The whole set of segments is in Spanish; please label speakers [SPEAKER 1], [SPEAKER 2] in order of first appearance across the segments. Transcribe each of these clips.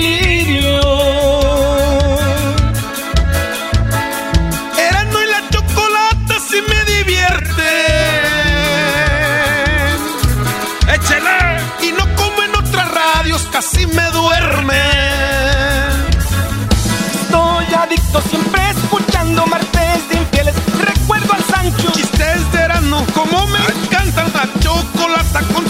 [SPEAKER 1] Delirio. Erasmo y la chocolata sí me divierte. ¡Échale! Y no como en otras radios, casi me duerme. Estoy adicto siempre escuchando martes de infieles. Recuerdo al Sancho. Chistes de Erasmo, como me encanta la chocolata con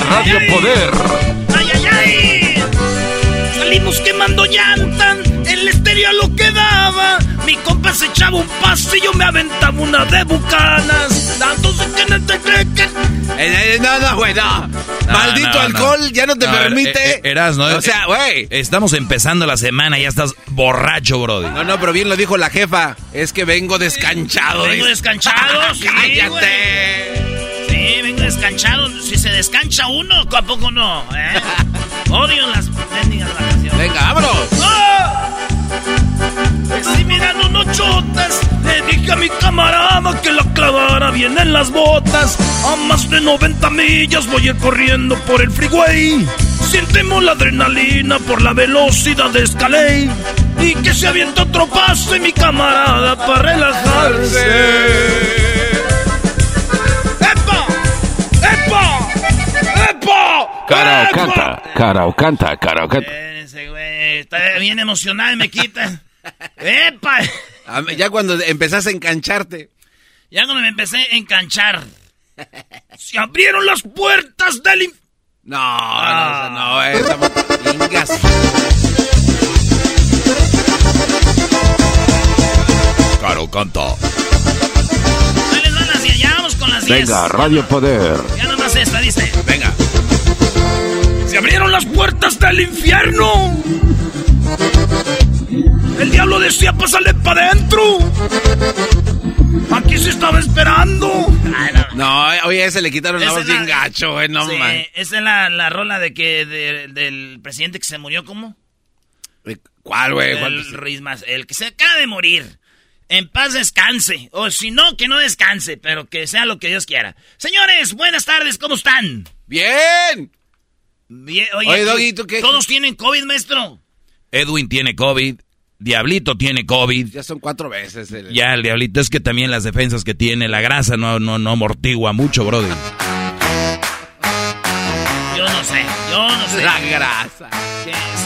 [SPEAKER 2] Radio Poder.
[SPEAKER 1] ¡Ay, ay, ay! Salimos quemando llantas, el estéreo lo que daba. Mi compa se echaba un pase y yo me aventaba una de bucanas. De que no te creen que...
[SPEAKER 3] Eh, eh, no, no, güey, no.
[SPEAKER 4] No,
[SPEAKER 3] Maldito
[SPEAKER 4] no,
[SPEAKER 3] alcohol,
[SPEAKER 4] no.
[SPEAKER 3] ya no te
[SPEAKER 4] No,
[SPEAKER 3] permite.
[SPEAKER 4] eh, Eras, ¿no?
[SPEAKER 3] O sea, güey.
[SPEAKER 4] Estamos empezando la semana y ya estás borracho, Brody.
[SPEAKER 3] No, no, pero bien lo dijo la jefa. Es que vengo descanchado.
[SPEAKER 1] Vengo descanchado, sí,
[SPEAKER 3] ¡Cállate!
[SPEAKER 1] Sí, vengo descanchado. Si se descancha uno, ¿a poco no? ¿Eh? Odio las bendigas vacaciones.
[SPEAKER 3] Venga, vámonos.
[SPEAKER 1] ¡Ah! Si miran unos chotas, le dije a mi camarada que la clavara bien en las botas. A más de 90 millas voy a ir corriendo por el freeway. Sentimos la adrenalina por la velocidad de Escalade. Y que se avienta otro pase mi camarada para relajarse. ¡Epa!
[SPEAKER 2] Cara o
[SPEAKER 1] ¡Epa!
[SPEAKER 2] canta, cara o canta, cara o canta.
[SPEAKER 1] Ese güey está bien emocionado y me quita. ¡Epa!
[SPEAKER 3] Ya cuando empezaste a engancharte.
[SPEAKER 1] Ya cuando me empecé a enganchar. Se abrieron las puertas del... inf-
[SPEAKER 3] No,
[SPEAKER 1] Ah.
[SPEAKER 3] no, no,
[SPEAKER 4] o canta.
[SPEAKER 1] Ahí les van las 10. Ya vamos con las 10.
[SPEAKER 2] Venga, Radio Poder.
[SPEAKER 1] Ya nomás esta, dice.
[SPEAKER 3] Venga.
[SPEAKER 1] Se abrieron las puertas del infierno. El diablo decía, pásale para adentro. Aquí se estaba esperando. Ay, no.
[SPEAKER 3] No, oye, ese le quitaron la voz bien gacho, güey, no
[SPEAKER 1] Sí,
[SPEAKER 3] man.
[SPEAKER 1] Esa es la, la rola de que de- del presidente que se murió, ¿cómo?
[SPEAKER 3] Eh, ¿Cuál, güey?
[SPEAKER 1] El, el que se acaba de morir. En paz descanse. O si no, que no descanse, pero que sea lo que Dios quiera. Señores, buenas tardes, ¿cómo están?
[SPEAKER 3] ¡Bien!
[SPEAKER 1] Bien, oye,
[SPEAKER 3] Oye,
[SPEAKER 1] aquí
[SPEAKER 3] Doggy, ¿tú qué?
[SPEAKER 1] Todos tienen COVID, maestro.
[SPEAKER 4] Edwin tiene COVID. Diablito tiene COVID.
[SPEAKER 3] Ya son cuatro veces. el-
[SPEAKER 4] Ya, el diablito es que también las defensas que tiene, la grasa no, no, no amortigua mucho, Brody.
[SPEAKER 1] Yo no sé, yo no sé.
[SPEAKER 3] La grasa.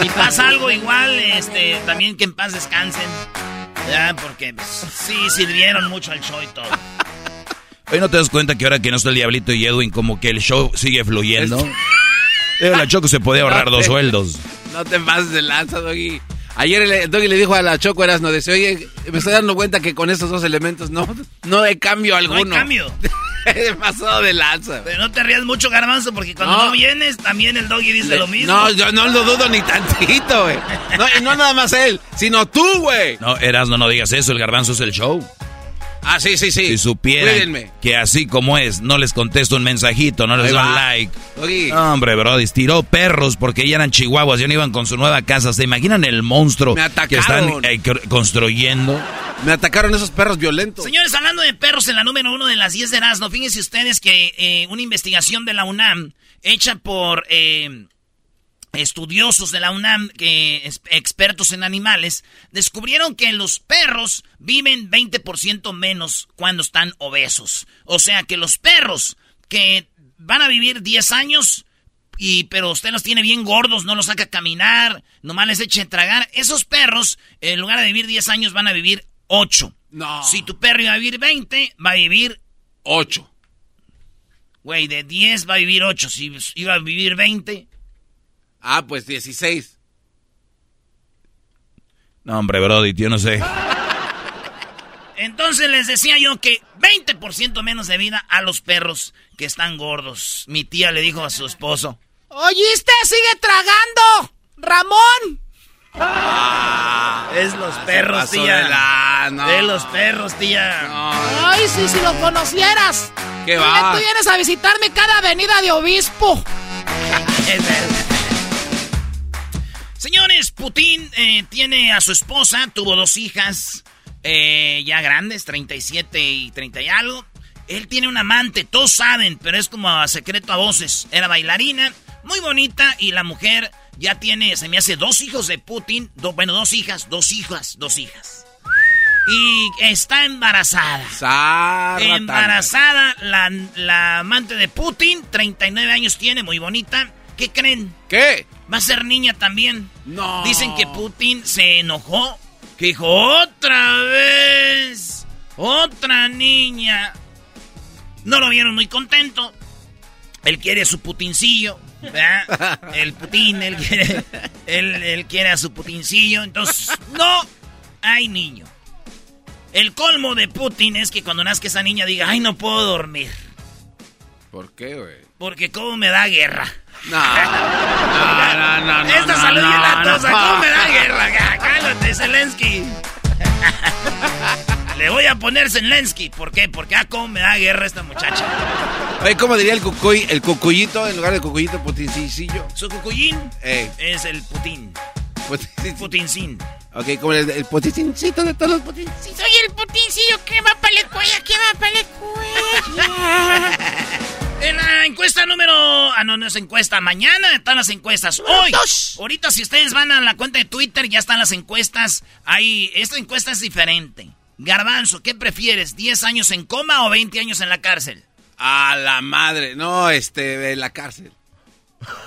[SPEAKER 1] Si pasa algo igual, este, también que en paz descansen. Ya, porque pues, sí sirvieron mucho al show y todo.
[SPEAKER 4] Oye, ¿no te das cuenta que ahora que no está el diablito y Edwin, como que el show sigue fluyendo? Digo, la Choco se podía ahorrar dos sueldos.
[SPEAKER 3] No te pases de lanza, Doggy. Ayer el, Doggy le dijo a la Choco Eras, no dice, oye, me estoy dando cuenta que con estos dos elementos no, no hay cambio
[SPEAKER 1] No
[SPEAKER 3] alguno.
[SPEAKER 1] hay cambio.
[SPEAKER 3] pasado de lanza.
[SPEAKER 1] Pero no te rías mucho, garbanzo, porque cuando no, vienes, también el doggy dice lo mismo.
[SPEAKER 3] No, yo no lo dudo ni tantito, güey. No, y no nada más él, sino tú, güey.
[SPEAKER 4] No, Erasmo, no digas eso, el garbanzo es el show.
[SPEAKER 3] Ah, sí, sí, sí.
[SPEAKER 4] Si supieran
[SPEAKER 3] Cuídenme.
[SPEAKER 4] que así como es, no les contesto un mensajito, no les doy like. No, hombre, Brody, tiró perros porque ya eran chihuahuas, ya no iban con su nueva casa. ¿Se imaginan el monstruo
[SPEAKER 3] Me
[SPEAKER 4] que están eh, construyendo?
[SPEAKER 3] Me atacaron esos perros violentos.
[SPEAKER 1] Señores, hablando de perros en la número uno de las 10 de Erasmo, fíjense ustedes que eh, una investigación de la UNAM, hecha por eh, estudiosos de la UNAM, que es- expertos en animales, descubrieron que los perros viven 20% menos cuando están obesos. O sea que los perros que van a vivir 10 años, y pero usted los tiene bien gordos, no los saca a caminar, nomás les eche a tragar, esos perros, en lugar de vivir 10 años, van a vivir 8.
[SPEAKER 3] No.
[SPEAKER 1] Si tu perro iba a vivir 20, va a vivir,
[SPEAKER 3] Ocho.
[SPEAKER 1] güey, de 10 va a vivir 8. Si iba a vivir 20,
[SPEAKER 3] Ah, pues 16.
[SPEAKER 4] No, hombre, Brody, yo no sé.
[SPEAKER 1] entonces les decía yo que 20% menos de vida a los perros que están gordos. Mi tía le dijo a su esposo, ¿Oíste? ¡Sigue tragando! ¡Ramón! es los perros,
[SPEAKER 3] Ah,
[SPEAKER 1] tía.
[SPEAKER 3] de la- no.
[SPEAKER 1] Es los perros, tía.
[SPEAKER 3] No,
[SPEAKER 5] Ay, sí, si lo conocieras.
[SPEAKER 3] ¿Qué va?
[SPEAKER 5] Tú vienes a visitarme cada avenida de obispo.
[SPEAKER 1] Señores, Putin eh, tiene a su esposa, tuvo dos hijas eh, ya grandes, 37 y 30 y algo. Él tiene un amante, todos saben, pero es como a secreto a voces. Era bailarina, muy bonita, y la mujer ya tiene, se me hace dos hijos de Putin, do- bueno, dos hijas, dos hijas, dos hijas. Y está embarazada. Embarazada, la, la amante de Putin, 39 años tiene, muy bonita. ¿Qué creen?
[SPEAKER 3] ¿Qué?
[SPEAKER 1] Va a ser niña también.
[SPEAKER 3] No.
[SPEAKER 1] Dicen que Putin se enojó. Que dijo, otra vez. Otra niña. No lo vieron muy contento. Él quiere a su putincillo. ¿verdad? El Putin, él quiere, él, él quiere a su putincillo. Entonces, no hay niño. El colmo de Putin es que cuando nazca esa niña diga, ay, no puedo dormir.
[SPEAKER 3] ¿Por qué, güey?
[SPEAKER 1] Porque cómo me da guerra.
[SPEAKER 3] No. No, no, no, no.
[SPEAKER 1] Esta
[SPEAKER 3] no,
[SPEAKER 1] salud
[SPEAKER 3] no,
[SPEAKER 1] bien latosa,
[SPEAKER 3] no.
[SPEAKER 1] ¿cómo me da guerra? Cálmate, Zelensky. Le voy a poner Zelensky. ¿Por qué? Porque ah, cómo me da guerra esta muchacha.
[SPEAKER 3] Oye, ¿cómo diría el cucuy, el cucuyito en lugar de cucuyito putincillo?
[SPEAKER 1] Su cucuyín
[SPEAKER 3] Eh,
[SPEAKER 1] es el Putin.
[SPEAKER 3] putin-
[SPEAKER 1] Putincín.
[SPEAKER 3] Ok, como el, el putincincito de todos los putins.
[SPEAKER 5] Si soy el putincillo que va para la escuela, que va para la escuela.
[SPEAKER 1] En la encuesta número... Ah, no, no es encuesta. Mañana están las encuestas. Hoy.
[SPEAKER 5] Dos.
[SPEAKER 1] Ahorita si ustedes van a la cuenta de Twitter, ya están las encuestas. Ahí, esta encuesta es diferente. Garbanzo, ¿qué prefieres? ¿10 años en coma o 20 años en la cárcel?
[SPEAKER 3] A la madre. No, este, de la cárcel.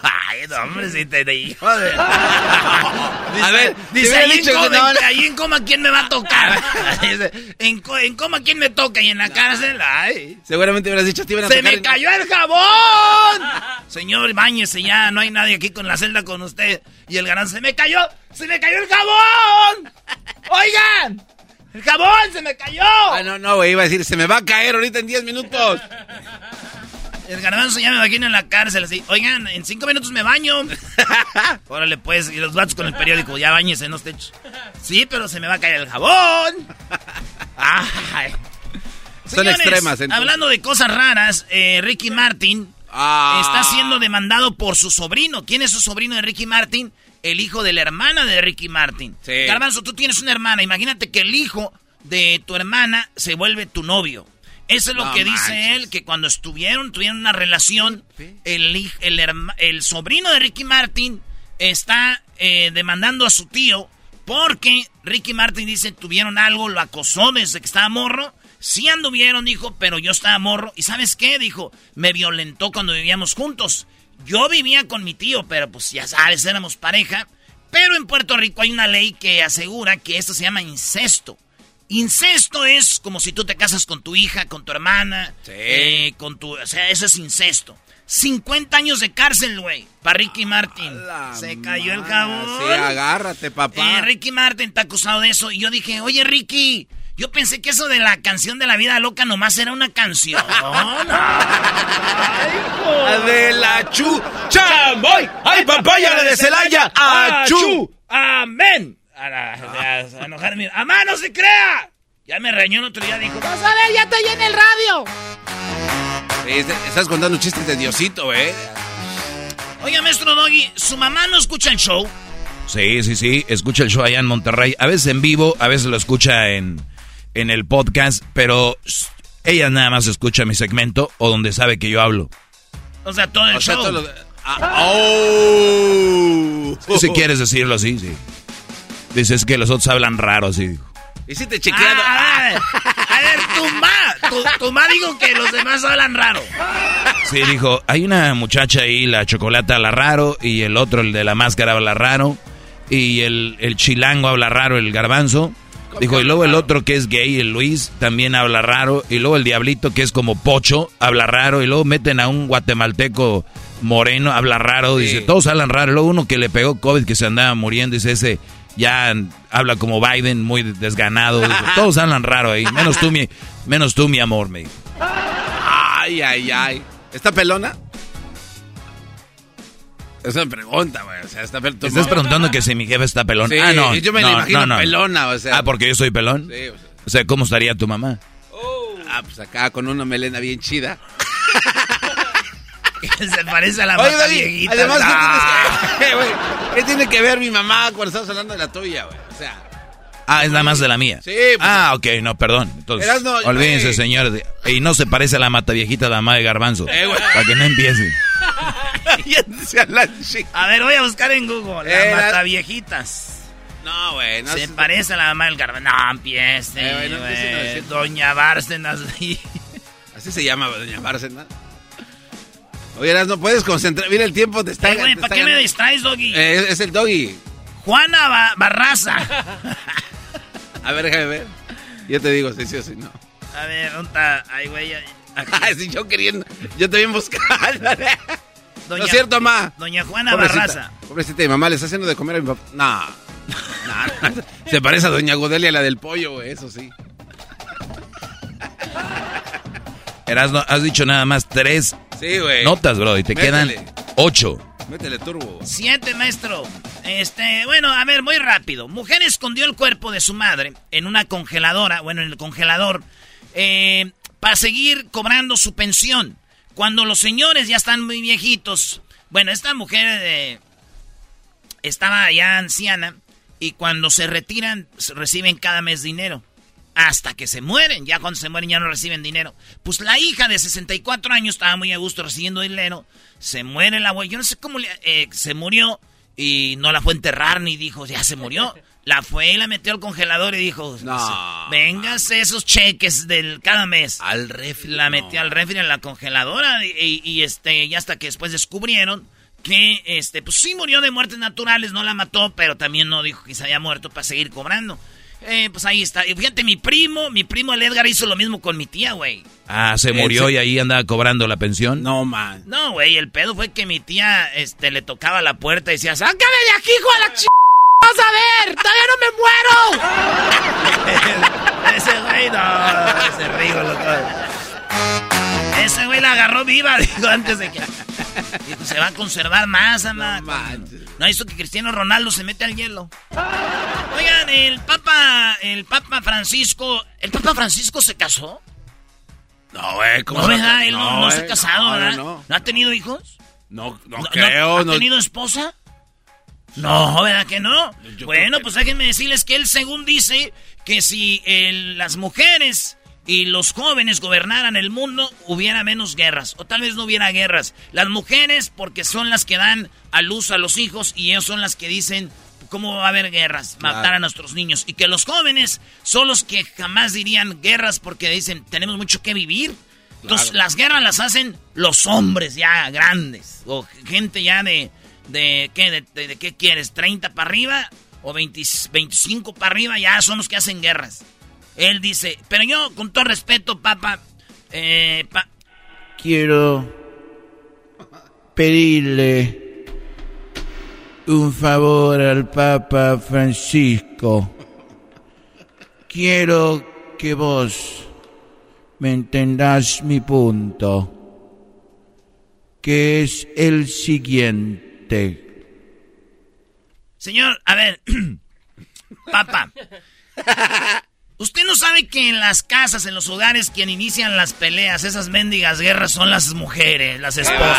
[SPEAKER 1] Ay, no, hombre, si te dijo de...
[SPEAKER 3] A ver,
[SPEAKER 1] Dice, ahí, en coma,
[SPEAKER 3] no,
[SPEAKER 1] ahí en coma, ¿quién me va a tocar? Dice, en, en coma, ¿quién me toca? Y en la cárcel, ay...
[SPEAKER 3] Seguramente hubieras dicho, te iban a
[SPEAKER 1] ¡Se
[SPEAKER 3] tocar
[SPEAKER 1] me cayó el jabón! Señor, bañese ya, no hay nadie aquí con la celda con usted. Y el garán, ¡se me cayó! ¡Se me cayó el jabón! ¡Oigan! ¡El jabón se me cayó!
[SPEAKER 3] Ah, no, no, güey, iba a decir, se me va a caer ahorita en 10 minutos.
[SPEAKER 1] El garbanzo ya me imagino en la cárcel así. Oigan, en cinco minutos me baño. Órale, pues, y los vatos con el periódico, ya bañese, no esté. ch- Sí, pero se me va a caer el jabón. Ay.
[SPEAKER 3] Son
[SPEAKER 1] Señores,
[SPEAKER 3] extremas, entonces.
[SPEAKER 1] Hablando de cosas raras, eh, Ricky Martin
[SPEAKER 3] Ah.
[SPEAKER 1] está siendo demandado por su sobrino. ¿Quién es su sobrino de Ricky Martin? El hijo de la hermana de Ricky Martin.
[SPEAKER 3] Sí.
[SPEAKER 1] Garbanzo, tú tienes una hermana. Imagínate que el hijo de tu hermana se vuelve tu novio. Eso es lo
[SPEAKER 3] No
[SPEAKER 1] que dice él, que cuando estuvieron, tuvieron una relación, el, hij- el, herma- el sobrino de Ricky Martin está eh, demandando a su tío porque Ricky Martin dice tuvieron algo, lo acosó desde que estaba morro. Sí anduvieron, dijo, pero yo estaba morro. ¿Y sabes qué? Dijo, me violentó cuando vivíamos juntos. Yo vivía con mi tío, pero pues ya sabes, éramos pareja. Pero en Puerto Rico hay una ley que asegura que esto se llama incesto. Incesto es como si tú te casas con tu hija, con tu hermana,
[SPEAKER 3] Sí.
[SPEAKER 1] eh, con tu, o sea, eso es incesto. 50 años de cárcel, güey, para Ricky Martin.
[SPEAKER 3] La
[SPEAKER 1] Se cayó el jabón.
[SPEAKER 3] Sí, agárrate, papá.
[SPEAKER 1] Eh, Ricky Martin está acusado de eso. Y yo dije, oye, Ricky, Yo pensé que eso de la canción de la vida loca nomás era una canción.
[SPEAKER 3] de la chu, chamboy, ay papaya de Celaya, achú.
[SPEAKER 1] Amén. A, la- a- a enojarme. ¡Amá, no se crea! Ya me reñó el otro día, dijo, vas a ver, ya estoy en el radio.
[SPEAKER 3] Estás contando chistes de Diosito, ¿eh?
[SPEAKER 1] Oiga, maestro Doggy, ¿su mamá no escucha el show?
[SPEAKER 4] Sí, sí, sí. Escucha el show allá en Monterrey. A veces en vivo, a veces lo escucha en, en el podcast, pero ella nada más escucha mi segmento o donde sabe que yo hablo.
[SPEAKER 1] O sea, todo el
[SPEAKER 3] O sea,
[SPEAKER 1] show.
[SPEAKER 3] todo lo de- Ah, oh.
[SPEAKER 4] Si quieres decirlo así, sí. Dices que los otros hablan raro, sí. dijo.
[SPEAKER 3] Y si te chequeando.
[SPEAKER 1] Ah, a ver, a ver, tu ma, tu, tu ma dijo que los demás hablan raro.
[SPEAKER 4] Sí, dijo, hay una muchacha ahí, la chocolata habla raro, y el otro, el de la máscara, habla raro, y el, el chilango habla raro, el garbanzo. Dijo, y luego el otro que es gay, el Luis, también habla raro, y luego el diablito que es como pocho, habla raro, y luego meten a un guatemalteco moreno, habla raro, dice, todos hablan raro, luego uno que le pegó COVID, que se andaba muriendo, dice ese, ya habla como Biden, muy desganado, todos hablan raro ahí, menos tú, mi, menos tú, mi amor, me dijo.
[SPEAKER 3] Ay, ay, ay. ¿Está pelona? Es una pregunta, güey. O sea, está pelona.
[SPEAKER 4] ¿Estás preguntando que si mi jefe está pelón?
[SPEAKER 3] Sí,
[SPEAKER 4] ah, no.
[SPEAKER 3] yo me
[SPEAKER 4] no,
[SPEAKER 3] la imagino
[SPEAKER 4] no, no.
[SPEAKER 3] pelona, o sea.
[SPEAKER 4] Ah, porque yo soy pelón.
[SPEAKER 3] Sí, o sea.
[SPEAKER 4] O sea, ¿cómo estaría tu mamá?
[SPEAKER 3] Ah, pues acá con una melena bien chida.
[SPEAKER 1] Se parece a la
[SPEAKER 3] Oye,
[SPEAKER 1] mata viejita.
[SPEAKER 3] además, ¿qué,
[SPEAKER 1] Ah.
[SPEAKER 3] tienes que, ¿qué tiene que ver mi mamá cuando estamos hablando de la tuya, güey? O sea,
[SPEAKER 4] Ah, es nada más de la mía.
[SPEAKER 3] Sí, pues-
[SPEAKER 4] Ah, ok, no, perdón. Entonces, olvídense,
[SPEAKER 3] güey.
[SPEAKER 4] señor. Y no se parece a la mata viejita de la mamá de Garbanzo.
[SPEAKER 3] Eh,
[SPEAKER 4] para que no empiecen.
[SPEAKER 3] A la
[SPEAKER 1] ver, voy a buscar en Google. La
[SPEAKER 3] Eh, la-
[SPEAKER 1] mata viejitas.
[SPEAKER 3] No, güey, no
[SPEAKER 1] Se
[SPEAKER 3] es-
[SPEAKER 1] parece a la mamá del garbanzo. No, empiece.
[SPEAKER 3] Eh, no
[SPEAKER 1] Doña Bárcenas.
[SPEAKER 3] Así se llama, doña Bárcena. Oye, no puedes concentrar. Mira, el tiempo te está.
[SPEAKER 1] Eh, güey,
[SPEAKER 3] te
[SPEAKER 1] ¿para qué me distraes, Doggy?
[SPEAKER 3] Eh, es, es el doggy.
[SPEAKER 1] Juana Ba- Barraza.
[SPEAKER 3] A ver, déjame ver. Yo te digo si sí o si no.
[SPEAKER 1] A ver, ¿dónde está? Ay, güey.
[SPEAKER 3] si yo queriendo. Yo también buscando.
[SPEAKER 1] Doña-
[SPEAKER 3] no es cierto, ma.
[SPEAKER 1] Doña Juana
[SPEAKER 3] Pobrecita,
[SPEAKER 1] Barraza.
[SPEAKER 3] Pobrecita, mi mamá le está haciendo de comer a mi papá. No. No, no. Se parece a doña Godelia, la del pollo, güey, eso sí.
[SPEAKER 4] Erasno, has dicho nada más tres
[SPEAKER 3] Sí, güey.
[SPEAKER 4] notas, bro, y te
[SPEAKER 3] Métele.
[SPEAKER 4] quedan ocho.
[SPEAKER 3] Métele turbo.
[SPEAKER 1] Siete, maestro. Este, bueno, a ver, muy rápido. Mujer escondió el cuerpo de su madre en una congeladora, bueno, en el congelador, eh, para seguir cobrando su pensión. Cuando los señores ya están muy viejitos. Bueno, esta mujer eh, estaba ya anciana y cuando se retiran reciben cada mes dinero. Hasta que se mueren. Ya cuando se mueren ya no reciben dinero. Pues la hija de 64 años estaba muy a gusto recibiendo dinero. Se muere la abuela. Yo no sé cómo le- eh, se murió y no la fue a enterrar ni dijo, ya se murió. La fue y la metió al congelador y dijo,
[SPEAKER 3] No,
[SPEAKER 1] véngase esos cheques del cada mes.
[SPEAKER 3] Al refri.
[SPEAKER 1] La
[SPEAKER 3] no.
[SPEAKER 1] metió al refri en la congeladora y, y- y, este, y hasta que después descubrieron que, este, pues sí murió de muertes naturales, no la mató, pero también no dijo que se había muerto para seguir cobrando. Eh, pues ahí está. Y fíjate, mi primo, mi primo el Edgar hizo lo mismo con mi tía, güey.
[SPEAKER 4] Ah, se
[SPEAKER 3] ¿En
[SPEAKER 4] murió y ahí andaba cobrando la pensión.
[SPEAKER 3] No, man.
[SPEAKER 1] No, güey, el pedo fue que mi tía, este, le tocaba la puerta y decía, ¡sácame de aquí, hijo de la ch... ¡Vas a ver! ¡Todavía no me muero! ese güey, no, ese rigo, loco. Ese güey la agarró viva, dijo, antes de que... Dijo, se va a conservar más, ama.
[SPEAKER 3] No manches.
[SPEAKER 1] No hizo que Cristiano Ronaldo se mete al hielo. Oigan, el Papa, el Papa Francisco, ¿el Papa Francisco se casó?
[SPEAKER 3] No, güey, ¿cómo
[SPEAKER 1] No, ¿verdad? Él no, no se ha casado,
[SPEAKER 3] no,
[SPEAKER 1] ¿verdad?
[SPEAKER 3] No,
[SPEAKER 1] ¿No ha tenido hijos?
[SPEAKER 3] no, no,
[SPEAKER 1] ¿No-
[SPEAKER 3] creo.
[SPEAKER 1] ¿Ha tenido esposa? No, ¿verdad que no?
[SPEAKER 3] Yo
[SPEAKER 1] bueno,
[SPEAKER 3] que-
[SPEAKER 1] pues déjenme decirles que él según dice que si el- las mujeres y los jóvenes gobernaran el mundo, hubiera menos guerras. O tal vez no hubiera guerras. Las mujeres porque son las que dan a luz a los hijos y ellos son las que dicen cómo va a haber guerras, matar
[SPEAKER 3] Claro.
[SPEAKER 1] a nuestros niños. Y que los jóvenes son los que jamás dirían guerras porque dicen tenemos mucho que vivir. Entonces
[SPEAKER 3] Claro.
[SPEAKER 1] las guerras las hacen los hombres ya grandes o gente ya de de qué de, de- de qué quieres 30 para arriba o 20 25 para arriba ya son los que hacen guerras. Él dice, pero yo con todo respeto, papá, eh, pa-
[SPEAKER 6] Quiero pedirle un favor al Papa Francisco. Quiero que vos me entendás mi punto, que es el siguiente.
[SPEAKER 1] Señor, a ver, papá, usted no sabe que en las casas, en los hogares, quien inician las peleas, esas mendigas guerras son las mujeres, las esposas.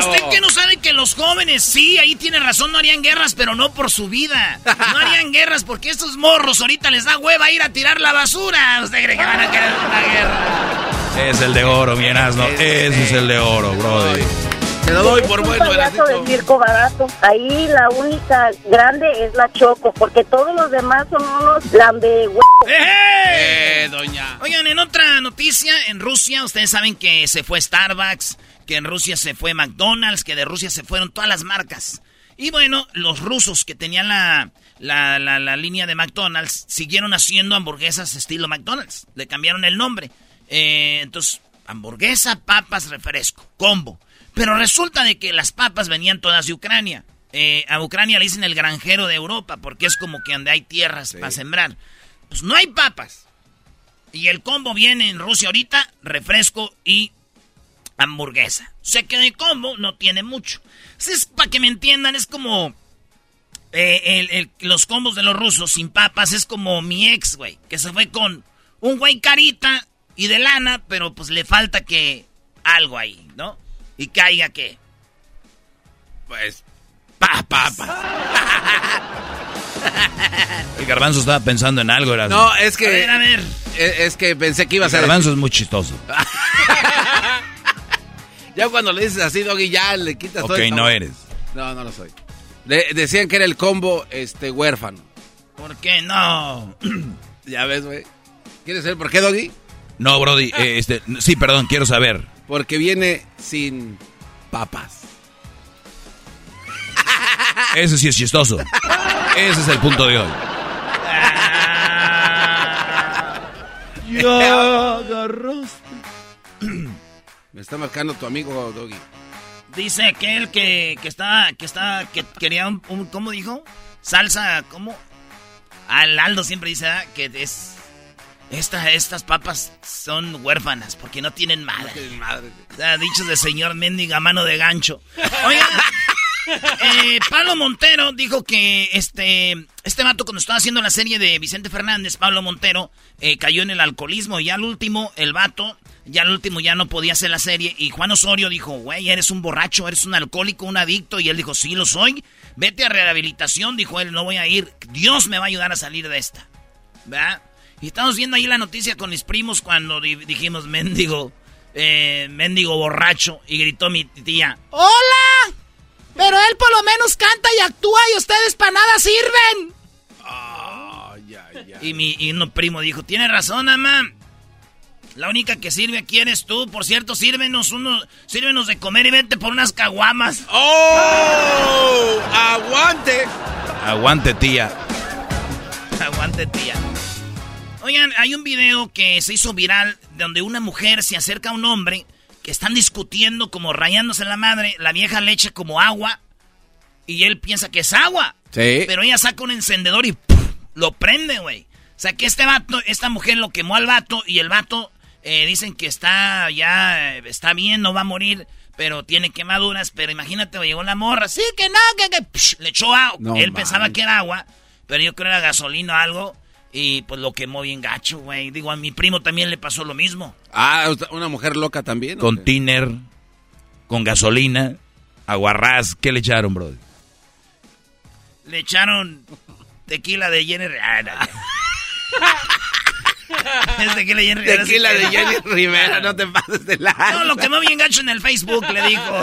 [SPEAKER 1] ¿Usted que no sabe que los jóvenes, sí, ahí tiene razón, no harían guerras, pero no por su vida? No harían guerras porque estos morros ahorita les da hueva ir a tirar la basura. ¿Usted cree que van a querer una guerra?
[SPEAKER 4] Es el de oro, mi asno. Ese es el de oro, brother.
[SPEAKER 3] Te lo doy por
[SPEAKER 7] Es un
[SPEAKER 3] bueno,
[SPEAKER 7] payaso
[SPEAKER 3] Erasito.
[SPEAKER 7] de circo barato. Ahí la única grande es la Choco, porque todos los demás son unos lambe
[SPEAKER 3] Eh, doña.
[SPEAKER 1] Oigan, en otra noticia, en Rusia, ustedes saben que se fue Starbucks, que en Rusia se fue McDonald's, que de Rusia se fueron todas las marcas. Y bueno, los rusos que tenían la, la, la- la línea de McDonald's siguieron haciendo hamburguesas estilo McDonald's. Le cambiaron el nombre. Eh, entonces, hamburguesa, papas, refresco, combo. Pero resulta de que las papas venían todas de Ucrania. Eh, a Ucrania le dicen el granjero de Europa porque es como que donde hay tierras para sembrar. Pues no hay papas. Y el combo viene en Rusia ahorita, refresco y hamburguesa. Sé que de combo no tiene mucho. Si es para que me entiendan, es como eh, el- el- los combos de los rusos sin papas. Es como mi ex, güey, que se fue con un güey carita y de lana, pero pues le falta que algo ahí, ¿no? Y caiga que...
[SPEAKER 3] Pues,
[SPEAKER 1] papas.
[SPEAKER 4] El garbanzo estaba pensando en algo, era.
[SPEAKER 3] No, es que.
[SPEAKER 1] A ver, a ver.
[SPEAKER 3] Es, es que pensé que iba a
[SPEAKER 4] El
[SPEAKER 3] ser.
[SPEAKER 4] garbanzo es muy chistoso.
[SPEAKER 3] Ya cuando le dices así, Doggy, ya le quitas todo
[SPEAKER 4] Ok,
[SPEAKER 3] el
[SPEAKER 4] no eres.
[SPEAKER 3] No, no lo soy. Le- decían que era el combo este huérfano.
[SPEAKER 1] ¿Por qué no?
[SPEAKER 3] ya ves, güey. ¿Quieres saber por qué, Doggy?
[SPEAKER 4] No, Brody, eh, este, sí, perdón, quiero saber.
[SPEAKER 3] Porque viene sin papas.
[SPEAKER 4] Ese sí es chistoso. Ese es el punto de hoy.
[SPEAKER 1] Ya
[SPEAKER 3] Me está marcando tu amigo, Doggy.
[SPEAKER 1] Dice aquel que, que está, que está, que quería un, un- ¿cómo dijo? Salsa, ¿cómo? Al Aldo siempre dice ¿verdad? que es, esta, estas papas son huérfanas porque no tienen madre.
[SPEAKER 3] madre.
[SPEAKER 1] O sea, dichos de señor mendiga mano de gancho. Oigan, eh, Pablo Montero dijo que este, este vato cuando estaba haciendo la serie de Vicente Fernández, Pablo Montero, eh, cayó en el alcoholismo y al último, el vato, ya al último ya no podía hacer la serie y Juan Osorio dijo, güey, eres un borracho, eres un alcohólico, un adicto y él dijo, sí lo soy, vete a rehabilitación, dijo él, no voy a ir, Dios me va a ayudar a salir de esta, ¿verdad? Y estamos viendo ahí la noticia con mis primos cuando di- dijimos, mendigo, eh, mendigo borracho y gritó mi tía,
[SPEAKER 5] ¡Hola! Pero él por lo menos canta y actúa y ustedes para nada sirven.
[SPEAKER 1] Y mi y un primo dijo, tiene razón, mamá. La única que sirve aquí eres tú. Por cierto, sírvenos uno, sírvenos de comer y vete por unas caguamas.
[SPEAKER 3] ¡Oh! ¡Aguante!
[SPEAKER 4] Aguante, tía.
[SPEAKER 1] Aguante, tía. Oigan, hay un video que se hizo viral donde una mujer se acerca a un hombre que están discutiendo como rayándose la madre. La vieja le echa como agua y él piensa que es agua.
[SPEAKER 3] Sí.
[SPEAKER 1] Pero ella saca un encendedor y ¡puf! lo prende, güey. O sea que este vato, esta mujer lo quemó al vato y el vato eh, dicen que está ya, eh, está bien, no va a morir, pero tiene quemaduras. Pero imagínate, llegó la morra, sí que no, que, que le echó agua.
[SPEAKER 3] No
[SPEAKER 1] Él pensaba que era agua, pero yo creo que era gasolina o algo. Y pues lo quemó bien gacho, güey. Digo, a mi primo también le pasó lo mismo.
[SPEAKER 3] Ah, una mujer loca también. ¿o
[SPEAKER 4] Con tiner, con gasolina, aguarrás. ¿Qué le echaron, Brody?
[SPEAKER 1] Le echaron tequila de Jenny. Ah, no, ya. es tequila de Jenny Rivera,
[SPEAKER 3] Tequila de Jenny Rivera, no te pases de la.
[SPEAKER 1] No, lo quemó bien gacho en el Facebook, le dijo.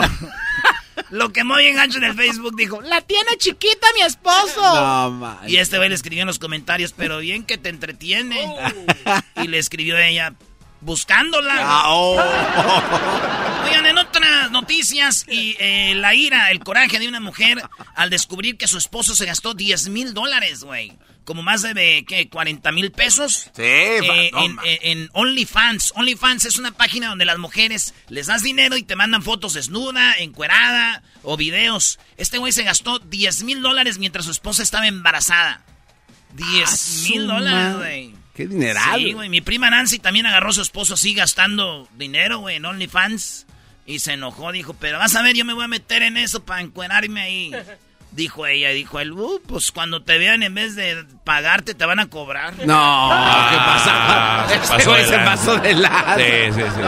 [SPEAKER 1] Lo quemó bien gacho en el Facebook, dijo.
[SPEAKER 5] La tiene chiquita mi esposo.
[SPEAKER 3] No, man.
[SPEAKER 1] Y este güey le escribió en los comentarios, pero bien que te entretiene. Y le escribió ella, buscándola.
[SPEAKER 3] Ah, oh.
[SPEAKER 1] Oigan, en otras noticias, y eh, la ira, el coraje de una mujer al descubrir que su esposo se gastó 10 mil dólares, güey. Como más de, ¿qué? 40 mil pesos.
[SPEAKER 3] Sí,
[SPEAKER 1] Eh,
[SPEAKER 3] no,
[SPEAKER 1] en, en- en OnlyFans. OnlyFans es una página donde las mujeres les das dinero y te mandan fotos desnuda, encuerada o videos. Este güey se gastó 10 mil dólares mientras su esposa estaba embarazada. 10 mil dólares, güey.
[SPEAKER 3] Qué dineral.
[SPEAKER 1] Sí, güey. Mi prima Nancy también agarró a su esposo así gastando dinero, güey, en OnlyFans. Y se enojó, dijo, pero vas a ver, yo me voy a meter en eso para encuerarme ahí. Dijo ella, dijo él, uh, pues cuando te vean en vez de pagarte te van a cobrar.
[SPEAKER 3] No, ¿qué pasa?
[SPEAKER 4] se pasó de
[SPEAKER 3] se
[SPEAKER 4] lanza.
[SPEAKER 3] pasó de lado.
[SPEAKER 4] Sí, sí, sí,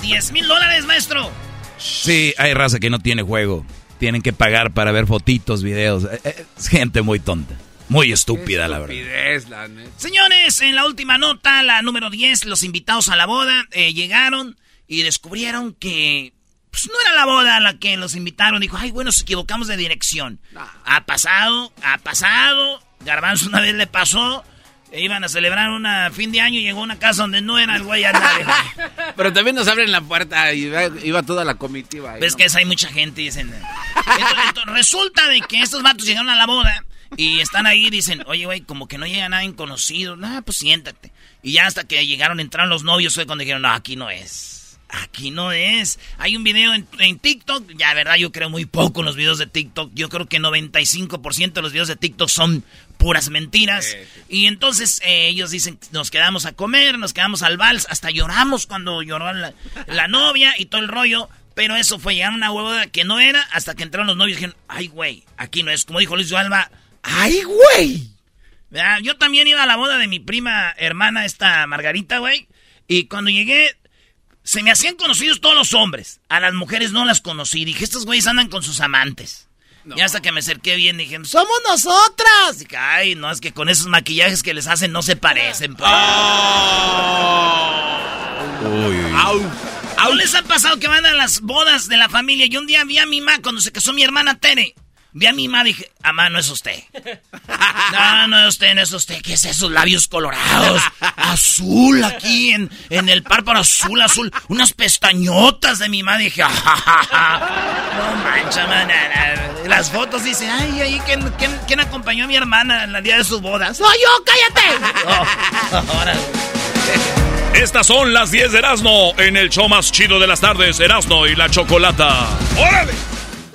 [SPEAKER 4] sí.
[SPEAKER 1] 10 mil dólares, maestro.
[SPEAKER 4] Sí, hay raza que no tiene juego. Tienen que pagar para ver fotitos, videos. Eh, eh, Es gente muy tonta. Muy estúpida, la verdad.
[SPEAKER 3] Estupidez, la neta.
[SPEAKER 1] Señores, en la última nota, la número 10, los invitados a la boda eh, llegaron y descubrieron que pues, no era la boda a la que los invitaron. Dijo, ay, bueno, nos equivocamos de dirección. Ha pasado, ha pasado. Garbanzo una vez le pasó. e iban a celebrar un fin de año y llegó a una casa donde no era el güey andar.
[SPEAKER 3] Pero también nos abren la puerta y iba, iba toda la comitiva. ahí,
[SPEAKER 1] que es- hay mucha gente y dicen. Entonces, entonces, resulta de que estos vatos llegaron a la boda y están ahí y dicen, oye, güey, como que no llega nadie conocido. Nah, pues siéntate. Y ya hasta que llegaron, entraron los novios, fue cuando dijeron, no, aquí no es. Aquí no es. Hay un video en, en TikTok. Ya, verdad, yo creo muy poco en los videos de TikTok. Yo creo que 95% de los videos de TikTok son puras mentiras. Y entonces eh, ellos dicen, nos quedamos a comer, nos quedamos al vals, hasta lloramos cuando lloró la, la novia y todo el rollo. Pero eso fue llegar a una boda que no era hasta que entraron los novios y dijeron, ay, güey, aquí no es. Como dijo Luis Alba, ay, güey. ¿Verdad? Yo también iba a la boda de mi prima hermana, esta Margarita, güey. Y cuando llegué, se me hacían conocidos todos los hombres. A las mujeres no las conocí. Dije, estos güeyes andan con sus amantes. Y hasta que me acerqué bien dije, ¡somos nosotras! Dije, ay, no, es que con esos maquillajes que les hacen no se parecen. pues". ¿No les ha pasado que van a las bodas de la familia? Y un día vi a mi mamá cuando se casó mi hermana Tere. Vi a mi mamá y dije, mamá, no es usted. No, no es usted, no es usted. ¿Qué es esos labios colorados? Azul aquí, en, en el párpado azul, azul. Unas pestañotas de mi mamá. Dije, no mancha, man. Las fotos dicen, ay, ay, ¿quién, quién, quién acompañó a mi hermana en el día de su boda? ¡Soy yo, cállate! Oh, órale.
[SPEAKER 8] Estas son las 10 de Erasmo en el show más chido de las tardes, Erasmo y la Chocolata. ¡Órale!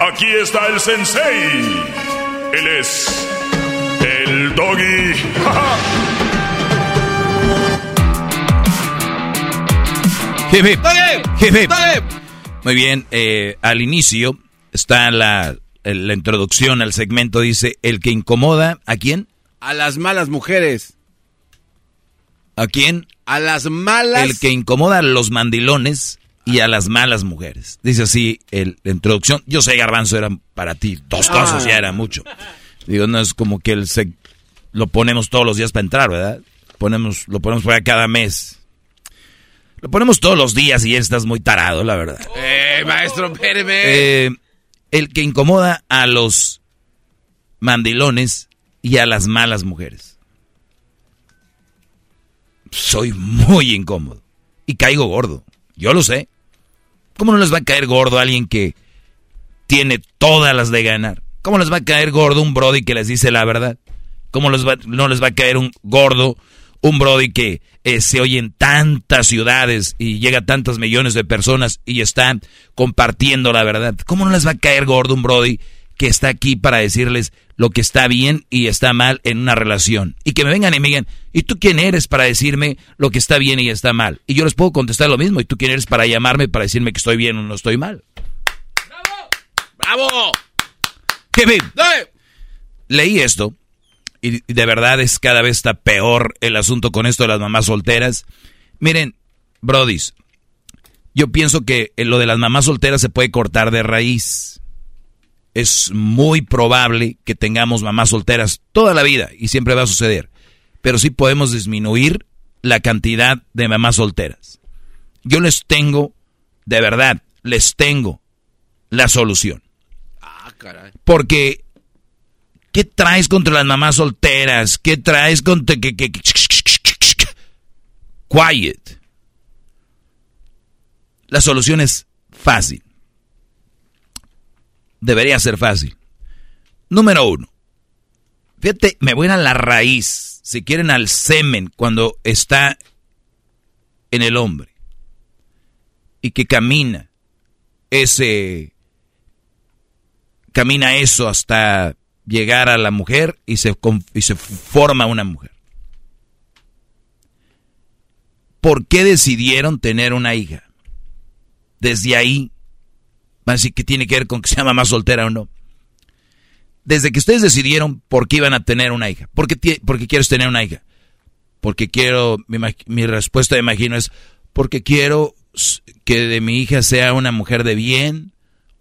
[SPEAKER 8] Aquí está el sensei. Él es. El doggy.
[SPEAKER 4] Hip, hip. Hip, hip. Muy bien, eh, al inicio está la, la introducción al segmento, dice, el que incomoda, ¿a quién?
[SPEAKER 3] A las malas mujeres.
[SPEAKER 4] ¿A quién?
[SPEAKER 3] A las malas.
[SPEAKER 4] El que incomoda a los mandilones y a las malas mujeres. Dice así el, la introducción. Yo sé, Garbanzo, era para ti. Dos
[SPEAKER 3] Ah.
[SPEAKER 4] cosas ya era mucho. Digo, no es como que el seg- lo ponemos todos los días para entrar, ¿verdad? Ponemos, lo ponemos para cada mes. Lo ponemos todos los días y estás muy tarado, la verdad.
[SPEAKER 3] Eh, maestro, espéreme.
[SPEAKER 4] Eh, el que incomoda a los mandilones y a las malas mujeres. Soy muy incómodo. Y caigo gordo. Yo lo sé. ¿Cómo no les va a caer gordo alguien que tiene todas las de ganar? ¿Cómo les va a caer gordo un Brody que les dice la verdad? ¿Cómo no les va a caer un gordo un Brody que eh, se oye en tantas ciudades y llega a tantos millones de personas y están compartiendo la verdad? ¿Cómo no les va a caer gordo un Brody que está aquí para decirles lo que está bien y está mal en una relación? Y que me vengan y me digan, ¿y tú quién eres para decirme lo que está bien y está mal? Y yo les puedo contestar lo mismo, ¿y tú quién eres para llamarme para decirme que estoy bien o no estoy mal?
[SPEAKER 3] ¡Bravo!
[SPEAKER 4] ¡Qué bien! Leí esto y de verdad es cada vez está peor el asunto con esto de las mamás solteras. Miren, brodis, yo pienso que lo de las mamás solteras se puede cortar de raíz. Es muy probable que tengamos mamás solteras toda la vida y siempre va a suceder. Pero sí podemos disminuir la cantidad de mamás solteras. Yo les tengo, de verdad, les tengo la solución.
[SPEAKER 3] Ah, caray.
[SPEAKER 4] Porque ¿Qué traes contra las mamás solteras? ¿Qué traes contra... Que, que, quiet. La solución es fácil. Debería ser fácil. Número uno. Fíjate, me voy a la raíz. Si quieren al semen cuando está en el hombre. Y que camina ese... Camina eso hasta llegar a la mujer y se, y se forma una mujer. ¿Por qué decidieron tener una hija? Desde ahí, así que tiene que ver con que sea mamá soltera o no. Desde que ustedes decidieron por qué iban a tener una hija. ¿Por qué, porque quieres tener una hija? Porque quiero, mi, respuesta de imagino es, porque quiero que de mi hija sea una mujer de bien,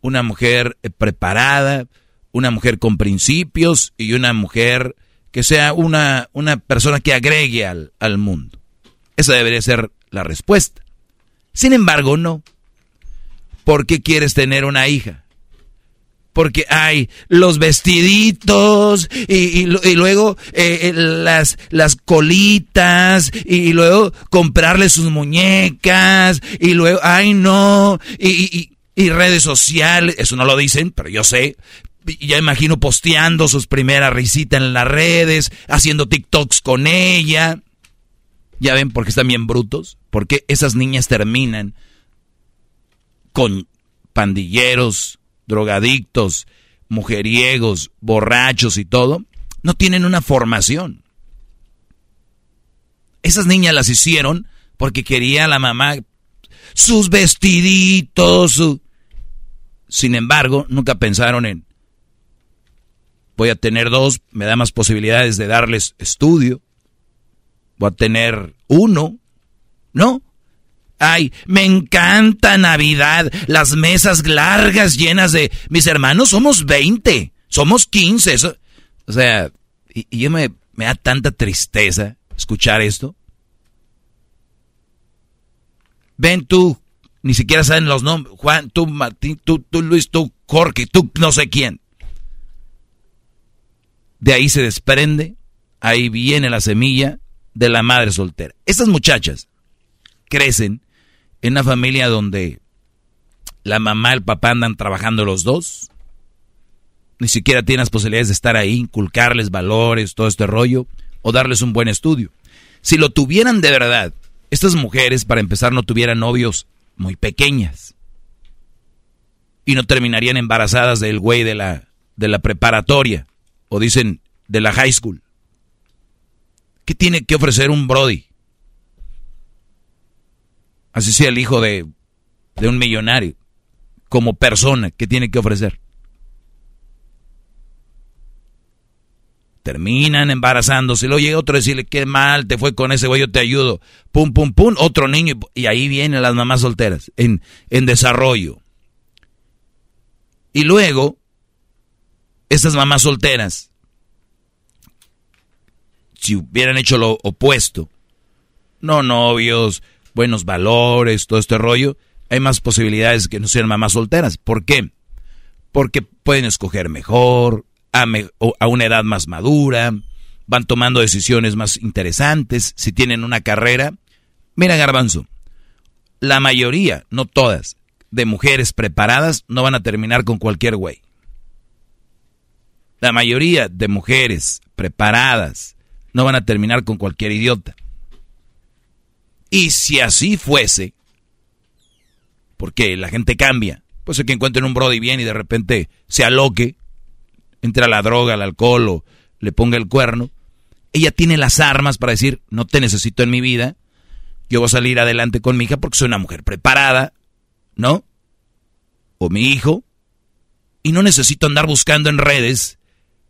[SPEAKER 4] una mujer eh, preparada, una mujer con principios y una mujer que sea una, una persona que agregue al, al mundo. Esa debería ser la respuesta. Sin embargo, no. ¿Por qué quieres tener una hija? Porque hay los vestiditos y, luego eh, eh, las, las colitas y, luego comprarle sus muñecas y luego, ay no, y, y redes sociales, eso no lo dicen, pero yo sé, ya imagino posteando sus primeras risitas en las redes, haciendo TikToks con ella. Ya ven por qué están bien brutos, porque esas niñas terminan con pandilleros, drogadictos, mujeriegos, borrachos y todo. No tienen una formación. Esas niñas las hicieron porque quería la mamá sus vestiditos. Sin embargo, nunca pensaron en voy a tener dos, me da más posibilidades de darles estudio. Voy a tener uno, ¿no? Ay, me encanta Navidad, las mesas largas llenas de... Mis hermanos somos 20, somos 15. o sea, y, yo me, me da tanta tristeza escuchar esto. Ven tú, ni siquiera saben los nombres. Juan, tú, Martín, tú, tú, Luis, tú, Jorge, tú, no sé quién. De ahí se desprende, ahí viene la semilla de la madre soltera. Estas muchachas crecen en una familia donde la mamá y el papá andan trabajando los dos. Ni siquiera tienen las posibilidades de estar ahí, inculcarles valores, todo este rollo, o darles un buen estudio. Si lo tuvieran de verdad, estas mujeres, para empezar, no tuvieran novios muy pequeñas. Y no terminarían embarazadas del güey de la, de la preparatoria o dicen de la high school. ¿Qué tiene que ofrecer un Brody? Así sea el hijo de, de un millonario. Como persona, ¿qué tiene que ofrecer? Terminan embarazándose. Luego llega otro a decirle, qué mal te fue con ese güey, yo te ayudo. Pum, pum, pum, otro niño. Y ahí vienen las mamás solteras, en, en desarrollo. Y luego esas mamás solteras, si hubieran hecho lo opuesto, no novios, buenos valores, todo este rollo, hay más posibilidades que no sean mamás solteras. ¿Por qué? Porque pueden escoger mejor, a, a una edad más madura, van tomando decisiones más interesantes, si tienen una carrera. Mira, garbanzo, la mayoría, no todas, de mujeres preparadas no van a terminar con cualquier güey. La mayoría de mujeres preparadas no van a terminar con cualquier idiota. Y si así fuese, porque la gente cambia, pues que encuentren un brody bien y de repente se aloque, entre la droga, al alcohol o le ponga el cuerno, ella tiene las armas para decir, no te necesito en mi vida, yo voy a salir adelante con mi hija porque soy una mujer preparada, ¿no? O mi hijo, y no necesito andar buscando en redes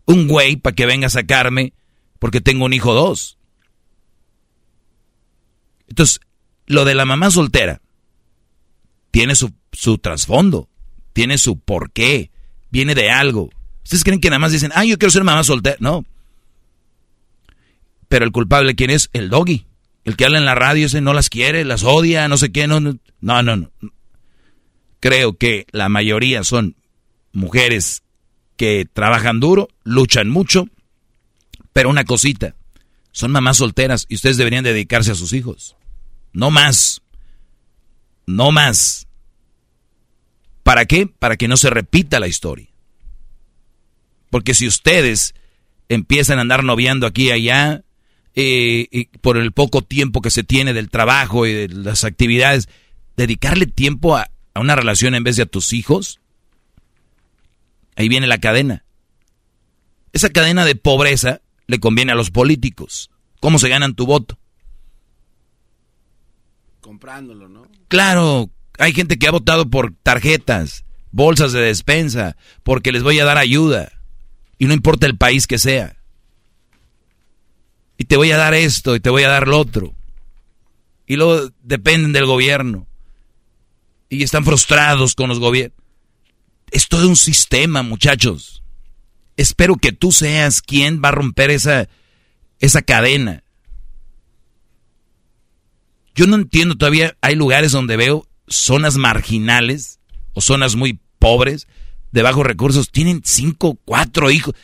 [SPEAKER 4] un güey para que venga a sacarme porque tengo un hijo dos. Entonces, lo de la mamá soltera tiene su, su trasfondo, tiene su porqué, viene de algo. ¿Ustedes creen que nada más dicen, ah, yo quiero ser mamá soltera? No. Pero el culpable, ¿quién es? El doggy. El que habla en la radio ese no las quiere, las odia, no sé qué, no, no, no. no. Creo que la mayoría son mujeres que trabajan duro, luchan mucho, pero una cosita, son mamás solteras y ustedes deberían dedicarse a sus hijos. No más. No más. ¿Para qué? Para que no se repita la historia. Porque si ustedes empiezan a andar noviando aquí y allá, eh, y por el poco tiempo que se tiene del trabajo y de las actividades, dedicarle tiempo a, a una relación en vez de a tus hijos, ahí viene la cadena. Esa cadena de pobreza le conviene a los políticos. ¿Cómo se ganan tu voto? Claro, hay gente que ha votado por tarjetas, bolsas de despensa, porque les voy a dar ayuda. Y no importa el país que sea. Y te voy a dar esto y te voy a dar lo otro. Y luego dependen del gobierno. Y están frustrados con los gobiernos. Es todo un sistema, muchachos. Espero que tú seas quien va a romper esa, esa cadena. Yo no entiendo todavía, hay lugares donde veo zonas marginales o zonas muy pobres, de bajos recursos, tienen cinco, cuatro hijos.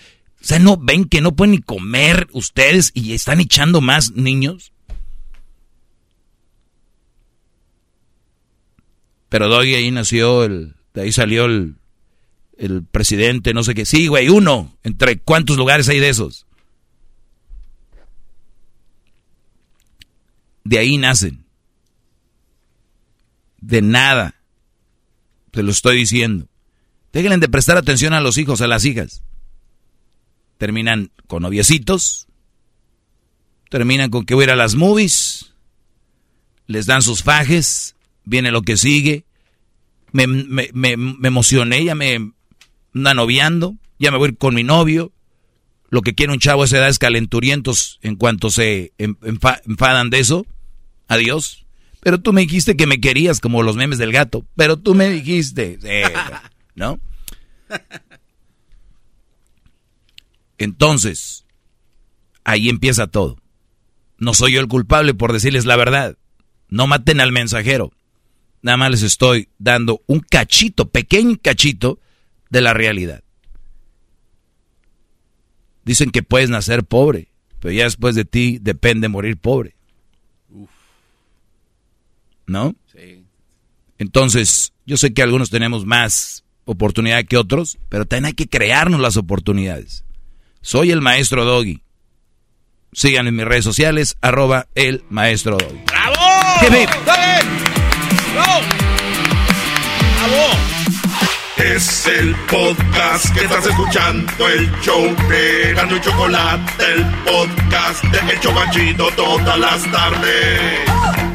[SPEAKER 4] O sea, ¿no ven que no pueden ni comer ustedes y están echando más niños? Pero doy ahí nació el, de ahí salió el, el presidente, no sé qué. Sí, güey, uno. ¿Entre cuántos lugares hay de esos? De ahí nacen. De nada. Te lo estoy diciendo. Déjenle de prestar atención a los hijos, a las hijas. Terminan con noviecitos. Terminan con que voy a ir a las movies. Les dan sus fajes. Viene lo que sigue. Me, me, me, emocioné, ya me anda noviando. Ya me voy con mi novio. Lo que quiere un chavo a esa edad es calenturientos en cuanto se enfadan de eso. Adiós. Pero tú me dijiste que me querías como los memes del gato. Pero tú me dijiste, eh, ¿no? Entonces, ahí empieza todo. No soy yo el culpable por decirles la verdad. No maten al mensajero. Nada más les estoy dando un cachito, pequeño cachito de la realidad. Dicen que puedes nacer pobre, pero ya después de ti depende morir pobre. ¿No? Sí. Entonces, yo sé que algunos tenemos más oportunidad que otros, pero también hay que crearnos las oportunidades. Soy el maestro Doggy. Síganme en mis redes sociales, arroba el maestro Doggy.
[SPEAKER 9] ¡Bravo! ¡Bravo! Es el podcast que estás escuchando, el show de Gano y Chocolate, el podcast de El Chocachito todas las tardes.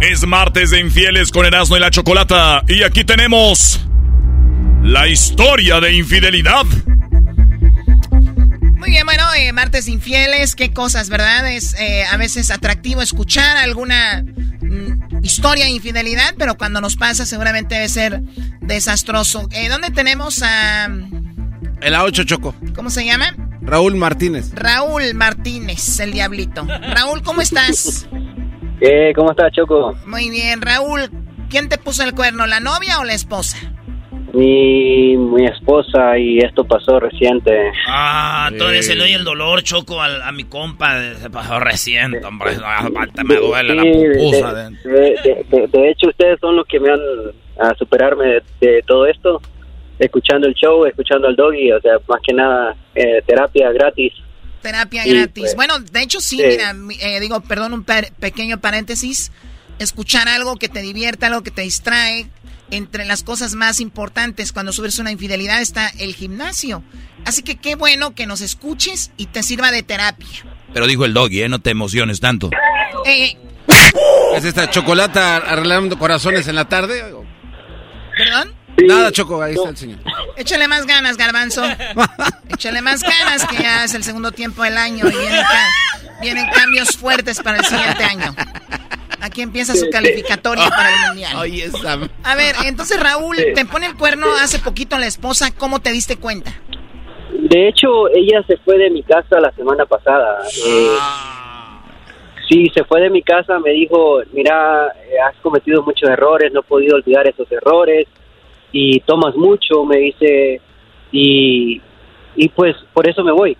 [SPEAKER 8] Es martes de infieles con Erasmo y la Chocolata y aquí tenemos la historia de infidelidad.
[SPEAKER 5] Muy bien, bueno, eh, martes infieles, qué cosas, ¿verdad? Es eh, a veces atractivo escuchar alguna mm, historia de infidelidad, pero cuando nos pasa seguramente debe ser desastroso. Eh, ¿Dónde tenemos a...
[SPEAKER 3] El A8 Choco.
[SPEAKER 5] ¿Cómo se llama?
[SPEAKER 3] Raúl Martínez.
[SPEAKER 5] Raúl Martínez, el diablito. Raúl, ¿cómo estás?
[SPEAKER 10] Eh, ¿Cómo estás, Choco?
[SPEAKER 5] Muy bien, Raúl. ¿Quién te puso el cuerno, la novia o la esposa?
[SPEAKER 10] Mi, mi esposa y esto pasó reciente.
[SPEAKER 4] Ah, todavía se le oye el dolor, Choco, al- a, mi compa. Se pasó reciente, hombre. No, me duele la
[SPEAKER 10] Sí, de-
[SPEAKER 4] pupusa.
[SPEAKER 10] de, de- de- de hecho, ustedes son los que me han a superarme de, de todo esto, escuchando el show, escuchando al doggy, o sea, más que nada, eh, terapia gratis.
[SPEAKER 5] Terapia
[SPEAKER 10] Sí,
[SPEAKER 5] gratis.
[SPEAKER 10] pues.
[SPEAKER 5] Bueno, de hecho sí,
[SPEAKER 10] Sí.
[SPEAKER 5] mira, mi- eh, digo, perdón, un pequeño paréntesis. Escuchar algo que te divierta, algo que te distrae. Entre las cosas más importantes cuando subes una infidelidad está el gimnasio. Así que qué bueno que nos escuches y te sirva de terapia.
[SPEAKER 4] Pero dijo el doggy, ¿eh? No te emociones tanto.
[SPEAKER 5] Eh,
[SPEAKER 3] ¿Es esta chocolata arreglando corazones en la tarde?
[SPEAKER 5] ¿Perdón?
[SPEAKER 3] Nada, Choco, ahí está el señor.
[SPEAKER 5] Échale más ganas, garbanzo. Échale más ganas que ya es el segundo tiempo del año y vienen, ca- vienen cambios fuertes para el siguiente año. Aquí empieza su calificatoria para el mundial. A ver, entonces Raúl, te pone el cuerno hace poquito la esposa, ¿cómo te diste cuenta?
[SPEAKER 10] De hecho, ella se fue de mi casa la semana pasada. Eh, sí, se fue de mi casa, me dijo, mira, eh, has cometido muchos errores, no he podido olvidar esos errores y tomas mucho, me dice, y, y pues por eso me voy.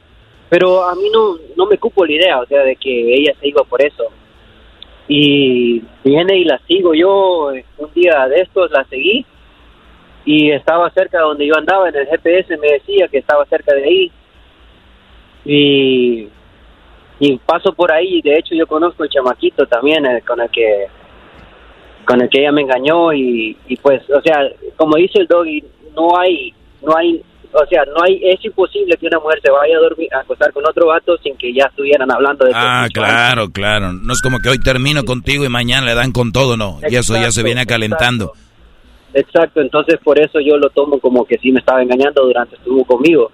[SPEAKER 10] Pero a mí no, no me cupo la idea, o sea, de que ella se iba por eso. Y viene y la sigo yo, eh, un día de estos la seguí y estaba cerca de donde yo andaba, en el GPS me decía que estaba cerca de ahí. Y, y paso por ahí, de hecho yo conozco el chamaquito también eh, con el que con el que ella me engañó y, y pues, o sea, como dice el doggy, no hay, no hay, o sea, no hay, es imposible que una mujer se vaya a dormir, a acostar con otro vato sin que ya estuvieran hablando de
[SPEAKER 4] Ah, claro, claro. No es como que hoy termino contigo y mañana le dan con todo, no. Y eso ya se
[SPEAKER 10] Exacto,
[SPEAKER 4] viene calentando.
[SPEAKER 10] Exacto, entonces por eso yo lo tomo como que sí me estaba engañando durante estuvo conmigo.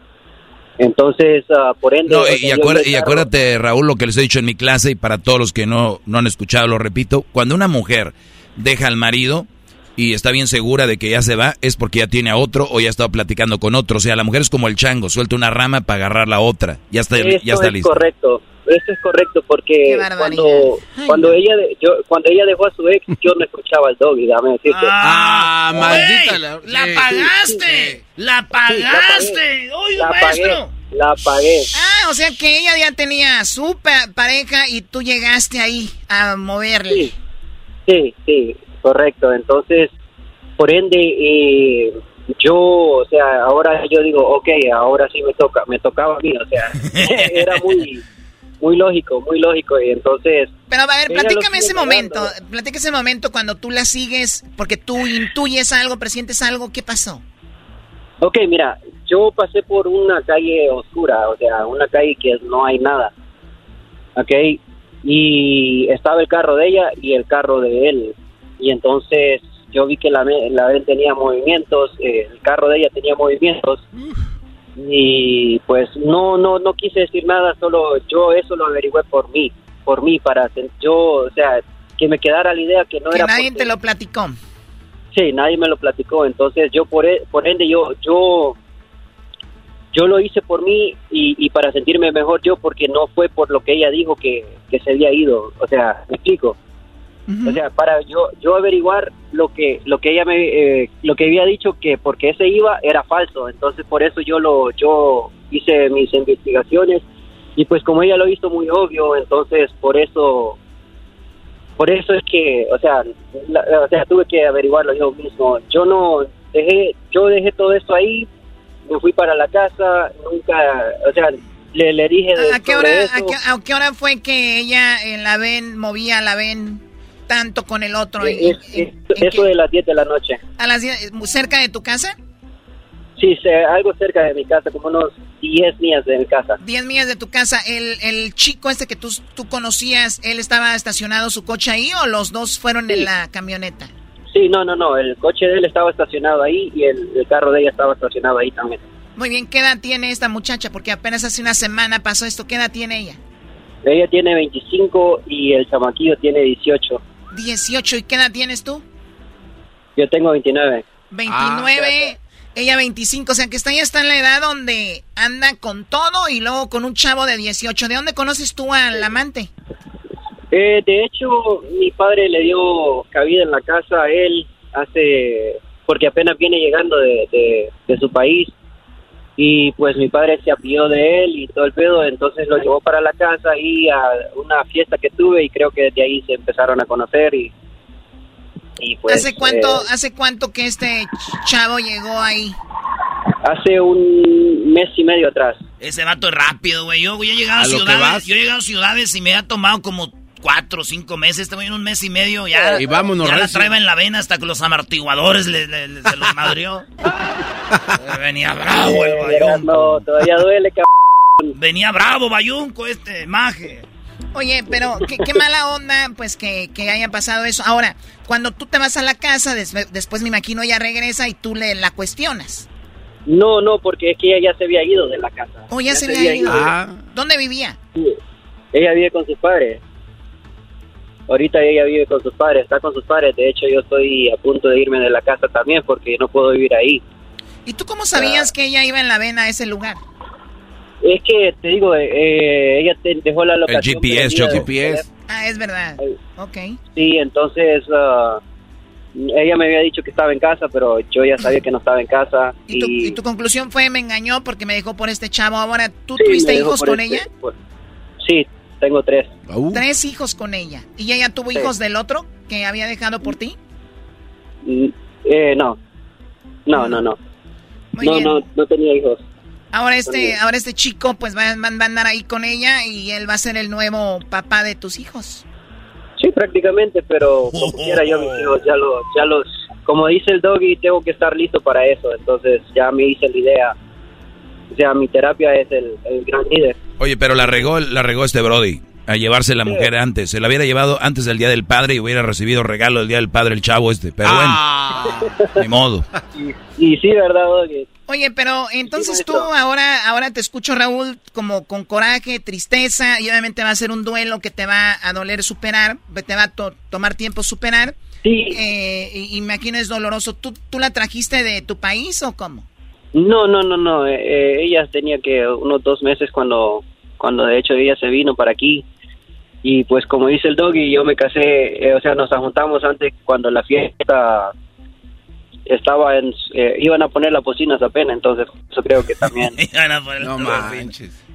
[SPEAKER 10] Entonces, ah, por ende...
[SPEAKER 4] No,
[SPEAKER 10] o
[SPEAKER 4] y, y acuérdate, Raúl, lo que les he dicho en mi clase y para todos los que no, no han escuchado, lo repito. Cuando una mujer deja al marido y está bien segura de que ya se va, es porque ya tiene a otro o ya está platicando con otro. O sea, la mujer es como el chango, suelta una rama para agarrar la otra. Ya está,
[SPEAKER 10] Eso
[SPEAKER 4] ya está
[SPEAKER 10] es
[SPEAKER 4] listo.
[SPEAKER 10] correcto, eso es correcto porque cuando cuando ella de- yo cuando ella dejó a su ex yo no escuchaba al doggy, dame decirte.
[SPEAKER 3] Ah, maldita
[SPEAKER 5] la...
[SPEAKER 3] la-
[SPEAKER 5] ¡La
[SPEAKER 3] sí.
[SPEAKER 5] pagaste! ¡La
[SPEAKER 10] pagaste!
[SPEAKER 5] ¡Oiga,
[SPEAKER 10] la
[SPEAKER 5] maestro!
[SPEAKER 10] pagué, la pagué.
[SPEAKER 5] Ah, o sea que ella ya tenía su pa- pareja y tú llegaste ahí a moverle.
[SPEAKER 10] Sí, sí, correcto. Entonces, por ende, eh, yo, o sea, ahora yo digo, ok, ahora sí me toca, me tocaba a mí, o sea, era muy, muy lógico, muy lógico. Y entonces,
[SPEAKER 5] Pero a ver, platícame ese momento, platícame ese momento cuando tú la sigues, porque tú intuyes algo, presientes algo, ¿qué pasó?
[SPEAKER 10] Ok, mira, yo pasé por una calle oscura, o sea, una calle que no hay nada, ok, y estaba el carro de ella y el carro de él, y entonces yo vi que la, la de él tenía movimientos, eh, el carro de ella tenía movimientos, y pues no, no, no quise decir nada, solo yo eso lo averigüé por mí, por mí, para yo, o sea, que me quedara la idea que no
[SPEAKER 5] Que
[SPEAKER 10] era
[SPEAKER 5] nadie
[SPEAKER 10] porque-
[SPEAKER 5] te lo platicó.
[SPEAKER 10] Sí, nadie me lo platicó, entonces yo por, e- por ende yo yo yo lo hice por mí y, y para sentirme mejor yo porque no fue por lo que ella dijo que, que se había ido, o sea, me explico. O sea, para yo yo averiguar lo que lo que ella me eh, lo que había dicho que porque ese iba era falso, entonces por eso yo lo yo hice mis investigaciones y pues como ella lo hizo muy obvio, entonces por eso por eso es que, o sea, la- o sea, tuve que averiguarlo yo mismo. Yo no dejé, yo dejé todo esto ahí, me fui para la casa, nunca, o sea, le, le dije de
[SPEAKER 5] ¿A qué, hora, a, qué, a qué hora fue que ella en la ven, movía la ven tanto con el otro?
[SPEAKER 10] Eh, es- es- eso de las 10 de la noche.
[SPEAKER 5] ¿A las 10, cerca de tu casa?
[SPEAKER 10] Sí, se- algo cerca de mi casa, como unos 10 millas de mi casa.
[SPEAKER 5] 10 millas de tu casa. ¿El, el chico este que tú, tú conocías, él estaba estacionado su coche ahí o los dos fueron en la camioneta?
[SPEAKER 10] Sí, no, no, no, el coche de él estaba estacionado ahí y el, el carro de ella estaba estacionado ahí también.
[SPEAKER 5] Muy bien, ¿qué edad tiene esta muchacha? Porque apenas hace una semana pasó esto. ¿Qué edad tiene ella?
[SPEAKER 10] Ella tiene 25 y el chamaquillo tiene 18.
[SPEAKER 5] 18. ¿Y qué edad tienes tú?
[SPEAKER 10] Yo tengo 29.
[SPEAKER 5] 29. ella 25. O sea que está, ya está en la edad donde anda con todo y luego con un chavo de 18. ¿De dónde conoces tú al amante?
[SPEAKER 10] Eh, de hecho, mi padre le dio cabida en la casa a él hace, porque apenas viene llegando de, de, su país y pues mi padre se apió de él y todo el pedo, entonces lo llevó para la casa y a una fiesta que tuve y creo que desde ahí se empezaron a conocer y, y pues...
[SPEAKER 5] ¿Hace cuánto,
[SPEAKER 10] eh,
[SPEAKER 5] ¿Hace cuánto que este chavo llegó ahí?
[SPEAKER 10] Hace un mes y medio atrás.
[SPEAKER 11] Ese vato es rápido, güey. Yo, he llegado a, ciudades, yo he llegado a ciudades y me ha tomado como cuatro o cinco meses, estamos en un mes y medio, ya,
[SPEAKER 3] y vámonos,
[SPEAKER 11] ya la traeba en la vena hasta que los amortiguadores le, se los madrió. Venía bravo el bayunco.
[SPEAKER 10] No, todavía duele, cabrón.
[SPEAKER 11] Venía bravo bayunco este maje.
[SPEAKER 5] Oye, pero qué, mala onda, pues que, que, haya pasado eso. Ahora, cuando tú te vas a la casa, después me imagino ella regresa y tú le la cuestionas.
[SPEAKER 10] No, no, porque es que ella ya se había ido de la casa.
[SPEAKER 5] Oh, ya, se, había, ido. Ah. ¿Dónde vivía?
[SPEAKER 10] Ella vive con sus padres. Ahorita ella vive con sus padres, está con sus padres. De hecho, yo estoy a punto de irme de la casa también porque no puedo vivir ahí.
[SPEAKER 5] ¿Y tú cómo sabías que ella iba en la vena a ese lugar?
[SPEAKER 10] Es que, te digo, eh, eh ella te dejó la locación.
[SPEAKER 4] El GPS, yo GPS.
[SPEAKER 5] Ah, es verdad. Ok.
[SPEAKER 10] Sí, entonces uh, ella me había dicho que estaba en casa, pero yo ya sabía que no estaba en casa.
[SPEAKER 5] ¿Y, Tu, conclusión fue, me engañó porque me dejó por este chavo. Ahora, ¿tú tuviste hijos con este, ella?
[SPEAKER 10] sí, tengo tres.
[SPEAKER 5] Tres hijos con ella. ¿Y ella tuvo hijos del otro que había dejado por ti?
[SPEAKER 10] Mm, eh, no. No, no, no. no, no, no tenía hijos.
[SPEAKER 5] Ahora este, ahora este chico pues va, va, a andar ahí con ella y él va a ser el nuevo papá de tus hijos.
[SPEAKER 10] Sí, prácticamente, pero como quiera yo mis hijos ya los, ya los, como dice el doggy, tengo que estar listo para eso. Entonces ya me hice la idea o sea, mi terapia es el, gran líder.
[SPEAKER 4] Oye, pero la regó, la regó este Brody a llevarse la mujer antes. Se la hubiera llevado antes del Día del Padre y hubiera recibido regalo el Día del Padre el chavo este. Pero bueno, ah. ni modo.
[SPEAKER 10] Y, sí, ¿verdad,
[SPEAKER 5] Oye, pero entonces tú ahora, ahora te escucho, Raúl, como con coraje, tristeza, y obviamente va a ser un duelo que te va a doler superar, te va a tomar tiempo superar.
[SPEAKER 10] Sí.
[SPEAKER 5] Eh, imagino es doloroso. ¿Tú, ¿Tú la trajiste de tu país o cómo?
[SPEAKER 10] No, no, no, no. Eh, eh, ella tenía que unos dos meses cuando, cuando de hecho ella se vino para aquí. Y pues como dice el doggy, yo me casé, eh, o sea, nos juntamos antes cuando la fiesta estaba en, iban a poner las bocinas apenas, entonces eso creo que también.
[SPEAKER 11] iban a poner no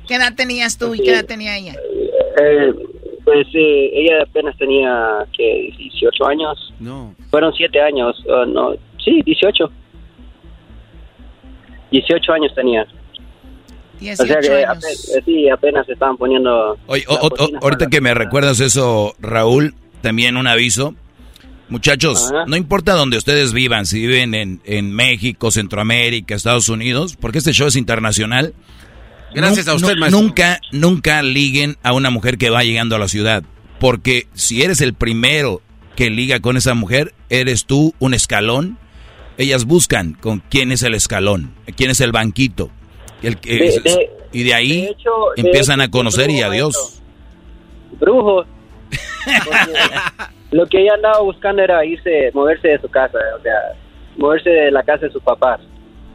[SPEAKER 5] ¿Qué edad tenías tú y qué edad tenía ella?
[SPEAKER 10] pues ella apenas tenía que 18 años.
[SPEAKER 3] No.
[SPEAKER 10] Fueron 7 años, no, sí, 18. 18 años tenía.
[SPEAKER 5] 18 o sea que
[SPEAKER 10] años. Eh, sí, apenas se estaban poniendo...
[SPEAKER 4] Oye, ahorita que me recuerdas eso, Raúl, también un aviso. Muchachos, no importa donde ustedes vivan, si viven en, en, México, Centroamérica, Estados Unidos, porque este show es internacional.
[SPEAKER 3] Gracias a usted, maestro.
[SPEAKER 4] Nunca, nunca liguen a una mujer que va llegando a la ciudad. Porque si eres el primero que liga con esa mujer, eres tú un escalón ellas buscan con quién es el escalón, quién es el banquito. El, y de ahí empiezan a conocer y adiós.
[SPEAKER 10] Brujo. lo que ella andaba buscando era irse, moverse de su casa, o sea, moverse de la casa de sus papás.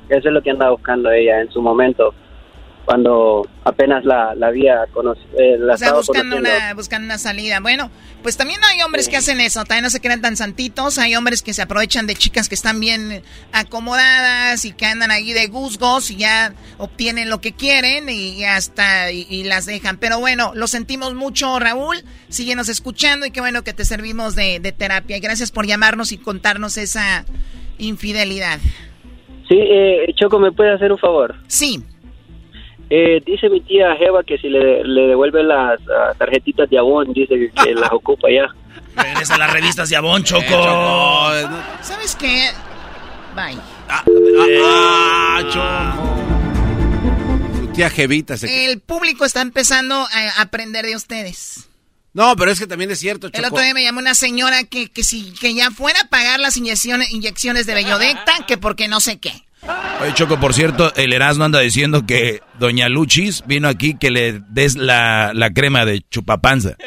[SPEAKER 10] Eso es lo que andaba buscando ella en su momento cuando apenas la, la había conocido. Eh,
[SPEAKER 5] o sea, buscando una, buscando una salida. Bueno, pues también hay hombres que hacen eso, también no se quedan tan santitos. Hay hombres que se aprovechan de chicas que están bien acomodadas y que andan ahí de gusgos y ya obtienen lo que quieren y hasta y, las dejan. Pero bueno, lo sentimos mucho, Raúl. Síguenos escuchando y qué bueno que te servimos de, de terapia. Y gracias por llamarnos y contarnos esa infidelidad.
[SPEAKER 10] Sí, eh, Choco, ¿me puede hacer un favor?
[SPEAKER 5] Sí.
[SPEAKER 10] Eh, dice mi tía Jeva que si le, le devuelve las ah, tarjetitas de Avon, dice que, las ocupa ya.
[SPEAKER 11] Regresa las revistas de Avon, Choco.
[SPEAKER 5] Eh, ¿Sabes qué? Bye.
[SPEAKER 3] Ah, ah, Choco. Su tía Jevita se...
[SPEAKER 5] El público está empezando a aprender de ustedes.
[SPEAKER 3] No, pero es que también es cierto, Choco.
[SPEAKER 5] El otro día me llamó una señora que, que si que ya fuera a pagar las inyecciones, inyecciones de Bellodecta, que porque no sé qué.
[SPEAKER 4] Oye, Choco, por cierto, el Erasmo anda diciendo que Doña Luchis vino aquí que le des la, crema de chupapanza.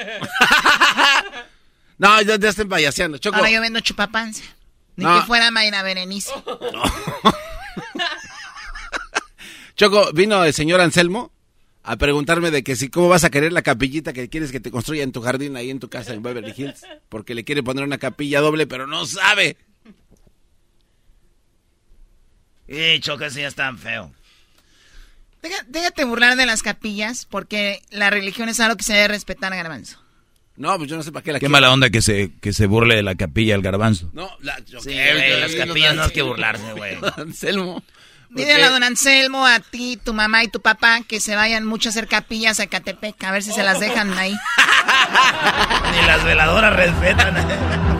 [SPEAKER 3] No, ya, ya estén payaseando, Choco.
[SPEAKER 5] Ahora yo vendo chupapanza. Ni
[SPEAKER 3] No.
[SPEAKER 5] que fuera Mayra Berenice.
[SPEAKER 3] Choco, vino el señor Anselmo a preguntarme de que si cómo vas a querer la capillita que quieres que te construya en tu jardín ahí en tu casa en Beverly Hills, porque le quiere poner una capilla doble, pero no sabe.
[SPEAKER 11] Y Choco, ese ya es tan feo.
[SPEAKER 5] Deja- déjate burlar de las capillas, porque la religión es algo que se debe respetar, Garbanzo.
[SPEAKER 3] No, pues yo no sé para qué la
[SPEAKER 4] Qué
[SPEAKER 3] quiere.
[SPEAKER 4] mala onda que se, que se burle de la capilla el garbanzo.
[SPEAKER 3] No, la,
[SPEAKER 11] Sí, güey, las capillas no hay que burlarse, güey.
[SPEAKER 3] Anselmo.
[SPEAKER 5] Dígale a don Anselmo, a ti, tu mamá y tu papá que se vayan mucho a hacer capillas a Catepec, a ver si se las dejan ahí.
[SPEAKER 11] Ni las veladoras respetan.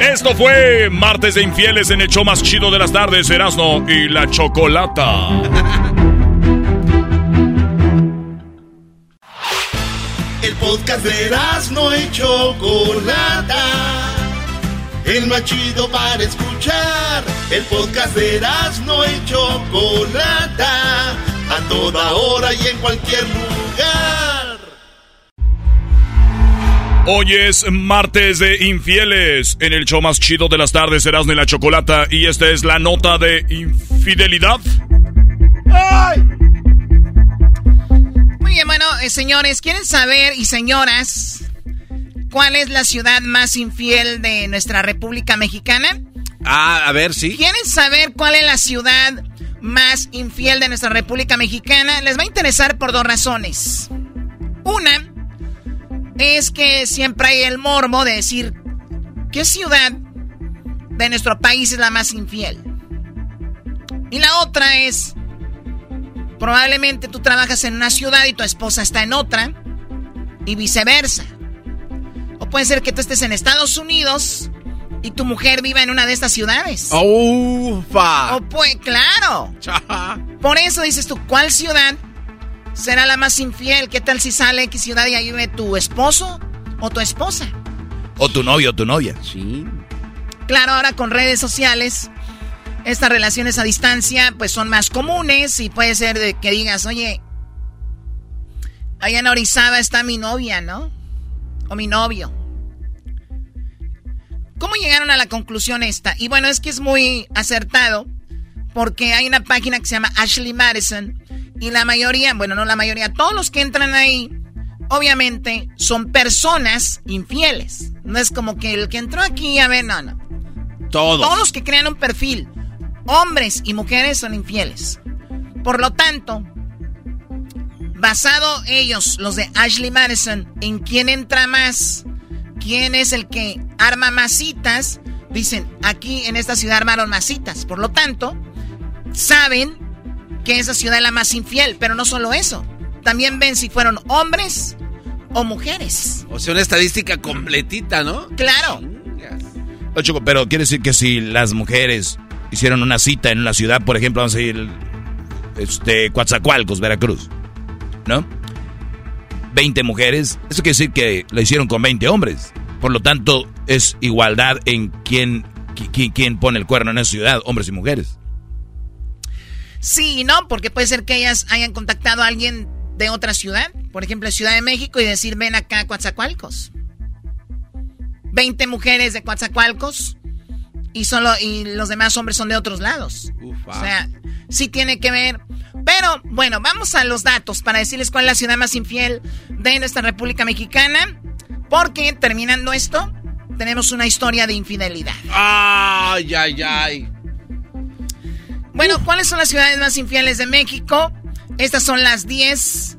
[SPEAKER 8] Esto fue Martes de Infieles en el show más chido de las tardes, Erasno y la Chocolata.
[SPEAKER 9] El podcast de no y Chocolata. El más chido para escuchar. El podcast de no y Chocolata. A toda hora y en cualquier lugar.
[SPEAKER 8] Hoy es martes de infieles en el show más chido de las tardes, Erasmo y la Chocolata. Y esta es la nota de infidelidad.
[SPEAKER 5] Muy bien, bueno, eh, señores, ¿quieren saber y señoras cuál es la ciudad más infiel de nuestra República Mexicana?
[SPEAKER 3] Ah, a ver, sí.
[SPEAKER 5] ¿Quieren saber cuál es la ciudad más infiel de nuestra República Mexicana? Les va a interesar por dos razones. Una es que siempre hay el morbo de decir qué ciudad de nuestro país es la más infiel. Y la otra es, probablemente tú trabajas en una ciudad y tu esposa está en otra, y viceversa. O puede ser que tú estés en Estados Unidos y tu mujer viva en una de estas ciudades.
[SPEAKER 3] ¡Ufa!
[SPEAKER 5] O pues, claro. Por eso dices tú, ¿cuál ciudad será la más infiel? ¿Qué tal si sale X ciudad y ahí vive tu esposo o tu esposa?
[SPEAKER 4] O tu novio o tu novia.
[SPEAKER 3] Sí.
[SPEAKER 5] Claro, ahora con redes sociales, estas relaciones a distancia pues son más comunes y puede ser de que digas, oye, allá en Orizaba está mi novia, ¿no? O mi novio. ¿Cómo llegaron a la conclusión esta? Y bueno, es que es muy acertado porque hay una página que se llama Ashley Madison y la mayoría, bueno, no la mayoría, todos los que entran ahí, obviamente son personas infieles. No es como que el que entró aquí, a ver, no, no.
[SPEAKER 3] Todos.
[SPEAKER 5] Todos los que crean un perfil, hombres y mujeres, son infieles. Por lo tanto, basado ellos, los de Ashley Madison, en quién entra más, quién es el que arma más citas, dicen, aquí en esta ciudad armaron más citas. Por lo tanto, saben que esa ciudad es la más infiel, pero no solo eso. También ven si fueron hombres o mujeres.
[SPEAKER 3] O sea, una estadística completita, ¿no?
[SPEAKER 5] Claro.
[SPEAKER 4] Pero quiere decir que si las mujeres hicieron una cita en una ciudad, por ejemplo, vamos a ir este, Coatzacoalcos, Veracruz, ¿no? 20 mujeres, eso quiere decir que lo hicieron con 20 hombres. Por lo tanto, es igualdad en quién, qui- quién pone el cuerno en esa ciudad, hombres y mujeres.
[SPEAKER 5] Sí y no, porque puede ser que ellas hayan contactado a alguien de otra ciudad, por ejemplo, Ciudad de México, y decir, ven acá a Coatzacoalcos. 20 mujeres de Coatzacoalcos y solo y los demás hombres son de otros lados. O sea, sí tiene que ver. Pero bueno, vamos a los datos para decirles cuál es la ciudad más infiel de nuestra República Mexicana. Porque terminando esto, tenemos una historia de infidelidad.
[SPEAKER 3] Ay, ay, ay.
[SPEAKER 5] Bueno, ¿cuáles son las ciudades más infieles de México? Estas son las 10.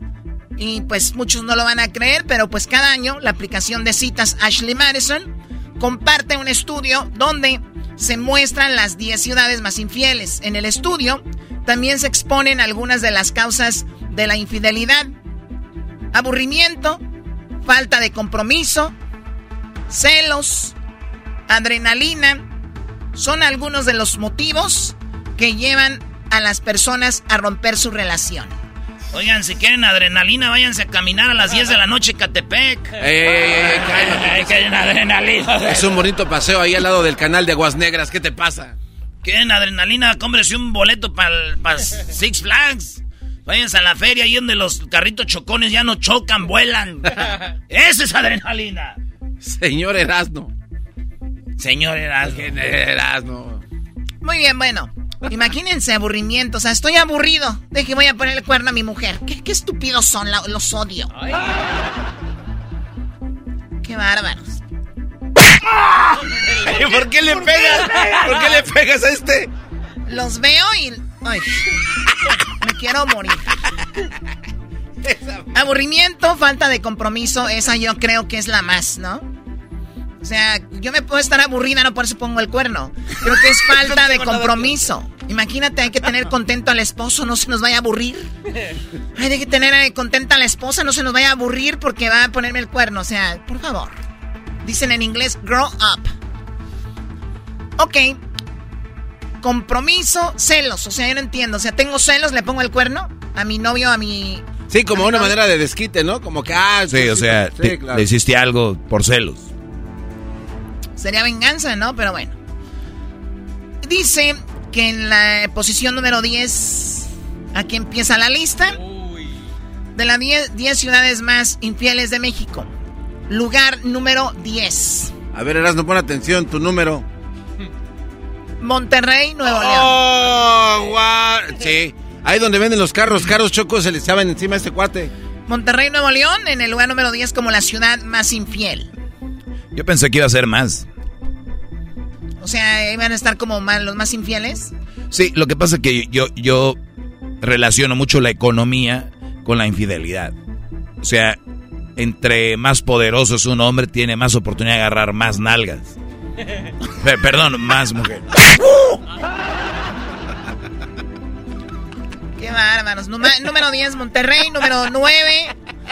[SPEAKER 5] Y pues muchos no lo van a creer, pero pues cada año la aplicación de citas Ashley Madison comparte un estudio donde se muestran las 10 ciudades más infieles. En el estudio también se exponen algunas de las causas de la infidelidad. Aburrimiento, falta de compromiso, celos, adrenalina, son algunos de los motivos que llevan a las personas a romper su relación.
[SPEAKER 11] Oigan, si quieren adrenalina, váyanse a caminar a las 10 de la noche en Catepec.
[SPEAKER 3] Ey,
[SPEAKER 11] que hay una adrenalina.
[SPEAKER 3] Es un bonito paseo ahí al lado del canal de Aguas Negras. ¿Qué te pasa?
[SPEAKER 11] ¿Quieren adrenalina? Cómprese un boleto para Six Flags. Váyanse a la feria ahí donde los carritos chocones ya no chocan, vuelan. Esa es adrenalina.
[SPEAKER 3] Señor Erasno.
[SPEAKER 11] Señor Erasno.
[SPEAKER 3] Erasno.
[SPEAKER 5] Muy bien, bueno. Imagínense aburrimiento. O sea, estoy aburrido. De que voy a poner el cuerno a mi mujer. Qué, qué estúpidos son, la- los odio. Qué bárbaros.
[SPEAKER 3] ¿Por qué le pegas? ¿Por qué le pegas a este?
[SPEAKER 5] Los veo y. Ay, me quiero morir. Aburrimiento, falta de compromiso, esa yo creo que es la más, ¿no? O sea, yo me puedo estar aburrida, no por eso pongo el cuerno. Creo que es falta de compromiso. Imagínate, hay que tener contento al esposo, no se nos vaya a aburrir. Hay que tener eh, contenta a la esposa, no se nos vaya a aburrir porque va a ponerme el cuerno. O sea, por favor. Dicen en inglés, grow up. Ok. Compromiso, celos. O sea, yo no entiendo. O sea, tengo celos, le pongo el cuerno a mi novio, a mi...
[SPEAKER 3] Sí, como una manera de desquite, ¿no? Como que, ah,
[SPEAKER 4] Sí, o sea,
[SPEAKER 3] sí,
[SPEAKER 4] te-
[SPEAKER 3] claro.
[SPEAKER 4] le hiciste algo por celos.
[SPEAKER 5] Sería venganza, ¿no? Pero bueno. Dice que en la posición número 10, aquí empieza la lista, de las 10 10 ciudades más infieles de México. Lugar número 10.
[SPEAKER 3] A ver, Erasno, pon atención, tu número.
[SPEAKER 5] Monterrey, Nuevo León.
[SPEAKER 3] Oh, guau. Sí. Ahí donde venden los carros, carros chocos, se les echaban encima a este cuate.
[SPEAKER 5] Monterrey, Nuevo León, en el lugar número 10 como la ciudad más infiel.
[SPEAKER 4] Yo pensé que iba a ser más.
[SPEAKER 5] O sea, iban a estar como los más infieles.
[SPEAKER 4] Sí, lo que pasa es que yo, yo relaciono mucho la economía con la infidelidad. O sea, entre más poderoso es un hombre, tiene más oportunidad de agarrar más nalgas. Pe- perdón, más mujeres.
[SPEAKER 5] Qué bárbaros. Número 10, Monterrey. Número 9,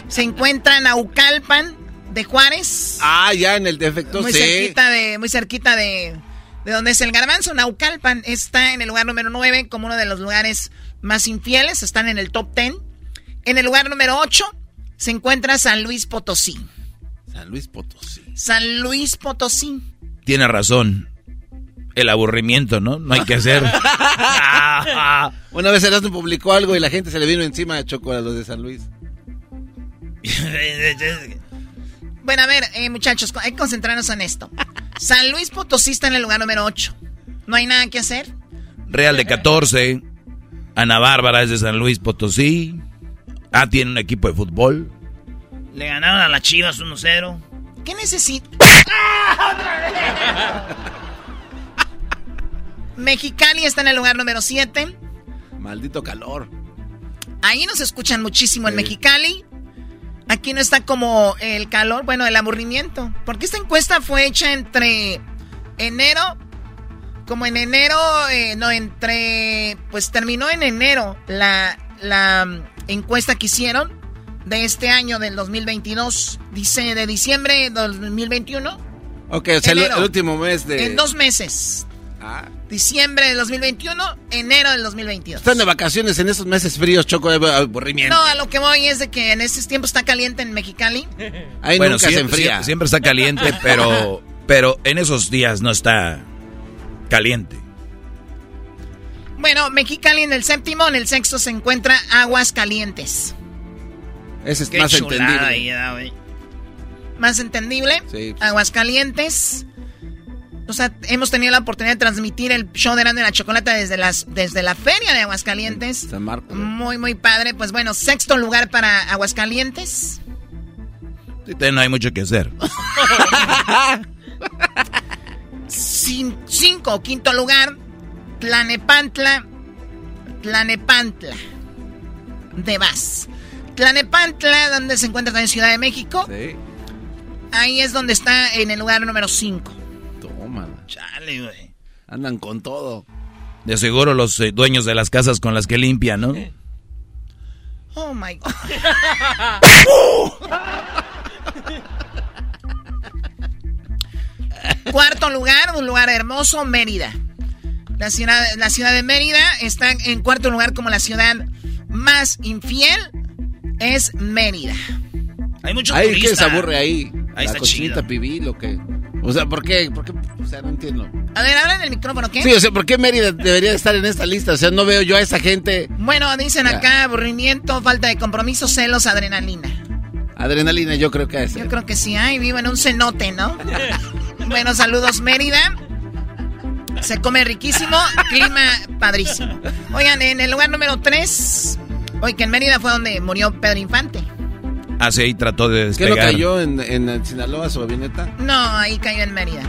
[SPEAKER 5] se encuentra Naucalpan de Juárez.
[SPEAKER 3] Ah, ya en el defecto,
[SPEAKER 5] muy
[SPEAKER 3] sí.
[SPEAKER 5] cerquita de muy cerquita de de donde es el garbanzo Naucalpan está en el lugar número 9 como uno de los lugares más infieles están en el top 10 en el lugar número 8 se encuentra San Luis Potosí
[SPEAKER 3] San Luis Potosí.
[SPEAKER 5] San Luis Potosí
[SPEAKER 4] Tiene razón. El aburrimiento, ¿no? No hay que hacer.
[SPEAKER 3] Una vez Erasmo publicó algo y la gente se le vino encima de Choco a los de San Luis.
[SPEAKER 5] bueno a ver eh, muchachos hay que concentrarnos en esto San Luis Potosí está en el lugar número 8 no hay nada que hacer
[SPEAKER 4] Real de 14. Ana Bárbara es de San Luis Potosí. Ah, tiene un equipo de fútbol.
[SPEAKER 11] Le ganaron a las chivas 1-0.
[SPEAKER 5] ¿Qué necesito? Mexicali está en el lugar número 7.
[SPEAKER 3] Maldito calor.
[SPEAKER 5] Ahí nos escuchan muchísimo en Mexicali. Aquí no está como el calor, bueno, el aburrimiento. Porque esta encuesta fue hecha entre enero, como en enero, eh, no, entre, pues terminó en enero la, la mm, encuesta que hicieron de este año, del 2022, dice de diciembre de 2021,
[SPEAKER 3] Ok, o sea, el, el último mes de...
[SPEAKER 5] en dos meses.
[SPEAKER 3] Ah.
[SPEAKER 5] Diciembre del 2021, enero del 2022.
[SPEAKER 3] Están de vacaciones en esos meses fríos, Choco, de aburrimiento.
[SPEAKER 5] No, a lo que voy es de que en estos tiempos está caliente en Mexicali.
[SPEAKER 3] Ahí
[SPEAKER 4] bueno,
[SPEAKER 3] nunca se
[SPEAKER 4] siempre,
[SPEAKER 3] enfría.
[SPEAKER 4] siempre- siempre está caliente, pero, pero en esos días no está caliente.
[SPEAKER 5] Bueno, Mexicali en el séptimo, en el sexto se encuentra Aguas Calientes.
[SPEAKER 3] Ese es
[SPEAKER 11] Qué
[SPEAKER 3] más entendible.
[SPEAKER 5] Más entendible.
[SPEAKER 3] Sí.
[SPEAKER 5] Aguas Calientes. O sea, hemos tenido la oportunidad de transmitir el show de Grande la Chocolata desde, las, desde la feria de Aguascalientes.
[SPEAKER 3] San Marcos.
[SPEAKER 5] Muy, muy padre. Pues bueno, sexto lugar para Aguascalientes.
[SPEAKER 4] Sí, también no hay mucho que hacer.
[SPEAKER 5] Cin- cinco, quinto lugar, Tlanepantla. Tlanepantla. De Vaz. Tlanepantla, donde se encuentra también Ciudad de México.
[SPEAKER 3] Sí.
[SPEAKER 5] Ahí es donde está en el lugar número 5.
[SPEAKER 11] Chale, güey.
[SPEAKER 3] Andan con todo.
[SPEAKER 4] De seguro los eh, dueños de las casas con las que limpian, ¿no?
[SPEAKER 5] Oh my God. Cuarto lugar, un lugar hermoso, Mérida. La ciudad, la ciudad de Mérida está en cuarto lugar como la ciudad más infiel. Es Mérida.
[SPEAKER 11] Hay mucho
[SPEAKER 3] Ay,
[SPEAKER 11] turista.
[SPEAKER 3] ¿qué se aburre ahí?
[SPEAKER 11] Ahí
[SPEAKER 3] ¿La
[SPEAKER 11] está
[SPEAKER 3] cochinita pibil o qué? O sea, ¿por qué? ¿por qué? O sea, no entiendo.
[SPEAKER 5] A ver, hablan del micrófono, ¿qué?
[SPEAKER 3] Sí, o sea, ¿por qué Mérida debería de estar en esta lista? O sea, no veo yo a esa gente.
[SPEAKER 5] Bueno, dicen
[SPEAKER 3] Ya.
[SPEAKER 5] acá aburrimiento, falta de compromiso, celos, adrenalina.
[SPEAKER 3] Adrenalina, yo creo que es.
[SPEAKER 5] Yo creo que sí hay, vivo en un cenote, ¿no? bueno, saludos Mérida. Se come riquísimo, clima padrísimo. Oigan, en el lugar número 3, hoy que en Mérida fue donde murió Pedro Infante.
[SPEAKER 4] Ah, sí, ahí trató de
[SPEAKER 3] ¿Qué lo
[SPEAKER 4] despegar.
[SPEAKER 3] cayó en, en Sinaloa su avioneta?
[SPEAKER 5] No, ahí cayó en Mérida.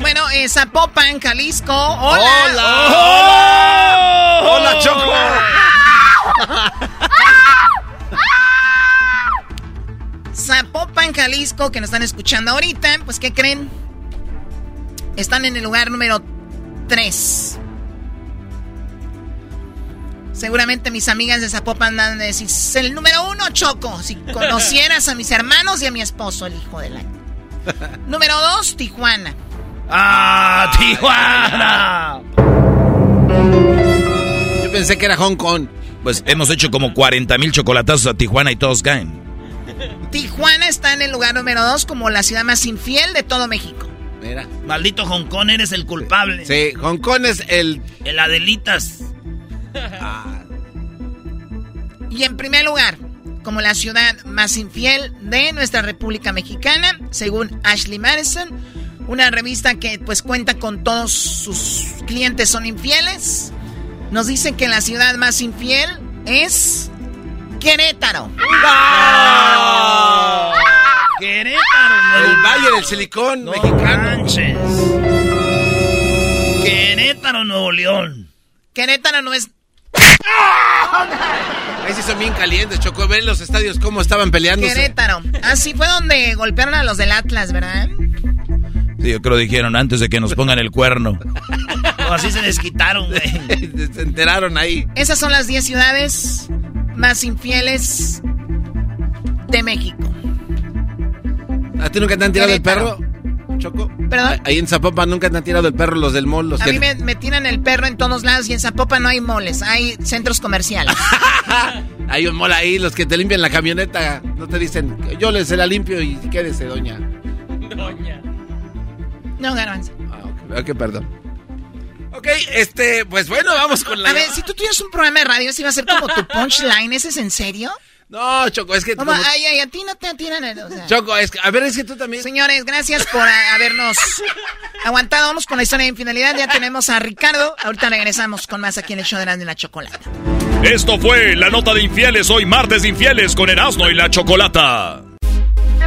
[SPEAKER 5] Bueno, eh, Zapopan, Jalisco. ¡Hola!
[SPEAKER 3] ¡Hola! ¡Hola, Choco!
[SPEAKER 5] Zapopan, Jalisco, que nos están escuchando ahorita, pues ¿qué creen? Están en el lugar número 3. Seguramente mis amigas de Zapopan van a decir, "Es el número uno, Choco. Si conocieras a mis hermanos y a mi esposo, el hijo del año. número 2, Tijuana.
[SPEAKER 4] ¡Ah, Tijuana!
[SPEAKER 3] Yo pensé que era Hong Kong.
[SPEAKER 4] Pues hemos hecho como 40 mil chocolatazos a Tijuana y todos caen.
[SPEAKER 5] Tijuana está en el lugar número 2 como la ciudad más infiel de todo México.
[SPEAKER 3] Mira.
[SPEAKER 1] Maldito Hong Kong, eres el culpable.
[SPEAKER 3] Sí, Hong Kong es el...
[SPEAKER 1] El Adelitas.
[SPEAKER 5] Y en primer lugar, como la ciudad más infiel de nuestra República Mexicana, según Ashley Madison, una revista que pues cuenta con todos sus clientes son infieles, nos dice que la ciudad más infiel es Querétaro.
[SPEAKER 1] Querétaro, no
[SPEAKER 3] El Valle del Silicón mexicano.
[SPEAKER 1] manches. Querétaro, Nuevo León.
[SPEAKER 5] Querétaro no es
[SPEAKER 3] Ahí sí son bien calientes, Choco. Ver los estadios cómo estaban peleando.
[SPEAKER 5] Querétaro. Así fue donde golpearon a los del Atlas, ¿verdad?
[SPEAKER 4] Sí, yo creo dijeron antes de que nos pongan el cuerno.
[SPEAKER 1] O así se desquitaron, güey.
[SPEAKER 3] Se enteraron ahí.
[SPEAKER 5] Esas son las 10 ciudades más infieles de México.
[SPEAKER 3] ¿A ti nunca te han tirado el perro? Choco.
[SPEAKER 5] ¿Perdón?
[SPEAKER 3] Ahí en Zapopan nunca te han tirado el perro los del mall. Los
[SPEAKER 5] A
[SPEAKER 3] que...
[SPEAKER 5] mí me, me tiran el perro en todos lados y en Zapopan no hay moles, hay centros comerciales.
[SPEAKER 3] Hay un mall ahí, los que te limpian la camioneta. No te dicen, yo les se la limpio y quédese, doña.
[SPEAKER 1] Doña.
[SPEAKER 5] No, garbanzo.
[SPEAKER 3] Ah, ok, perdón. Ok, este, pues bueno, vamos con la...
[SPEAKER 5] A ver, si tú tuvieras un programa de radio, ¿sí iba a ser como tu punchline? ¿Ese es en serio?
[SPEAKER 3] No, Choco, es que...
[SPEAKER 5] Como, ay, ay, a ti no te tiran el... o sea.
[SPEAKER 3] Choco, es que, a ver, es que tú también...
[SPEAKER 5] Señores, gracias por a- habernos aguantado. Vamos con la historia de infidelidad. Ya tenemos a Ricardo. Ahorita regresamos con más aquí en el show de Erasmo y la Chocolata.
[SPEAKER 8] Esto fue la nota de infieles hoy martes de infieles con Erasmo y la Chocolata.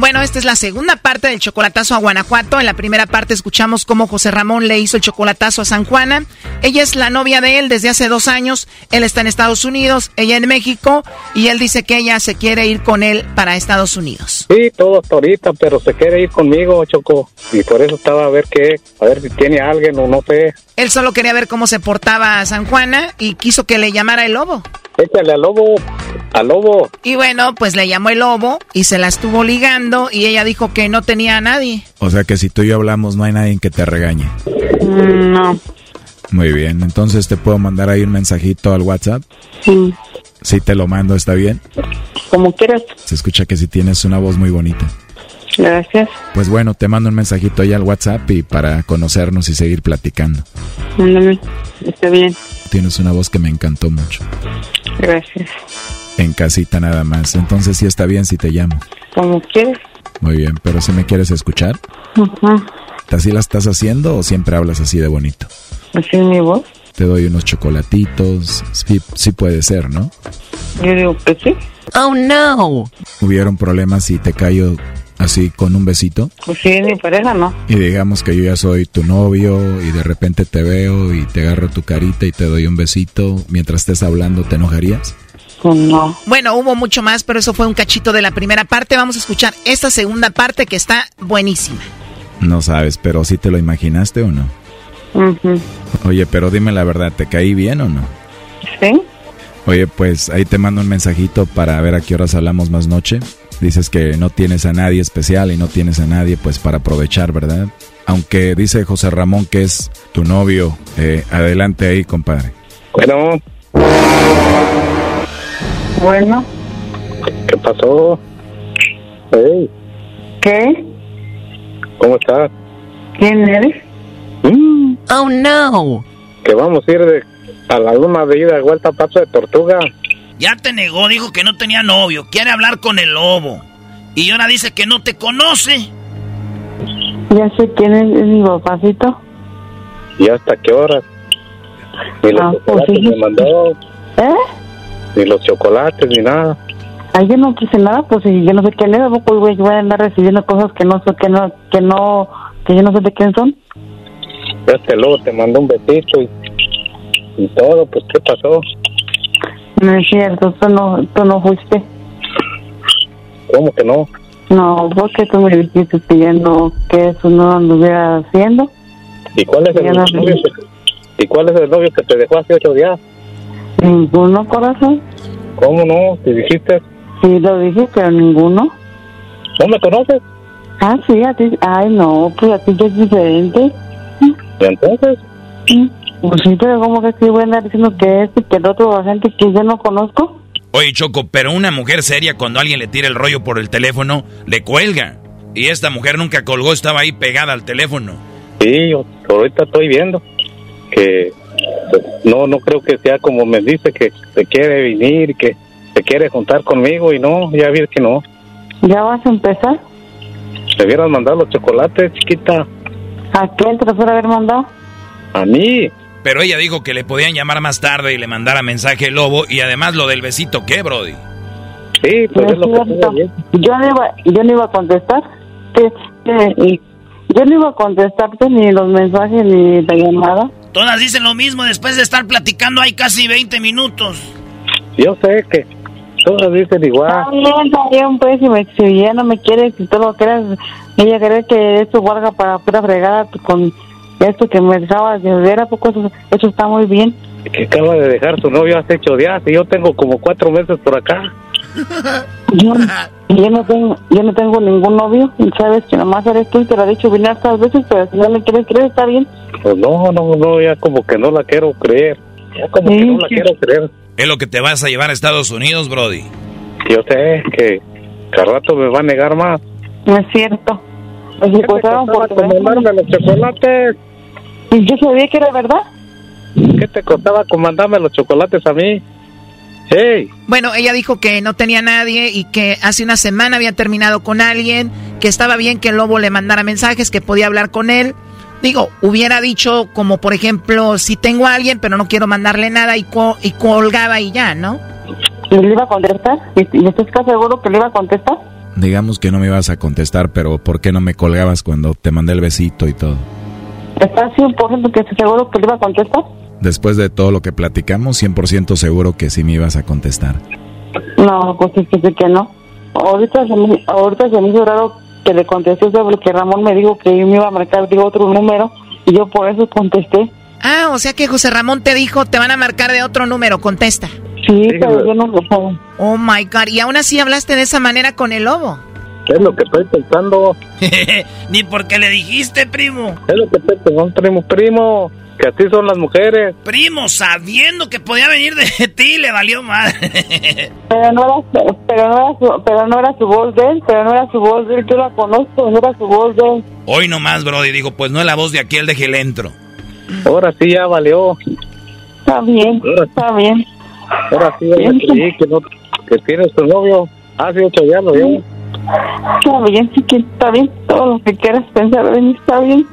[SPEAKER 5] Bueno, esta es la segunda parte del chocolatazo a Guanajuato. En la primera parte escuchamos cómo José Ramón le hizo el chocolatazo a San Juana. Ella es la novia de él desde hace dos años. Él está en Estados Unidos, ella en México. Y él dice que ella se quiere ir con él para Estados Unidos.
[SPEAKER 12] Sí, todo hasta ahorita, pero se quiere ir conmigo, Choco. Y por eso estaba a ver qué, a ver si tiene alguien o no sé.
[SPEAKER 5] Él solo quería ver cómo se portaba San Juana y quiso que le llamara el lobo.
[SPEAKER 12] Échale al lobo, al lobo.
[SPEAKER 5] Y bueno, pues le llamó el lobo y se la estuvo ligando y ella dijo que no tenía a nadie.
[SPEAKER 6] O sea que si tú y yo hablamos no hay nadie que te regañe.
[SPEAKER 7] Mm, No.
[SPEAKER 6] Muy bien, entonces te puedo mandar ahí un mensajito al WhatsApp.
[SPEAKER 7] Sí.
[SPEAKER 6] Si te lo mando, ¿está bien?
[SPEAKER 7] Como quieras.
[SPEAKER 6] Se escucha que si tienes una voz muy bonita.
[SPEAKER 7] Gracias.
[SPEAKER 6] Pues bueno, te mando un mensajito ahí al WhatsApp y para conocernos y seguir platicando.
[SPEAKER 7] Mándame. Está bien.
[SPEAKER 6] Tienes una voz que me encantó mucho.
[SPEAKER 7] Gracias.
[SPEAKER 6] En casita nada más. Entonces sí está bien si te llamo.
[SPEAKER 7] Como quieras.
[SPEAKER 6] Muy bien, pero si me quieres escuchar,
[SPEAKER 7] Ajá.
[SPEAKER 6] ¿así la estás haciendo o siempre hablas así de bonito?
[SPEAKER 7] Así es mi voz.
[SPEAKER 6] Te doy unos chocolatitos. Sí, sí puede ser, ¿no?
[SPEAKER 7] Yo digo que sí.
[SPEAKER 5] Oh no.
[SPEAKER 6] ¿Hubieron problemas si te callo así con un besito?
[SPEAKER 7] Pues sí, mi pareja no.
[SPEAKER 6] Y digamos que yo ya soy tu novio y de repente te veo y te agarro tu carita y te doy un besito. Mientras estés hablando, ¿te enojarías?
[SPEAKER 7] No.
[SPEAKER 5] Bueno, hubo mucho más, pero eso fue un cachito de la primera parte. Vamos a escuchar esta segunda parte que está buenísima.
[SPEAKER 6] No sabes, pero ¿sí te lo imaginaste o no? Oye, pero dime la verdad, ¿te caí bien o no?
[SPEAKER 7] Sí.
[SPEAKER 6] Oye, pues ahí te mando un mensajito para ver a qué horas hablamos más noche. Dices que no tienes a nadie especial y no tienes a nadie pues para aprovechar, ¿verdad? Aunque dice José Ramón que es tu novio, eh, adelante ahí, compadre.
[SPEAKER 12] Bueno,
[SPEAKER 7] Bueno.
[SPEAKER 12] ¿qué pasó? Hey,
[SPEAKER 7] ¿Qué?
[SPEAKER 12] ¿cómo estás?
[SPEAKER 7] ¿Quién eres?
[SPEAKER 12] Mm,
[SPEAKER 5] Oh no.
[SPEAKER 12] que vamos a ir de, a la luna de ida de vuelta a Paso de Tortuga.
[SPEAKER 11] Ya te negó, dijo que no tenía novio, quiere hablar con el lobo. Y ahora dice que no te conoce.
[SPEAKER 7] Ya sé quién es, es mi papacito.
[SPEAKER 12] ¿Y hasta qué horas? Ni los
[SPEAKER 7] Ah, pues sí.
[SPEAKER 12] me mandó,
[SPEAKER 7] ¿Eh?
[SPEAKER 12] Ni los chocolates, ni nada.
[SPEAKER 7] Ay, yo no quise nada, pues si yo no sé quién es, tampoco voy voy a andar recibiendo cosas que no sé, que no, que no, que yo no sé de quién son.
[SPEAKER 12] Este luego te mandó un besito y, y todo, pues ¿qué pasó?
[SPEAKER 7] No es cierto, tú no, tú no fuiste.
[SPEAKER 12] ¿Cómo que no?
[SPEAKER 7] No, porque tú me dijiste que yo no, que eso no anduviera haciendo.
[SPEAKER 12] ¿Y cuál es el novio ¿Y cuál es el novio que te dejó hace ocho días?
[SPEAKER 7] Ninguno, corazón.
[SPEAKER 12] ¿Cómo no? ¿Te dijiste?
[SPEAKER 7] Sí, lo dije, pero ninguno.
[SPEAKER 12] ¿No me conoces?
[SPEAKER 7] Ah, sí, a ti. Ay, no, pues a ti es diferente.
[SPEAKER 12] ¿Y entonces?
[SPEAKER 7] Mm, Pues sí, pero ¿cómo que sí voy a andar diciendo que este, que el otro gente que yo no conozco?
[SPEAKER 4] Oye, Choco, pero una mujer seria cuando alguien le tira el rollo por el teléfono, le cuelga. Y esta mujer nunca colgó, estaba ahí pegada al teléfono.
[SPEAKER 12] Sí, yo ahorita estoy viendo que no no creo que sea como me dice que se quiere venir, que se quiere juntar conmigo y no, ya vi que no.
[SPEAKER 7] ¿Ya vas a empezar?
[SPEAKER 12] Me hubieran mandado los chocolates, chiquita.
[SPEAKER 7] ¿A quién te los fuera a haber mandado?
[SPEAKER 12] A mí.
[SPEAKER 4] Pero ella dijo que le podían llamar más tarde y le mandara mensaje el lobo. Y además lo del besito, ¿qué, Brody?
[SPEAKER 12] Sí,
[SPEAKER 7] No es cierto. Yo no iba, yo no iba a contestar. Y yo no iba a contestarte ni los mensajes ni la llamada.
[SPEAKER 11] Todas dicen lo mismo después de estar platicando ahí casi 20 minutos.
[SPEAKER 12] Yo sé que todas dicen igual.
[SPEAKER 7] Bien, pues, si, me, si ella no me quiere, si tú lo quieres, ella cree que esto valga para pura fregada con esto que me acabas de ver, ¿a poco eso, eso está muy bien?
[SPEAKER 12] Que acaba de dejar su novio hace ocho días y yo tengo como cuatro meses por acá.
[SPEAKER 7] Yo, no tengo, yo no tengo ningún novio, y sabes que nomás eres tú y te lo he dicho bien hartas veces, pero si no le quieres creer, está bien.
[SPEAKER 12] Pues no, no, no, ya como que no la quiero creer. Ya como que no la quiero creer.
[SPEAKER 4] Es lo que te vas a llevar a Estados Unidos, Brody.
[SPEAKER 12] Yo sé que cada rato me va a negar más.
[SPEAKER 7] No es cierto. Me
[SPEAKER 12] ¿Qué te
[SPEAKER 7] secuestraron por
[SPEAKER 12] mandarme los chocolates?
[SPEAKER 7] Y yo sabía que era verdad.
[SPEAKER 12] ¿Qué te costaba con mandarme los chocolates a mí? Hey,
[SPEAKER 5] Bueno, ella dijo que no tenía nadie y que hace una semana había terminado con alguien, que estaba bien que el lobo le mandara mensajes, que podía hablar con él. Digo, hubiera dicho como por ejemplo, si tengo a alguien pero no quiero mandarle nada y, co- y colgaba y ya, ¿no?
[SPEAKER 7] ¿Y le iba a contestar? ¿Y, y estás seguro que le iba a contestar?
[SPEAKER 6] Digamos que no me ibas a contestar, pero ¿por qué no me colgabas cuando te mandé el besito y todo?
[SPEAKER 7] ¿Estás 100% que estás seguro que le iba a contestar?
[SPEAKER 6] Después de todo lo que platicamos, 100% seguro que sí me ibas a contestar.
[SPEAKER 7] No, pues es que sí que no. Ahorita se me, ahorita se me hizo raro que le contesté eso porque Ramón me dijo que me iba a marcar digo, otro número y yo por eso contesté.
[SPEAKER 5] Ah, o sea que José Ramón te dijo, te van a marcar de otro número, contesta.
[SPEAKER 7] Sí, pero yo no lo sé.
[SPEAKER 5] Oh my God, y aún así hablaste de esa manera con el lobo.
[SPEAKER 12] es lo que estoy pensando.
[SPEAKER 11] Ni porque le dijiste, primo.
[SPEAKER 12] Es lo que estoy pensando, primo, primo. Que así son las mujeres.
[SPEAKER 11] Primo, sabiendo que podía venir de ti, le valió madre.
[SPEAKER 7] Pero no era, pero no era, su, pero no era su voz de él, pero no era su voz de él, yo la conozco, no era su voz de él.
[SPEAKER 4] Hoy nomás, Brody, digo, pues no es la voz de aquel de Gelentro.
[SPEAKER 12] Ahora sí ya valió.
[SPEAKER 7] Está bien, está bien.
[SPEAKER 12] Ahora sí ya
[SPEAKER 7] Bien.
[SPEAKER 12] creí que, no, que tienes tu novio. Hace ocho días lo vio.
[SPEAKER 7] Está bien, sí que está bien, todo lo que quieras pensar de mí está bien.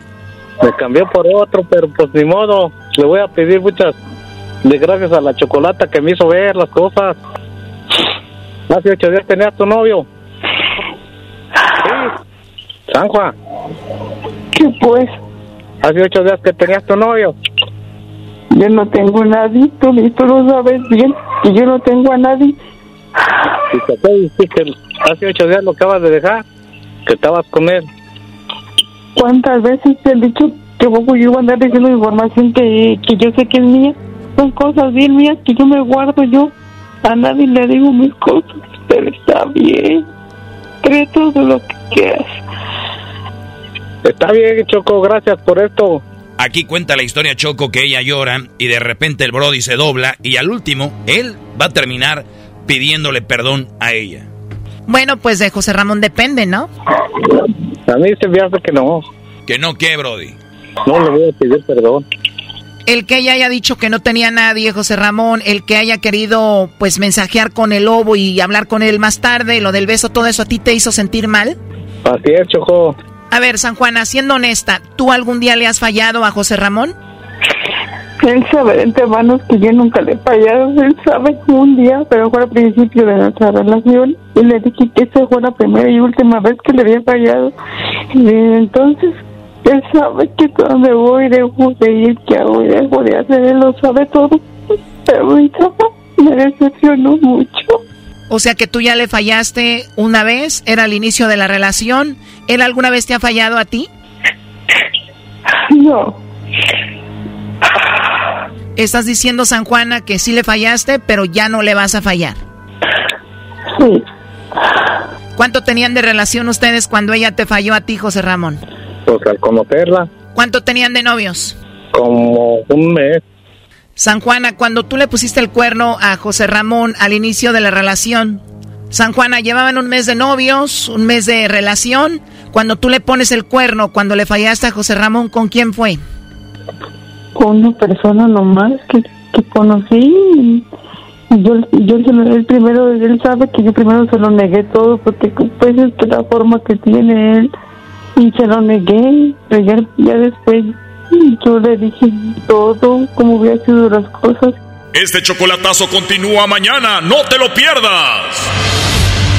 [SPEAKER 12] Me cambió por otro, pero pues ni modo. Le voy a pedir muchas de gracias a la chocolata que me hizo ver las cosas. Hace ocho días tenías tu novio. Sí. San Juan.
[SPEAKER 7] ¿Qué pues?
[SPEAKER 12] Hace ocho días que tenías tu novio.
[SPEAKER 7] Yo no tengo nadie, tú, tú lo sabes bien, y yo no tengo a nadie.
[SPEAKER 12] Y te acabo de decir que hace ocho días lo acabas de dejar. Que estabas con él.
[SPEAKER 7] ¿Cuántas veces te he dicho que vos yo iba a andar diciendo información que, que yo sé que es mía? Son cosas bien mías que yo me guardo yo. A nadie le digo mis cosas, pero está bien. Cree todo lo que quieras.
[SPEAKER 12] Está bien, Choco, gracias por esto.
[SPEAKER 4] Aquí cuenta la historia Choco que ella llora y de repente el Brody se dobla y al último él va a terminar pidiéndole perdón a ella.
[SPEAKER 5] Bueno, pues de José Ramón depende, ¿no?
[SPEAKER 12] A mí se me hace que no.
[SPEAKER 4] Que no, ¿qué, Brody?
[SPEAKER 12] No le voy a pedir perdón.
[SPEAKER 5] El que ella haya dicho que no tenía nadie, José Ramón, el que haya querido pues mensajear con el lobo y hablar con él más tarde, lo del beso, todo eso a ti te hizo sentir mal.
[SPEAKER 12] Así es, Choco.
[SPEAKER 5] A ver, San Juana, siendo honesta, ¿tú algún día le has fallado a José Ramón?
[SPEAKER 7] Él sabe de antemano que yo nunca le he fallado. Él sabe que un día, pero fue al principio de nuestra relación, y le dije que esa fue la primera y última vez que le había fallado. Y entonces, él sabe que donde voy dejo de ir, que hago dejo de hacer, él lo sabe todo. Pero ahorita me decepcionó mucho.
[SPEAKER 5] O sea que tú ya le fallaste una vez, era el inicio de la relación. ¿Él alguna vez te ha fallado a ti?
[SPEAKER 7] No.
[SPEAKER 5] Estás diciendo, San Juana, que sí le fallaste, pero ya no le vas a fallar.
[SPEAKER 7] Sí.
[SPEAKER 5] ¿Cuánto tenían de relación ustedes cuando ella te falló a ti, José Ramón?
[SPEAKER 12] Pues al conocerla,
[SPEAKER 5] ¿Cuánto tenían de novios?
[SPEAKER 12] como un mes.
[SPEAKER 5] San Juana, cuando tú le pusiste el cuerno a José Ramón al inicio de la relación, San Juana, llevaban un mes de novios, un mes de relación. Cuando tú le pones el cuerno, cuando le fallaste a José Ramón, ¿con quién fue?
[SPEAKER 7] Con una persona nomás que, que conocí. Yo, yo se lo, él primero, él sabe que yo primero se lo negué todo porque pues es la forma que tiene él y se lo negué, pero ya, ya después yo le dije todo, cómo hubiera sido las cosas.
[SPEAKER 8] Este chocolatazo continúa mañana, no te lo pierdas.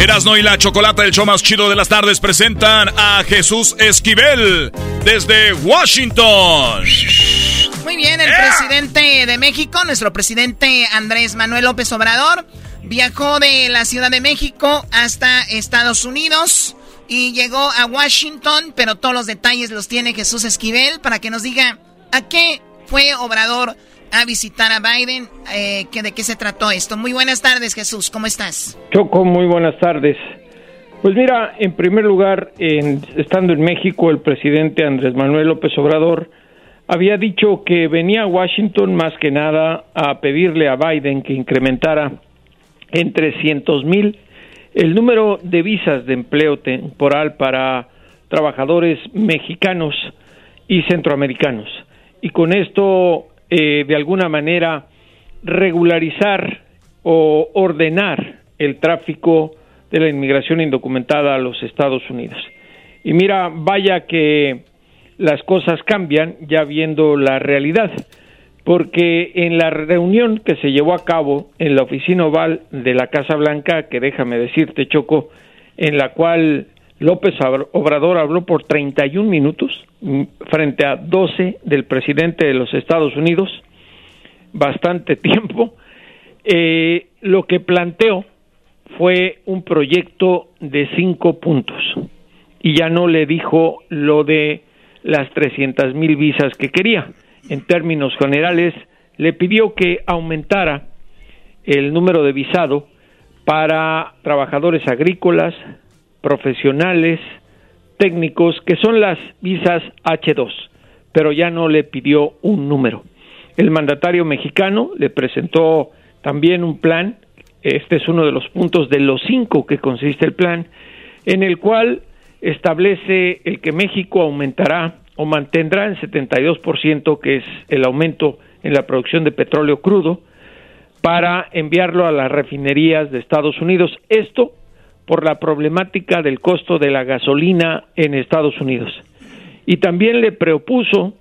[SPEAKER 8] Erasno y la Chocolata, el show más chido de las tardes, presentan a Jesús Esquivel desde Washington.
[SPEAKER 5] Muy bien, el presidente de México, nuestro presidente Andrés Manuel López Obrador, viajó de la Ciudad de México hasta Estados Unidos y llegó a Washington, pero todos los detalles los tiene Jesús Esquivel para que nos diga a qué fue Obrador a visitar a Biden. Eh, ¿De qué se trató esto? Muy buenas tardes, Jesús. ¿Cómo estás?
[SPEAKER 13] Choco, muy buenas tardes. Pues mira, en primer lugar, estando en México, el presidente Andrés Manuel López Obrador había dicho que venía a Washington más que nada a pedirle a Biden que incrementara en 300 mil el número de visas de empleo temporal para trabajadores mexicanos y centroamericanos. Y con esto eh, de alguna manera regularizar o ordenar el tráfico de la inmigración indocumentada a los Estados Unidos. Y mira, vaya que las cosas cambian ya viendo la realidad, porque en la reunión que se llevó a cabo en la oficina oval de la Casa Blanca, que déjame decirte, Choco, en la cual López Obrador habló por 31 minutos mm, frente a 12 del presidente de los Estados Unidos, bastante tiempo. Eh, lo que planteó fue un proyecto de cinco puntos y ya no le dijo lo de las 300 mil visas que quería. En términos generales, le pidió que aumentara el número de visado para trabajadores agrícolas, profesionales, técnicos, que son las visas H2, pero ya no le pidió un número. El mandatario mexicano le presentó también un plan, este es uno de los puntos de los cinco que consiste el plan, en el cual establece el que México aumentará o mantendrá en 72%, que es el aumento en la producción de petróleo crudo, para enviarlo a las refinerías de Estados Unidos. Esto por la problemática del costo de la gasolina en Estados Unidos. Y también le propuso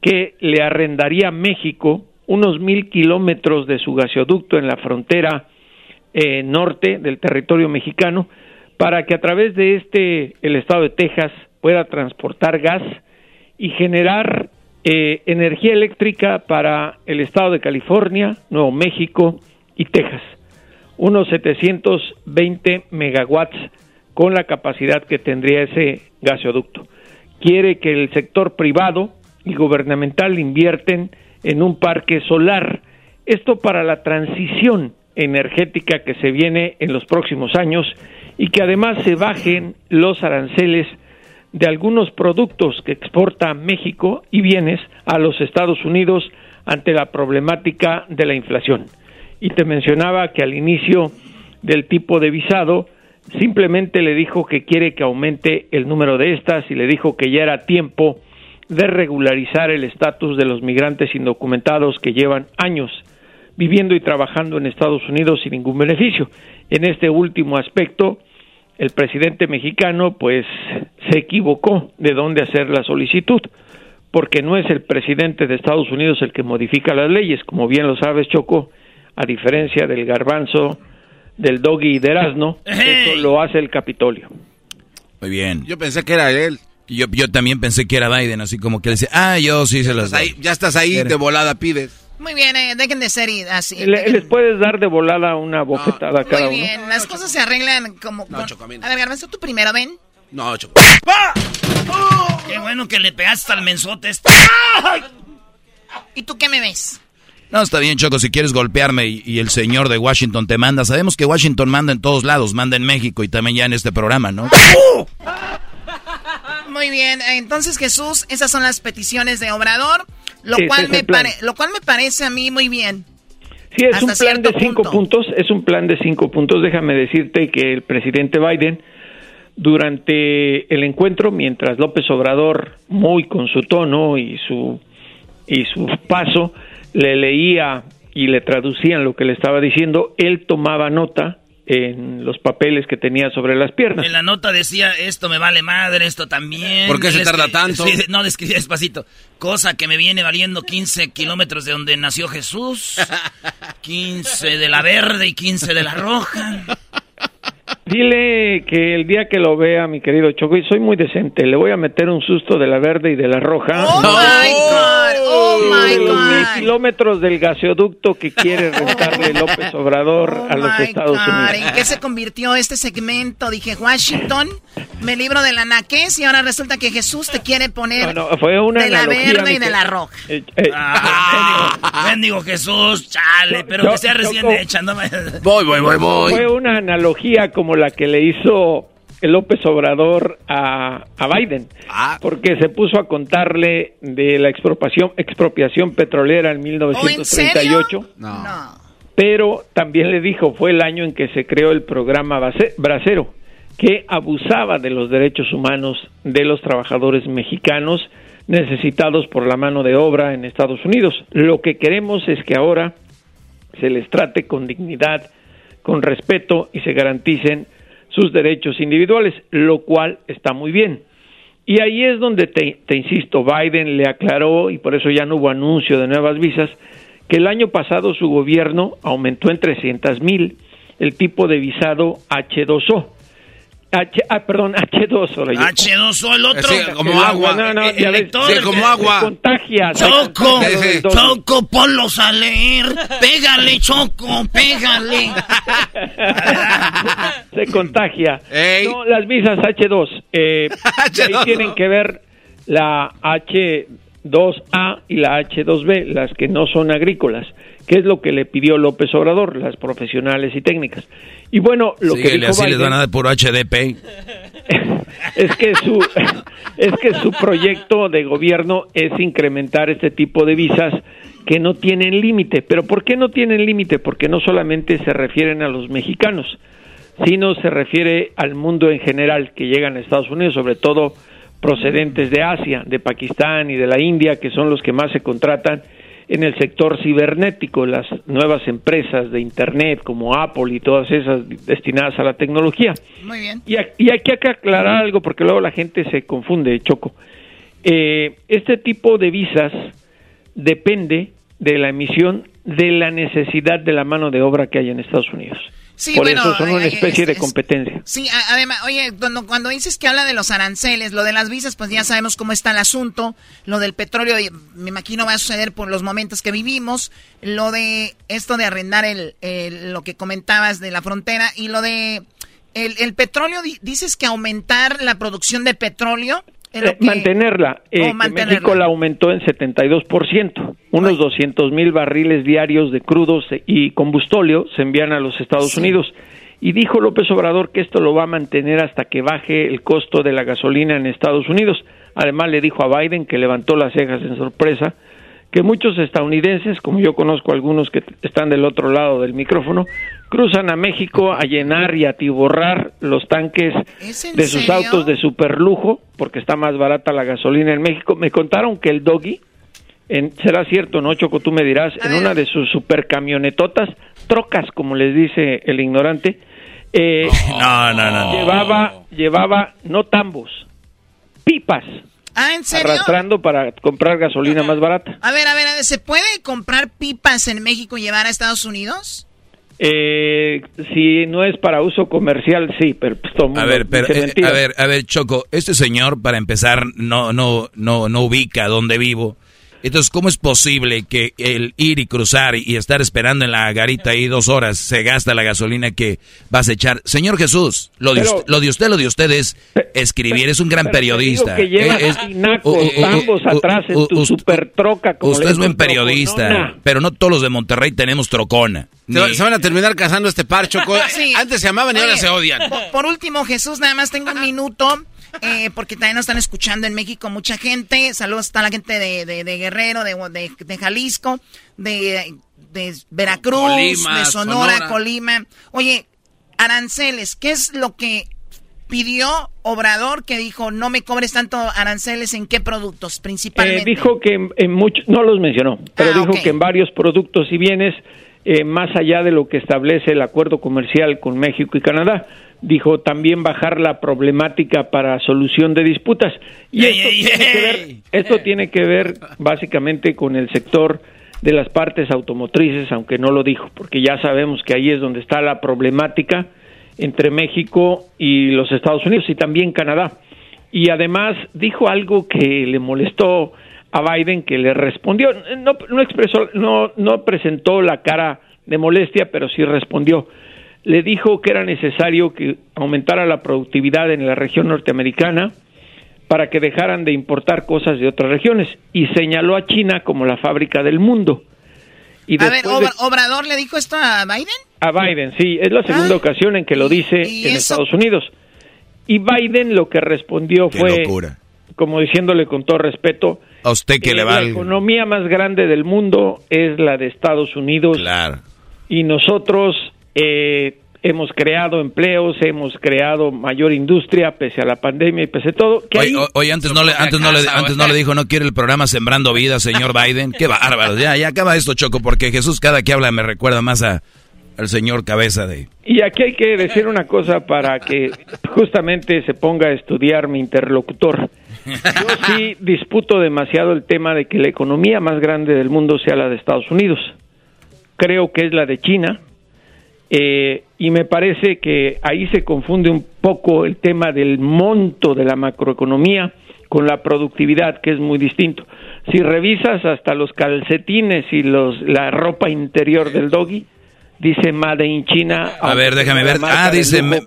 [SPEAKER 13] que le arrendaría a México unos mil kilómetros de su gasoducto en la frontera eh, norte del territorio mexicano para que a través de este el estado de Texas pueda transportar gas y generar eh, energía eléctrica para el estado de California, Nuevo México y Texas unos 720 megawatts con la capacidad que tendría ese gasoducto. Quiere que el sector privado y gubernamental invierten en un parque solar. Esto para la transición energética que se viene en los próximos años y que además se bajen los aranceles de algunos productos que exporta México y bienes a los Estados Unidos ante la problemática de la inflación y te mencionaba que al inicio del tipo de visado simplemente le dijo que quiere que aumente el número de estas y le dijo que ya era tiempo de regularizar el estatus de los migrantes indocumentados que llevan años viviendo y trabajando en Estados Unidos sin ningún beneficio. En este último aspecto, el presidente mexicano pues se equivocó de dónde hacer la solicitud, porque no es el presidente de Estados Unidos el que modifica las leyes, como bien lo sabes, Choco, a diferencia del garbanzo, del doggy y del asno, eso lo hace el Capitolio.
[SPEAKER 4] Muy bien.
[SPEAKER 3] Yo pensé que era él.
[SPEAKER 4] Yo, yo también pensé que era Biden, así como que él dice, ah, yo sí se los doy.
[SPEAKER 3] ya estás ahí, de volada pides.
[SPEAKER 5] Muy bien, eh, dejen de ser así.
[SPEAKER 13] les puedes dar de volada una bofetada a cada
[SPEAKER 5] Muy bien, las cosas se arreglan como... No, A ver, Garbanzo, tú primero, ven.
[SPEAKER 3] No, Choco.
[SPEAKER 11] Qué bueno que le pegaste al mensote este.
[SPEAKER 5] ¿Y tú qué me ves?
[SPEAKER 4] No, está bien, Choco, si quieres golpearme y, el señor de Washington te manda. Sabemos que Washington manda en todos lados, manda en México y también ya en este programa, ¿no?
[SPEAKER 5] Muy bien, entonces Jesús, esas son las peticiones de Obrador, lo, cual, me lo cual me parece a mí muy bien.
[SPEAKER 13] Sí, es un plan de cinco puntos, es un plan de cinco puntos. Déjame decirte que el presidente Biden, durante el encuentro, mientras López Obrador, muy con su tono y su y su paso, le leía y le traducían lo que le estaba diciendo, él tomaba nota en los papeles que tenía sobre las piernas.
[SPEAKER 11] En la nota decía, esto me vale madre, esto también.
[SPEAKER 3] ¿Por qué se tarda tanto?
[SPEAKER 11] sí, no, describía despacito. Cosa que me viene valiendo 15 kilómetros de donde nació Jesús, 15 de la verde y 15 de la roja.
[SPEAKER 13] Dile que el día que lo vea, mi querido Choco, y soy muy decente, le voy a meter un susto de la verde y de la roja.
[SPEAKER 5] Oh my God, oh my
[SPEAKER 13] de los mil kilómetros del gasoducto que quiere rentarle López Obrador a los
[SPEAKER 5] Oh
[SPEAKER 13] Estados
[SPEAKER 5] God,
[SPEAKER 13] Unidos.
[SPEAKER 5] ¿En qué se convirtió este segmento? Dije, Washington, me libro de la naquez y ahora resulta que Jesús te quiere poner
[SPEAKER 13] No, no, fue una
[SPEAKER 5] de la
[SPEAKER 13] analogía,
[SPEAKER 5] verde y de la roja.
[SPEAKER 13] Eh, eh,
[SPEAKER 11] Ah, bendigo Jesús, chale, pero que sea recién
[SPEAKER 13] Choco.
[SPEAKER 11] hecha. No me...
[SPEAKER 3] Voy, voy, voy, voy.
[SPEAKER 13] Fue una analogía como la que le hizo el López Obrador a, a Biden,
[SPEAKER 3] Ah.
[SPEAKER 13] porque se puso a contarle de la expropiación, expropiación petrolera en 1938.
[SPEAKER 3] No.
[SPEAKER 13] pero también le dijo fue el año en que se creó el programa Base- Bracero, que abusaba de los derechos humanos de los trabajadores mexicanos necesitados por la mano de obra en Estados Unidos. Lo que queremos es que ahora se les trate con dignidad, con respeto y se garanticen sus derechos individuales, lo cual está muy bien. Y ahí es donde te, insisto, Biden le aclaró, y por eso ya no hubo anuncio de nuevas visas, que el año pasado su gobierno aumentó en 300 mil el tipo de visado H2O. H, ah, perdón, H2O. le digo.
[SPEAKER 11] H2O el otro.
[SPEAKER 3] Sí, como
[SPEAKER 13] El
[SPEAKER 3] agua.
[SPEAKER 13] No, no,
[SPEAKER 11] Eh,
[SPEAKER 13] ya
[SPEAKER 11] el
[SPEAKER 13] ves,
[SPEAKER 11] lector,
[SPEAKER 3] Sí, como agua.
[SPEAKER 13] se contagia. se
[SPEAKER 11] Choco,
[SPEAKER 13] contagia.
[SPEAKER 11] Choco, ponlos a leer. Pégale, Choco, pégale.
[SPEAKER 13] se contagia.
[SPEAKER 3] Ey.
[SPEAKER 13] No, las visas H2. eh,
[SPEAKER 3] H2O.
[SPEAKER 13] ahí tienen que ver la H2A y la H2B, las que no son agrícolas, que es lo que le pidió López Obrador, las profesionales y técnicas. Y bueno, lo que dijo
[SPEAKER 4] así les
[SPEAKER 13] Biden
[SPEAKER 4] van a dar puro HDP.
[SPEAKER 13] es que su es que su proyecto de gobierno es incrementar este tipo de visas que no tienen límite. Pero ¿por qué no tienen límite? Porque no solamente se refieren a los mexicanos, sino se refiere al mundo en general que llegan a Estados Unidos, sobre todo procedentes de Asia, de Pakistán y de la India, que son los que más se contratan en el sector cibernético, las nuevas empresas de Internet como Apple y todas esas destinadas a la tecnología.
[SPEAKER 5] Muy bien.
[SPEAKER 13] Y, aquí hay que aclarar algo porque luego la gente se confunde, Choco. Eh, este tipo de visas depende de la emisión de la necesidad de la mano de obra que hay en Estados Unidos.
[SPEAKER 5] Sí,
[SPEAKER 13] Por
[SPEAKER 5] bueno,
[SPEAKER 13] eso son una
[SPEAKER 5] eh,
[SPEAKER 13] especie
[SPEAKER 5] es-
[SPEAKER 13] de competencia.
[SPEAKER 5] Sí, además, oye, cuando, cuando dices que habla de los aranceles, lo de las visas, pues ya sabemos cómo está el asunto. Lo del petróleo, me imagino va a suceder por los momentos que vivimos. Lo de esto de arrendar el, el- lo que comentabas de la frontera y lo de el, el petróleo, di- dices que aumentar la producción de petróleo.
[SPEAKER 13] Eh,
[SPEAKER 5] que-
[SPEAKER 13] mantenerla. Eh,
[SPEAKER 5] Oh, mantenerla.
[SPEAKER 13] México la aumentó en 72%. Unos 200 mil barriles diarios de crudos y combustóleo se envían a los Estados Unidos. Y dijo López Obrador que esto lo va a mantener hasta que baje el costo de la gasolina en Estados Unidos. Además le dijo a Biden que levantó las cejas en sorpresa que muchos estadounidenses, como yo conozco algunos que están del otro lado del micrófono, cruzan a México a llenar y atiborrar los tanques
[SPEAKER 5] ¿Es en
[SPEAKER 13] de sus
[SPEAKER 5] serio?
[SPEAKER 13] autos de superlujo, porque está más barata la gasolina en México. Me contaron que el Doggy, en, será cierto, ¿no, Choco? Tú me dirás, en una de sus supercamionetotas, trocas, como les dice el ignorante, eh,
[SPEAKER 4] No, no, no.
[SPEAKER 13] llevaba, llevaba no tambos, pipas,
[SPEAKER 5] Ah, ¿en serio?
[SPEAKER 13] arrastrando para comprar gasolina más barata.
[SPEAKER 5] A ver, a ver, a ver, ¿se puede comprar pipas en México y llevar a Estados Unidos?
[SPEAKER 13] Eh, si no es para uso comercial, sí, pero pues, todo
[SPEAKER 4] A ver, pero, eh, a ver, a ver, Choco, este señor, para empezar, no, no, no, no ubica dónde vivo. Entonces, ¿cómo es posible que el ir y cruzar y estar esperando en la garita ahí dos horas se gasta la gasolina que vas a echar? Señor Jesús, lo de,
[SPEAKER 13] Pero-
[SPEAKER 4] usted, lo de usted, lo de usted es escribir, es un gran periodista.
[SPEAKER 13] que llevas
[SPEAKER 4] Eh, es-
[SPEAKER 13] tinacos, atrás en tu supertroca. como
[SPEAKER 4] Usted es buen periodista,
[SPEAKER 13] troconona.
[SPEAKER 4] pero no todos los de Monterrey tenemos trocona.
[SPEAKER 3] Se, va-
[SPEAKER 4] Ni-
[SPEAKER 3] se van a terminar casando este par, Choco.
[SPEAKER 5] Sí.
[SPEAKER 3] Antes se amaban y ahora se odian.
[SPEAKER 5] Por, por último, Jesús, nada más tengo un minuto, eh, porque también nos están escuchando en México mucha gente. Saludos a la gente de, de- de Guerrero, de, de- de Jalisco, de, de Veracruz,
[SPEAKER 3] Colima,
[SPEAKER 5] de Sonora,
[SPEAKER 3] Sonora.
[SPEAKER 5] Colima. Oye, aranceles, ¿qué es lo que pidió Obrador que dijo no me cobres tanto aranceles en qué productos principalmente?
[SPEAKER 13] Eh, dijo que en, muchos, no los mencionó, pero
[SPEAKER 5] Ah,
[SPEAKER 13] dijo que en varios productos y bienes, eh, más allá de lo que establece el acuerdo comercial con México y Canadá, dijo también bajar la problemática para solución de disputas. Y esto, tiene que ver, esto tiene que ver básicamente con el sector de las partes automotrices, aunque no lo dijo, porque ya sabemos que ahí es donde está la problemática entre México y los Estados Unidos y también Canadá. Y además dijo algo que le molestó a Biden, que le respondió, no, no expresó, no, no presentó la cara de molestia, pero sí respondió. Le dijo que era necesario que aumentara la productividad en la región norteamericana para que dejaran de importar cosas de otras regiones y señaló a China como la fábrica del mundo. Y
[SPEAKER 5] a ver,
[SPEAKER 13] de-
[SPEAKER 5] ¿Obrador le dijo esto a Biden?
[SPEAKER 13] a Biden, sí, es la segunda ocasión en que lo dice en
[SPEAKER 5] eso?
[SPEAKER 13] Estados Unidos. Y Biden lo que respondió
[SPEAKER 4] Qué
[SPEAKER 13] fue,
[SPEAKER 4] locura.
[SPEAKER 13] Como diciéndole con todo respeto,
[SPEAKER 4] A usted que
[SPEAKER 13] eh,
[SPEAKER 4] le
[SPEAKER 13] la
[SPEAKER 4] valga.
[SPEAKER 13] economía más grande del mundo es la de Estados Unidos.
[SPEAKER 4] Claro.
[SPEAKER 13] Y nosotros eh, hemos creado empleos, hemos creado mayor industria pese a la pandemia y pese a todo. Que
[SPEAKER 4] Oye,
[SPEAKER 13] ahí-
[SPEAKER 4] oye, antes no le, antes no le, antes no le dijo, no quiere el programa Sembrando Vida, señor Biden. Qué bárbaro. Ya, ya acaba esto, Choco, porque Jesús cada que habla me recuerda más a, al señor cabeza de...
[SPEAKER 13] Y aquí hay que decir una cosa para que justamente se ponga a estudiar mi interlocutor. Yo sí disputo demasiado el tema de que la economía más grande del mundo sea la de Estados Unidos. Creo que es la de China. eh, y me parece que ahí se confunde un poco el tema del monto de la macroeconomía con la productividad, que es muy distinto. Si revisas hasta los calcetines y los, la ropa interior del doggy, dice Made in China.
[SPEAKER 4] A ver, déjame ver. Ah, dice, made,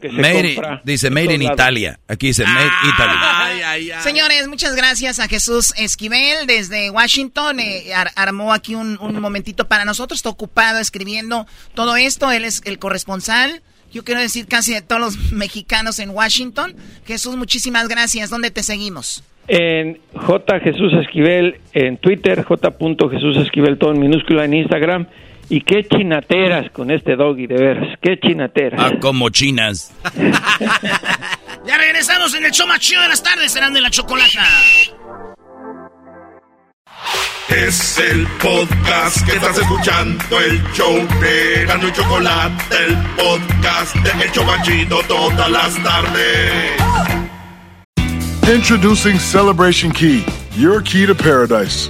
[SPEAKER 4] dice Made in. Italia. Aquí dice Made Italy.
[SPEAKER 5] Señores, muchas gracias a Jesús Esquivel desde Washington. eh, ar- armó aquí un, un momentito para nosotros. Está ocupado escribiendo todo esto. Él es el corresponsal. Yo quiero decir casi de todos los mexicanos en Washington. Jesús, muchísimas gracias. ¿Dónde te seguimos?
[SPEAKER 13] En J. Jesús Esquivel en Twitter, J. Jesús Esquivel todo en minúscula en Instagram. Y qué chinateras con este doggy, de veras, qué chinateras.
[SPEAKER 4] Ah, como chinas.
[SPEAKER 11] Ya regresamos en el show más chido de las tardes, serán de la chocolata.
[SPEAKER 9] Es el podcast que estás escuchando, el show de Gano y Chocolate, el podcast de El Chobachito todas las tardes.
[SPEAKER 14] Introducing Celebration Key, your key to paradise.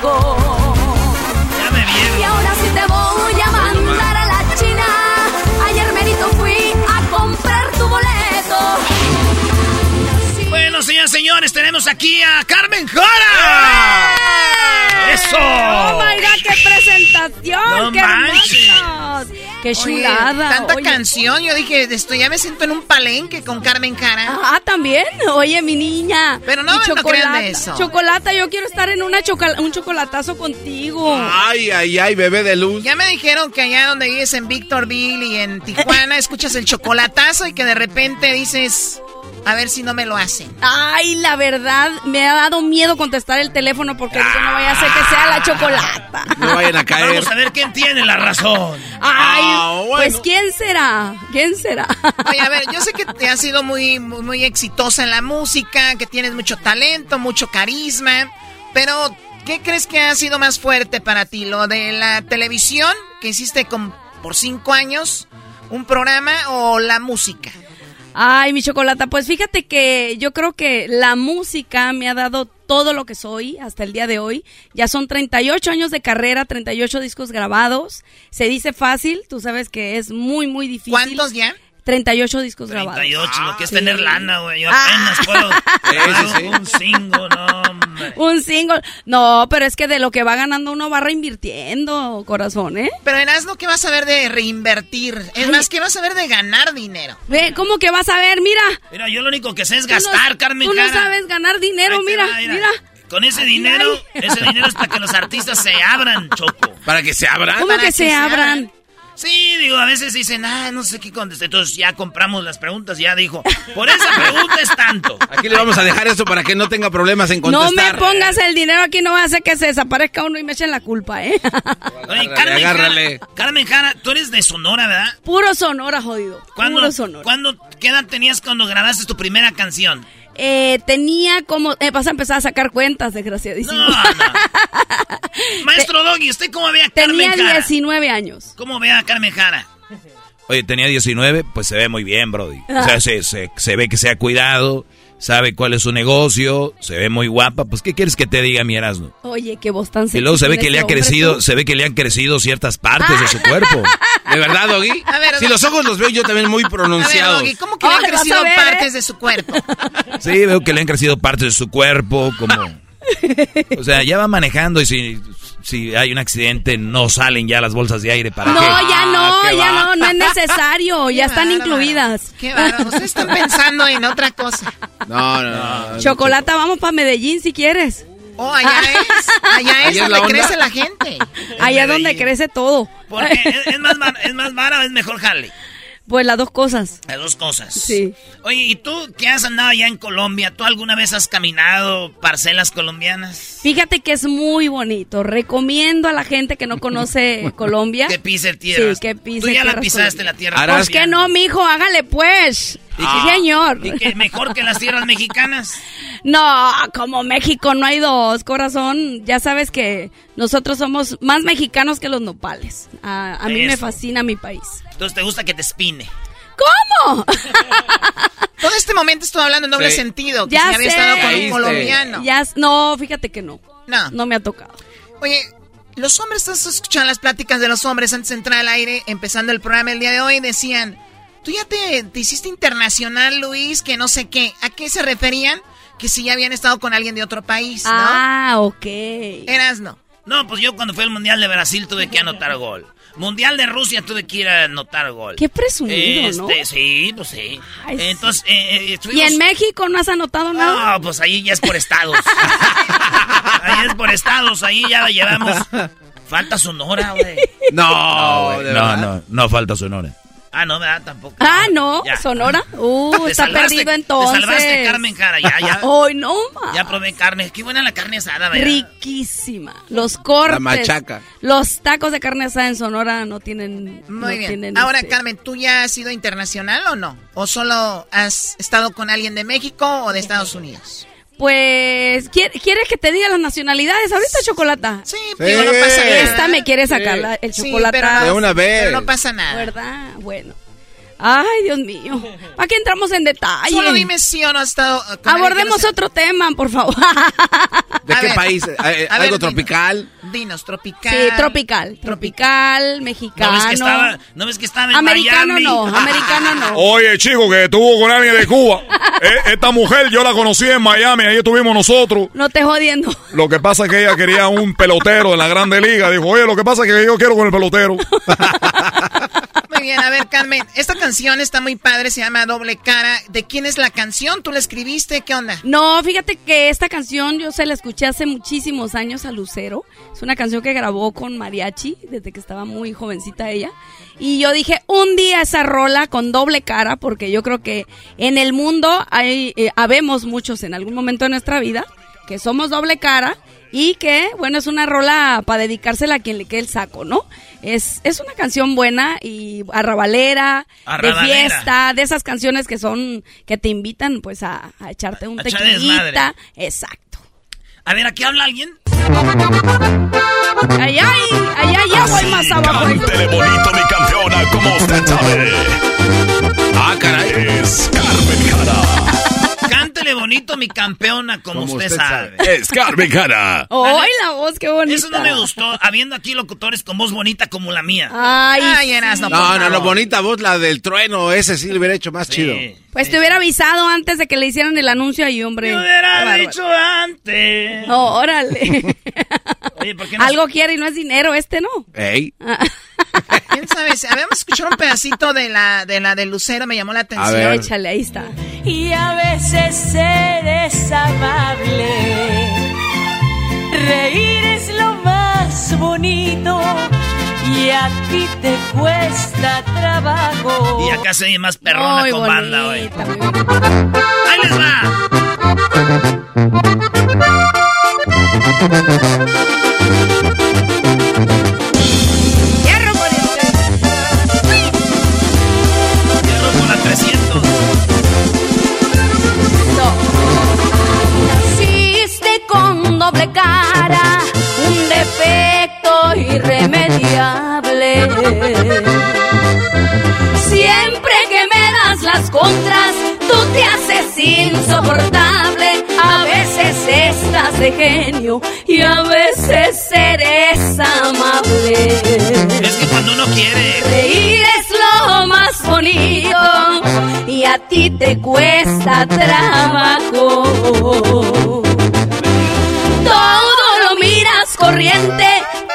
[SPEAKER 15] Y ahora sí te voy a mandar a la China. Ayer merito fui a comprar tu boleto.
[SPEAKER 11] Bueno, señores, señores, tenemos aquí a Carmen Jara. ¡Eso!
[SPEAKER 16] ¡Oh, my God! ¡Qué presentación!
[SPEAKER 5] No
[SPEAKER 16] ¡Qué
[SPEAKER 5] manches.
[SPEAKER 16] hermosos! ¡Qué
[SPEAKER 5] Oye,
[SPEAKER 16] chulada!
[SPEAKER 5] tanta
[SPEAKER 16] Oye.
[SPEAKER 5] canción. Yo dije, esto ya me siento en un palenque con Carmen Cara.
[SPEAKER 16] Ah, también. Oye, mi niña.
[SPEAKER 5] Pero no, no crean de eso.
[SPEAKER 16] Chocolata, yo quiero estar en una chocola- un chocolatazo contigo.
[SPEAKER 3] Ay, ay, ay, bebé de luz.
[SPEAKER 5] Ya me dijeron que allá donde vives en Victorville y en Tijuana escuchas el chocolatazo y que de repente dices, a ver si no me lo hacen.
[SPEAKER 16] Ay, la verdad, me ha dado miedo contestar el teléfono porque digo, no vaya a ser que sea la chocolata.
[SPEAKER 3] No vayan a caer.
[SPEAKER 11] Vamos a ver quién tiene la razón.
[SPEAKER 16] Ay,
[SPEAKER 5] Ah,
[SPEAKER 16] pues ¿quién será? ¿Quién será?
[SPEAKER 5] Oye, a ver, yo sé que te has sido muy, muy, muy exitosa en la música, que tienes mucho talento, mucho carisma, pero ¿qué crees que ha sido más fuerte para ti? ¿Lo de la televisión, que hiciste con, por cinco años, un programa, o la música?
[SPEAKER 16] Ay, mi chocolata, pues fíjate que yo creo que la música me ha dado todo lo que soy hasta el día de hoy. Ya son 38 años de carrera, 38 discos grabados. Se dice fácil, tú sabes que es muy, muy difícil.
[SPEAKER 5] ¿Cuántos ya?
[SPEAKER 16] 38 discos grabados.
[SPEAKER 1] 38, lo que es
[SPEAKER 16] Sí.
[SPEAKER 1] tener lana, güey. Yo
[SPEAKER 16] Ah.
[SPEAKER 1] apenas puedo.
[SPEAKER 16] Sí, sí, sí.
[SPEAKER 1] Un single, no, hombre.
[SPEAKER 16] Un single. No, pero es que de lo que va ganando uno va reinvirtiendo, corazón, ¿eh?
[SPEAKER 5] Pero Erasmo, ¿qué vas a ver de reinvertir? Es más, ¿qué vas a ver de ganar dinero?
[SPEAKER 16] Ve, ¿cómo que vas a ver? Mira.
[SPEAKER 1] Mira, yo lo único que sé es
[SPEAKER 16] Tú no-
[SPEAKER 1] gastar, Carmen
[SPEAKER 16] Tú no sabes ganar dinero, mira,
[SPEAKER 1] va, mira.
[SPEAKER 16] mira.
[SPEAKER 1] Con ese dinero, ese dinero es para que los artistas se abran, Choco.
[SPEAKER 3] ¿Para que se abran?
[SPEAKER 16] ¿Cómo que se abran?
[SPEAKER 1] Sí, digo, a veces dicen, ah, no sé qué contestar. Entonces ya compramos las preguntas, ya dijo, por esa pregunta es tanto.
[SPEAKER 3] Aquí le vamos a dejar eso para que no tenga problemas en
[SPEAKER 16] No
[SPEAKER 3] contestar.
[SPEAKER 16] me pongas el dinero aquí, no va a hacer que se desaparezca uno y me echen la culpa, ¿eh?
[SPEAKER 1] Oye, Carmen
[SPEAKER 3] agárrale.
[SPEAKER 1] Jara, Carmen Jara, tú eres de Sonora, ¿verdad?
[SPEAKER 16] Puro Sonora, jodido.
[SPEAKER 1] ¿Cuándo,
[SPEAKER 16] Puro Sonora.
[SPEAKER 1] ¿cuándo, qué edad tenías cuando grabaste tu primera canción?
[SPEAKER 16] Eh, tenía como... Eh, vas a empezar a sacar cuentas, desgraciadísimo.
[SPEAKER 1] Maestro Doggy, ¿usted cómo ve a Carmen
[SPEAKER 16] Tenía
[SPEAKER 1] Jara?
[SPEAKER 16] 19 años.
[SPEAKER 1] ¿Cómo ve a Carmen Jara?
[SPEAKER 4] Oye, tenía 19, pues se ve muy bien, Brody. O sea, se, se, se ve que se ha cuidado, sabe cuál es su negocio, se ve muy guapa. Pues, ¿qué quieres que te diga, mi Erasmo?
[SPEAKER 16] Oye, qué voz tan
[SPEAKER 4] Y luego se ve que le
[SPEAKER 16] ese
[SPEAKER 4] ha crecido,
[SPEAKER 16] tú.
[SPEAKER 4] se ve que le han crecido ciertas partes de su cuerpo.
[SPEAKER 3] ¿De verdad, Doggy?
[SPEAKER 5] A ver,
[SPEAKER 3] si los ojos los veo yo también muy
[SPEAKER 5] A ver,
[SPEAKER 3] pronunciados.
[SPEAKER 5] Doggy, ¿cómo que le han crecido
[SPEAKER 16] ver, ¿eh?
[SPEAKER 5] partes de su cuerpo?
[SPEAKER 4] Sí, veo que le han crecido partes de su cuerpo, como... O sea, ya va manejando y si, si hay un accidente no salen ya las bolsas de aire para
[SPEAKER 16] No,
[SPEAKER 4] qué.
[SPEAKER 16] ya no,
[SPEAKER 3] qué
[SPEAKER 16] ya
[SPEAKER 3] va.
[SPEAKER 16] no, no es necesario, ya están
[SPEAKER 5] bárbaro.
[SPEAKER 16] incluidas.
[SPEAKER 5] Qué bárbaro. Ustedes están pensando en otra cosa.
[SPEAKER 3] No, no, no.
[SPEAKER 16] Chocolata, vamos para Medellín si quieres.
[SPEAKER 5] Oh, allá es. Allá es
[SPEAKER 3] Allá es
[SPEAKER 5] donde
[SPEAKER 3] la
[SPEAKER 5] crece la gente.
[SPEAKER 16] Allá donde crece todo.
[SPEAKER 1] Porque es, es más, es más vara o es mejor jale.
[SPEAKER 16] Pues las dos cosas.
[SPEAKER 1] Las dos cosas.
[SPEAKER 16] Sí.
[SPEAKER 1] Oye, ¿y tú que has andado allá en Colombia? ¿Tú alguna vez has caminado parcelas colombianas?
[SPEAKER 16] Fíjate que es muy bonito. Recomiendo a la gente que no conoce Colombia.
[SPEAKER 1] Que pise tierra.
[SPEAKER 16] Sí, que pise
[SPEAKER 1] Tú ya la pisaste la tierra.
[SPEAKER 16] ¿Por qué no, mijo? Hágale pues. Sí, señor.
[SPEAKER 1] ¿Y que mejor que las tierras mexicanas?
[SPEAKER 16] No, como México no hay dos, corazón. Ya sabes que nosotros somos más mexicanos que los nopales. A, a mí me fascina mi país.
[SPEAKER 1] Entonces te gusta que te espine.
[SPEAKER 16] ¿Cómo?
[SPEAKER 5] Todo este momento estoy hablando en doble
[SPEAKER 3] Sí.
[SPEAKER 5] sentido. Que
[SPEAKER 16] Ya
[SPEAKER 5] si había
[SPEAKER 16] sé.
[SPEAKER 5] estado con un colombiano.
[SPEAKER 16] Ya, no, fíjate que no.
[SPEAKER 5] No.
[SPEAKER 16] No me ha tocado.
[SPEAKER 5] Oye, los hombres, estás escuchando las pláticas de los hombres antes de entrar al aire, empezando el programa el día de hoy, decían, tú ya te, te hiciste internacional, Luis, que no sé qué. ¿A qué se referían? Que si ya habían estado con alguien de otro país, ¿no?
[SPEAKER 16] Ah, ok.
[SPEAKER 5] Eras no.
[SPEAKER 1] No, pues yo cuando fue el Mundial de Brasil tuve que anotar gol. Mundial de Rusia tuve que ir a anotar gol.
[SPEAKER 16] Qué presumido, ¿no?
[SPEAKER 1] Este, Sí, pues sí.
[SPEAKER 16] Ay, sí.
[SPEAKER 1] Entonces, eh, eh,
[SPEAKER 16] ¿Y
[SPEAKER 1] estuvimos-
[SPEAKER 16] en México no has anotado nada?
[SPEAKER 1] No, pues ahí ya es por estados. ahí es por estados, ahí ya la llevamos. Falta Sonora, güey.
[SPEAKER 3] No,
[SPEAKER 4] No, no, no, no falta sonora.
[SPEAKER 1] Ah, no, ¿verdad? Tampoco.
[SPEAKER 16] Ah, no,
[SPEAKER 1] Ya.
[SPEAKER 16] Sonora. Uh,
[SPEAKER 1] Te
[SPEAKER 16] está
[SPEAKER 1] salvaste-
[SPEAKER 16] perdido
[SPEAKER 1] te
[SPEAKER 16] entonces.
[SPEAKER 1] salvaste, Carmen Jara, ya, ya.
[SPEAKER 16] Ay, no, ma.
[SPEAKER 1] Ya probé carne. Qué buena la carne asada, ¿verdad?
[SPEAKER 16] Riquísima. Los cortes.
[SPEAKER 3] La machaca.
[SPEAKER 16] Los tacos de carne asada en Sonora no tienen.
[SPEAKER 5] Muy
[SPEAKER 16] no
[SPEAKER 5] bien.
[SPEAKER 16] tienen,
[SPEAKER 5] Ahora,
[SPEAKER 16] este,
[SPEAKER 5] Carmen, ¿tú ya has sido internacional o no? ¿O solo has estado con alguien de México o de Estados Unidos?
[SPEAKER 16] Pues, ¿quier- ¿quieres que te diga las nacionalidades ahorita, Chocolata?
[SPEAKER 5] Sí, digo, no pasa nada.
[SPEAKER 16] Esta me quiere sacar
[SPEAKER 3] Sí.
[SPEAKER 16] la- el
[SPEAKER 5] Sí,
[SPEAKER 16] chocolate.
[SPEAKER 5] pero no-
[SPEAKER 3] De una vez.
[SPEAKER 5] pero no pasa nada.
[SPEAKER 16] ¿Verdad? Bueno. Ay, Dios mío. ¿Para qué entramos en detalle?
[SPEAKER 5] Solo dime si o no has estado
[SPEAKER 16] Abordemos
[SPEAKER 5] no
[SPEAKER 16] otro tema, por favor.
[SPEAKER 3] ¿De
[SPEAKER 5] A
[SPEAKER 3] qué
[SPEAKER 5] ver.
[SPEAKER 3] país?
[SPEAKER 5] Ver,
[SPEAKER 3] ¿Algo
[SPEAKER 5] dinos.
[SPEAKER 3] tropical?
[SPEAKER 5] Dinos, tropical.
[SPEAKER 16] Sí, tropical. Tropical, mexicano.
[SPEAKER 1] ¿No ves que estaba, ¿no ves que estaba en
[SPEAKER 16] Americano
[SPEAKER 1] Miami?
[SPEAKER 16] no, americano no.
[SPEAKER 8] Oye, chico, que estuvo con alguien de Cuba. Eh, esta mujer yo la conocí en Miami, ahí estuvimos nosotros.
[SPEAKER 16] No te jodiendo.
[SPEAKER 8] Lo que pasa es que ella quería un pelotero en la Grande Liga. Dijo, oye, lo que pasa es que yo quiero con el pelotero.
[SPEAKER 5] Muy bien, a ver, Carmen, esta canción está muy padre, se llama Doble Cara. ¿De quién es la canción? ¿Tú la escribiste? ¿Qué onda?
[SPEAKER 16] No, fíjate que esta canción yo se la escuché hace muchísimos años a Lucero. Es una canción que grabó con mariachi desde que estaba muy jovencita ella. Y yo dije, un día esa rola con doble cara, porque yo creo que en el mundo hay, eh, habemos muchos en algún momento de nuestra vida que somos doble cara y que, bueno, es una rola para dedicársela a quien le quede el saco, ¿no? Es, es una canción buena y arrabalera, de
[SPEAKER 1] Arrabalera.
[SPEAKER 16] fiesta, de esas canciones que son, que te invitan pues a, a echarte un
[SPEAKER 1] A
[SPEAKER 16] tequilita. Exacto.
[SPEAKER 1] A ver, ¿aquí habla alguien?
[SPEAKER 16] Ay, ay, ay, ay, ya voy más abajo.
[SPEAKER 17] Cántele bonito, mi campeona, como usted sabe.
[SPEAKER 3] Ah, caray.
[SPEAKER 17] Es Carmen Jara.
[SPEAKER 1] Bonito.
[SPEAKER 11] mi campeona, como,
[SPEAKER 17] Como
[SPEAKER 11] usted,
[SPEAKER 17] usted
[SPEAKER 11] sabe.
[SPEAKER 17] Es Carmen Cara.
[SPEAKER 16] ¡Ay, la voz, qué bonita!
[SPEAKER 11] Eso no me gustó, habiendo aquí locutores con voz bonita como la mía.
[SPEAKER 16] Ay,
[SPEAKER 11] Ay,
[SPEAKER 3] No, no, no, bonita voz, la del trueno, ese sí le hubiera hecho más chido.
[SPEAKER 16] Pues te hubiera avisado antes de que le hicieran el anuncio ahí, hombre.
[SPEAKER 11] Me hubiera dicho antes.
[SPEAKER 16] No, órale.
[SPEAKER 11] Oye, ¿por qué no?
[SPEAKER 16] Algo quiere y no es dinero, este no.
[SPEAKER 3] Ey.
[SPEAKER 5] ¿Quién sabe? Si Habíamos escuchado un pedacito de la de la de Lucero, me llamó la atención.
[SPEAKER 3] ver.
[SPEAKER 16] Échale, ahí está.
[SPEAKER 15] Y a veces eres amable. Reír es lo más bonito. Y a ti te cuesta trabajo.
[SPEAKER 11] Y acá se oye más perrona
[SPEAKER 16] Muy
[SPEAKER 11] con banda,
[SPEAKER 16] bonita, muy bonita.
[SPEAKER 11] ¡Ahí les va!
[SPEAKER 15] Doble cara, un defecto irremediable. Siempre que me das las contras, tú te haces insoportable. A veces estás de genio y a veces eres amable.
[SPEAKER 11] Es que cuando uno quiere.
[SPEAKER 15] Reír es lo más bonito y a ti te cuesta trabajo. Corriente,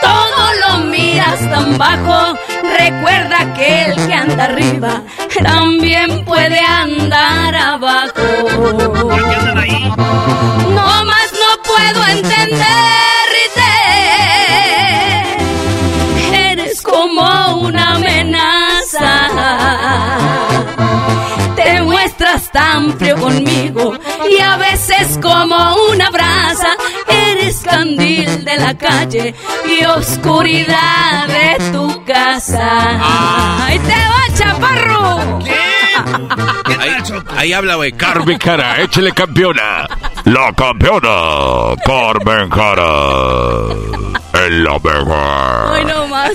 [SPEAKER 15] todo lo miras tan bajo. Recuerda que el que anda arriba también puede andar abajo. No más no puedo entenderte. Eres como una amenaza. Te muestras tan frío conmigo y a veces como una la calle y oscuridad de tu casa. ¡Ay, te va, chaparro!
[SPEAKER 3] Ahí, ahí habla, güey.
[SPEAKER 17] Carmen Cara, échale campeona. La campeona, Carmen Cara. Es la mejor.
[SPEAKER 16] Ay, no más.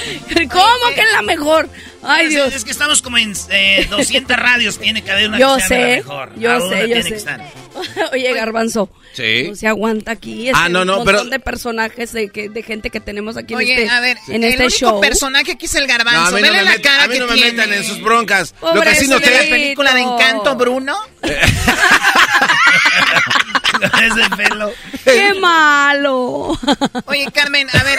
[SPEAKER 16] ¿Cómo que es la mejor? Ay,
[SPEAKER 11] Es-
[SPEAKER 16] Dios.
[SPEAKER 11] Es que estamos como en eh, 200 radios. Tiene que haber una
[SPEAKER 16] Yo
[SPEAKER 11] que sea la
[SPEAKER 16] sé,
[SPEAKER 11] mejor.
[SPEAKER 16] yo sé, yo
[SPEAKER 11] tiene
[SPEAKER 16] sé.
[SPEAKER 11] que estar.
[SPEAKER 16] Oye, Garbanzo.
[SPEAKER 3] Sí.
[SPEAKER 16] No se aguanta aquí. Es
[SPEAKER 3] Ah,
[SPEAKER 16] el
[SPEAKER 3] no, no,
[SPEAKER 16] montón
[SPEAKER 3] pero-
[SPEAKER 16] de personajes de, que, de gente que tenemos aquí
[SPEAKER 5] Oye,
[SPEAKER 16] en este,
[SPEAKER 5] a ver,
[SPEAKER 16] en
[SPEAKER 5] el
[SPEAKER 16] este
[SPEAKER 5] único
[SPEAKER 16] show.
[SPEAKER 5] personaje aquí es el
[SPEAKER 3] No,
[SPEAKER 5] garbanzo.
[SPEAKER 3] a mí no me,
[SPEAKER 5] la
[SPEAKER 3] met-
[SPEAKER 5] cara
[SPEAKER 3] a mí
[SPEAKER 5] que
[SPEAKER 3] no me metan en sus broncas. Lo que sí no
[SPEAKER 5] la película de Encanto, Bruno.
[SPEAKER 11] Ese pelo.
[SPEAKER 16] ¡Qué malo!
[SPEAKER 5] Oye, Carmen, a ver,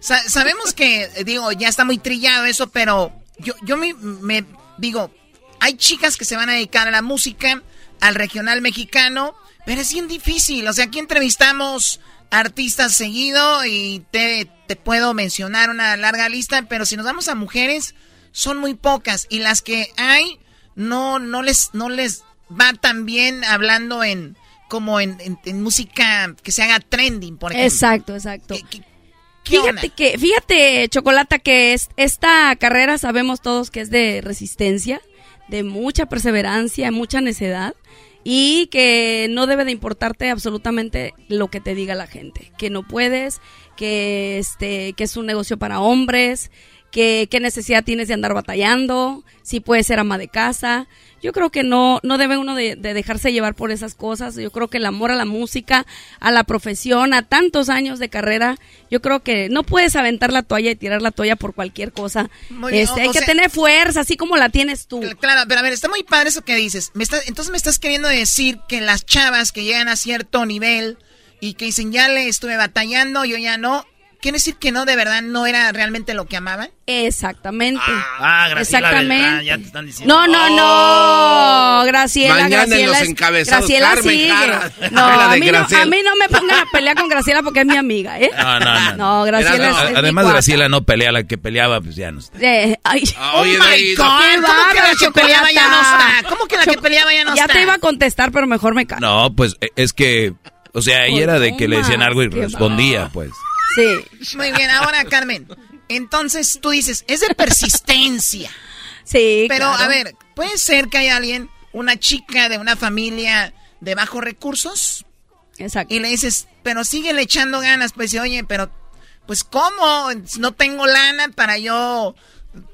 [SPEAKER 5] sa- sabemos que, digo, ya está muy trillado eso, pero yo, yo me, me digo, hay chicas que se van a dedicar a la música, al regional mexicano, pero es bien difícil. O sea, aquí entrevistamos artistas seguido y te, te puedo mencionar una larga lista, pero si nos vamos a mujeres, son muy pocas. Y las que hay, no, no les, no les va tan bien hablando en, como en, en- en música que se haga trending, por ejemplo.
[SPEAKER 16] Exacto, exacto.
[SPEAKER 5] ¿Qué
[SPEAKER 16] Fíjate
[SPEAKER 5] onda?
[SPEAKER 16] que, fíjate, Chocolata, que es, esta carrera sabemos todos que es de resistencia, de mucha perseverancia, mucha necedad y que no debe de importarte absolutamente lo que te diga la gente, que no puedes, que este, que es un negocio para hombres, que qué necesidad tienes de andar batallando, si puedes ser ama de casa. Yo creo que no, no debe uno de, de dejarse llevar por esas cosas. Yo creo que el amor a la música, a la profesión, a tantos años de carrera, yo creo que no puedes aventar la toalla y tirar la toalla por cualquier cosa.
[SPEAKER 5] Muy
[SPEAKER 16] Este,
[SPEAKER 5] o-
[SPEAKER 16] hay
[SPEAKER 5] o
[SPEAKER 16] que
[SPEAKER 5] sea-
[SPEAKER 16] tener fuerza, así como la tienes tú.
[SPEAKER 5] Claro, pero a ver, está muy padre eso que dices. Me está- entonces me estás queriendo decir que las chavas que llegan a cierto nivel y que dicen, ya le estuve batallando, yo ya no. ¿Quiere decir que no, de verdad, no era realmente lo que amaban?
[SPEAKER 16] Exactamente.
[SPEAKER 11] Ah, Graciela
[SPEAKER 16] Exactamente.
[SPEAKER 11] Beltrán, ya te están diciendo.
[SPEAKER 16] No, no, no, Graciela,
[SPEAKER 3] Mañana en
[SPEAKER 16] Graciela.
[SPEAKER 3] los
[SPEAKER 16] es-
[SPEAKER 3] encabezados,
[SPEAKER 16] Graciela
[SPEAKER 3] Carmen
[SPEAKER 16] sigue. No, a mí no,
[SPEAKER 3] Graciela.
[SPEAKER 16] a mí no me pongan a pelear con Graciela porque es mi amiga, ¿eh?
[SPEAKER 4] No, no, no.
[SPEAKER 16] No, Graciela es, es mi
[SPEAKER 4] Además. Graciela no pelea, la que peleaba, pues ya no está.
[SPEAKER 16] Eh, ay.
[SPEAKER 3] Ah, oye,
[SPEAKER 5] oh my God, ¿cómo que la que peleaba ya no está? ¿Cómo que la que peleaba ya no
[SPEAKER 16] ya
[SPEAKER 5] está?
[SPEAKER 16] te iba a contestar, pero mejor me callo.
[SPEAKER 4] No, pues eh, es que, o sea, ahí
[SPEAKER 16] Pues
[SPEAKER 4] era de
[SPEAKER 16] no
[SPEAKER 4] que le decían algo y respondía, pues.
[SPEAKER 16] Sí,
[SPEAKER 5] Muy bien, ahora, Carmen. Entonces tú dices, es de persistencia.
[SPEAKER 16] sí,
[SPEAKER 5] Pero,
[SPEAKER 16] claro.
[SPEAKER 5] a ver, ¿puede ser que haya alguien, una chica de una familia de bajos recursos?
[SPEAKER 16] Exacto.
[SPEAKER 5] Y le dices, pero síguele echando ganas. Pues dice, oye, pero, pues, ¿cómo? No tengo lana para yo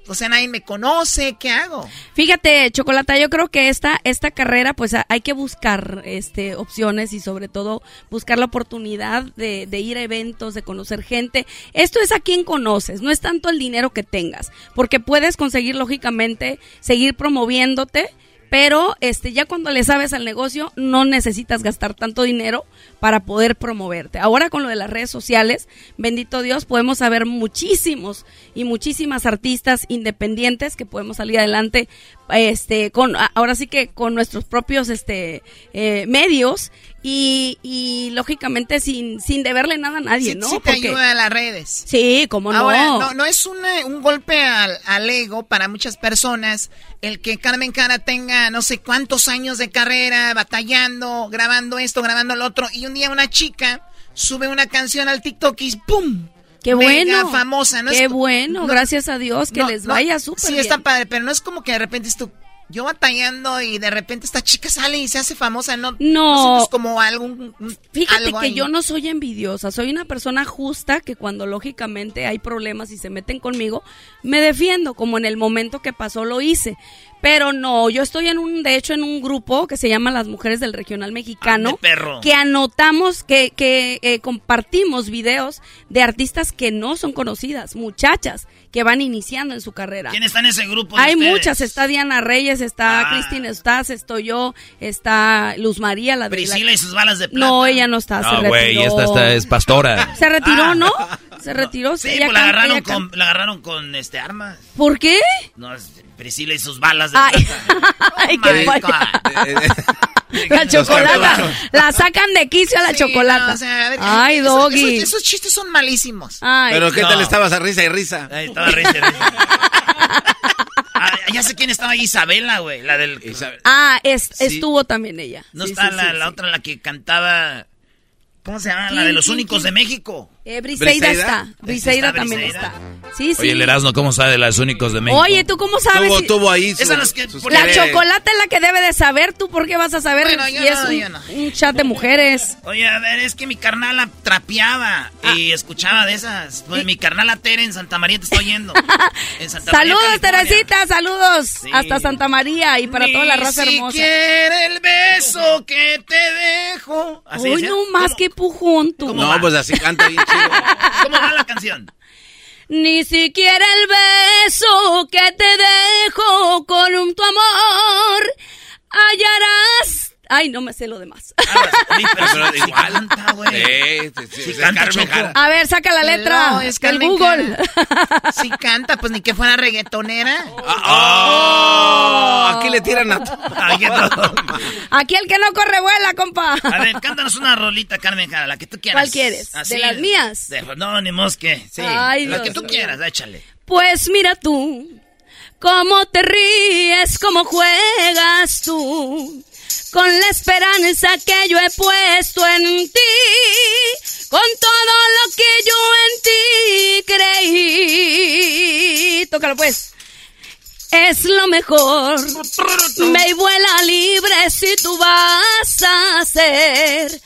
[SPEAKER 5] o sea, nadie me conoce, ¿qué hago?
[SPEAKER 16] Fíjate, Chocolata, yo creo que esta, esta carrera, pues hay que buscar este, opciones y sobre todo buscar la oportunidad de, de ir a eventos, de conocer gente. Esto es a quien conoces, no es tanto el dinero que tengas, porque puedes conseguir lógicamente seguir promoviéndote. Pero este ya cuando le sabes al negocio no necesitas gastar tanto dinero para poder promoverte. Ahora con lo de las redes sociales, bendito Dios, podemos saber muchísimos y muchísimas artistas independientes que podemos salir adelante este con ahora sí que con nuestros propios este eh, medios y, y lógicamente sin sin deberle nada a nadie,
[SPEAKER 5] Sí,
[SPEAKER 16] ¿no?
[SPEAKER 5] sí te
[SPEAKER 16] Porque-
[SPEAKER 5] ayuda a las redes.
[SPEAKER 16] Sí, cómo no.
[SPEAKER 5] Ahora, no, no es una- un golpe al, al ego para muchas personas el que Carmen Cara tenga no sé cuántos años de carrera, batallando, grabando esto, grabando lo otro, y un día una chica sube una canción al TikTok y ¡pum!
[SPEAKER 16] Qué
[SPEAKER 5] Mega
[SPEAKER 16] bueno.
[SPEAKER 5] famosa, ¿no?
[SPEAKER 16] Qué
[SPEAKER 5] Es-
[SPEAKER 16] bueno, gracias a Dios, que
[SPEAKER 5] no,
[SPEAKER 16] les vaya súper
[SPEAKER 5] Sí,
[SPEAKER 16] bien.
[SPEAKER 5] está padre, pero no es como que de repente es yo batallando y de repente esta chica sale y se hace famosa, no,
[SPEAKER 16] No.
[SPEAKER 5] sientes como algún
[SPEAKER 16] Fíjate
[SPEAKER 5] algo
[SPEAKER 16] que
[SPEAKER 5] ahí.
[SPEAKER 16] yo no soy envidiosa, soy una persona justa que cuando lógicamente hay problemas y se meten conmigo, me defiendo, como en el momento que pasó lo hice. Pero no, yo estoy en un, de hecho, en un grupo que se llama Las Mujeres del Regional Mexicano,
[SPEAKER 1] Ande, perro.
[SPEAKER 16] que anotamos, que, que eh, compartimos videos de artistas que no son conocidas, muchachas que van iniciando en su carrera.
[SPEAKER 1] ¿Quién está en ese grupo? de
[SPEAKER 16] Hay
[SPEAKER 1] ustedes?
[SPEAKER 16] muchas, está Diana Reyes, está
[SPEAKER 1] Ah.
[SPEAKER 16] Cristina Estás, estoy yo, está Luz María, la de
[SPEAKER 1] Priscila
[SPEAKER 16] la-
[SPEAKER 1] y sus balas de plata.
[SPEAKER 16] No, ella no está, se
[SPEAKER 18] No, güey,
[SPEAKER 16] retiró.
[SPEAKER 18] esta, esta es pastora.
[SPEAKER 16] Se retiró,
[SPEAKER 1] Ah.
[SPEAKER 16] ¿no? Se retiró.
[SPEAKER 1] Sí, pues la agarraron, con, la agarraron con este armas.
[SPEAKER 16] ¿Por qué?
[SPEAKER 1] No, es Priscila y sus balas de
[SPEAKER 16] Ay,
[SPEAKER 1] plata.
[SPEAKER 16] ay,
[SPEAKER 1] Oh
[SPEAKER 16] qué. La chocolata. La sacan de quicio a la
[SPEAKER 5] Sí,
[SPEAKER 16] chocolata.
[SPEAKER 5] no, o sea, a ver,
[SPEAKER 16] Ay,
[SPEAKER 5] esos-
[SPEAKER 16] doggy.
[SPEAKER 5] Esos, esos chistes son malísimos.
[SPEAKER 16] Ay,
[SPEAKER 3] Pero ¿qué
[SPEAKER 1] No.
[SPEAKER 3] tal estabas a risa y risa?
[SPEAKER 1] Estaba risa, risa. Ah, ya sé quién estaba ahí, Isabela, güey. La del.
[SPEAKER 16] Ah, es-
[SPEAKER 1] Sí.
[SPEAKER 16] estuvo también ella.
[SPEAKER 1] No
[SPEAKER 16] Sí,
[SPEAKER 1] está
[SPEAKER 16] sí,
[SPEAKER 1] la,
[SPEAKER 16] sí,
[SPEAKER 1] la
[SPEAKER 16] sí.
[SPEAKER 1] otra, la que cantaba. ¿Cómo se llama? La
[SPEAKER 16] ¿Quién,
[SPEAKER 1] de los
[SPEAKER 16] quién,
[SPEAKER 1] únicos
[SPEAKER 16] quién?
[SPEAKER 1] de México.
[SPEAKER 16] Eh, Briseida
[SPEAKER 1] ¿Briseida?
[SPEAKER 16] está. Briseida
[SPEAKER 1] ¿Está
[SPEAKER 16] también
[SPEAKER 1] Briseida?
[SPEAKER 16] está. Sí, sí.
[SPEAKER 18] Oye, el Erasmo, ¿cómo sabe las únicos de México?
[SPEAKER 16] Oye, ¿tú cómo sabes?
[SPEAKER 3] Tuvo,
[SPEAKER 16] si-
[SPEAKER 3] tuvo ahí
[SPEAKER 1] Esa
[SPEAKER 3] su-
[SPEAKER 1] que-
[SPEAKER 3] sus
[SPEAKER 16] La chocolate es la que debe de saber. ¿Tú por qué vas a saber
[SPEAKER 5] Bueno,
[SPEAKER 16] si
[SPEAKER 5] yo
[SPEAKER 16] es
[SPEAKER 5] no,
[SPEAKER 16] un,
[SPEAKER 5] yo no.
[SPEAKER 16] un chat de mujeres?
[SPEAKER 1] Oye, a ver, es que mi carnala trapeaba
[SPEAKER 16] Ah.
[SPEAKER 1] y escuchaba de esas. Pues mi carnala Tere en Santa María te está oyendo. En Santa María,
[SPEAKER 16] Saludos. Teresita, saludos. Hasta Santa María y para toda la raza
[SPEAKER 1] Ni
[SPEAKER 16] hermosa.
[SPEAKER 1] siquiera el beso que te dejo. Así decía.
[SPEAKER 16] no más que pujón tú.
[SPEAKER 3] No, pues así canta bien chido.
[SPEAKER 1] ¿Cómo va la canción?
[SPEAKER 16] Ni siquiera el beso que te dejo con un tu amor hallarás. Ay, no me sé lo demás.
[SPEAKER 1] Oye, pero
[SPEAKER 3] Pero
[SPEAKER 1] sí
[SPEAKER 3] igual.
[SPEAKER 1] canta, güey.
[SPEAKER 3] Sí, sí, sí,
[SPEAKER 1] Sí
[SPEAKER 3] es
[SPEAKER 1] canta,
[SPEAKER 3] Carmen
[SPEAKER 1] Choco.
[SPEAKER 3] Jara.
[SPEAKER 16] A ver, saca la letra
[SPEAKER 5] No, es Carmen
[SPEAKER 16] Google.
[SPEAKER 5] Cara. Sí canta, pues ni que fuera reggaetonera.
[SPEAKER 3] Oh, aquí le tiran a
[SPEAKER 1] todo.
[SPEAKER 16] Aquí el que no corre vuela, compa.
[SPEAKER 1] A ver, cántanos una rolita, Carmen Jara, la que tú quieras.
[SPEAKER 16] ¿Cuál quieres? ¿De las mías?
[SPEAKER 1] De- no, ni mosque. Sí.
[SPEAKER 16] Ay,
[SPEAKER 1] la
[SPEAKER 16] Dios
[SPEAKER 1] que tú quieras, échale.
[SPEAKER 16] Pues mira tú, cómo te ríes, cómo juegas tú, con la esperanza que yo he puesto en ti, con todo lo que yo en ti creí. Tócalo pues. Es lo mejor. Me vuela libre si tú vas a ser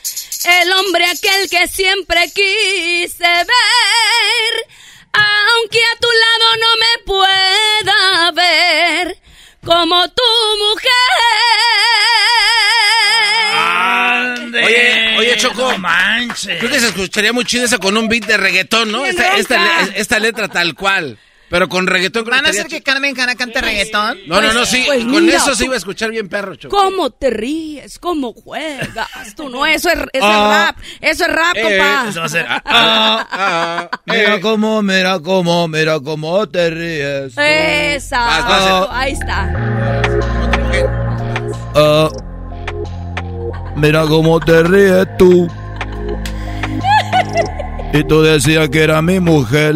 [SPEAKER 16] el hombre aquel que siempre quise ver. Aunque a tu lado no me pueda ver como tu mujer.
[SPEAKER 3] Oye, oye, Choco.
[SPEAKER 1] No manches.
[SPEAKER 3] Creo que se escucharía muy chido eso con un beat de reggaetón, ¿no? Esta, letra tal cual. Pero con reggaetón creo
[SPEAKER 5] ¿Van a hacer que Carmen Cara cante reggaetón?
[SPEAKER 3] No, no, no, sí.
[SPEAKER 16] Pues
[SPEAKER 3] con
[SPEAKER 16] mira,
[SPEAKER 3] eso se iba a escuchar bien perro, Choco.
[SPEAKER 16] ¿Cómo te ríes? ¿Cómo juegas? Tú no, eso es, eso es
[SPEAKER 3] Ah.
[SPEAKER 16] rap. Eso es rap,
[SPEAKER 3] Eh,
[SPEAKER 16] compa.
[SPEAKER 1] Eso va a ser. ah,
[SPEAKER 3] Ah, ah,
[SPEAKER 18] Mira
[SPEAKER 3] eh.
[SPEAKER 18] cómo, mira cómo, mira cómo te ríes.
[SPEAKER 16] Esa.
[SPEAKER 3] Vas,
[SPEAKER 16] Ahí está.
[SPEAKER 18] Ah, mira cómo te ríes tú. Y tú decías que era mi mujer.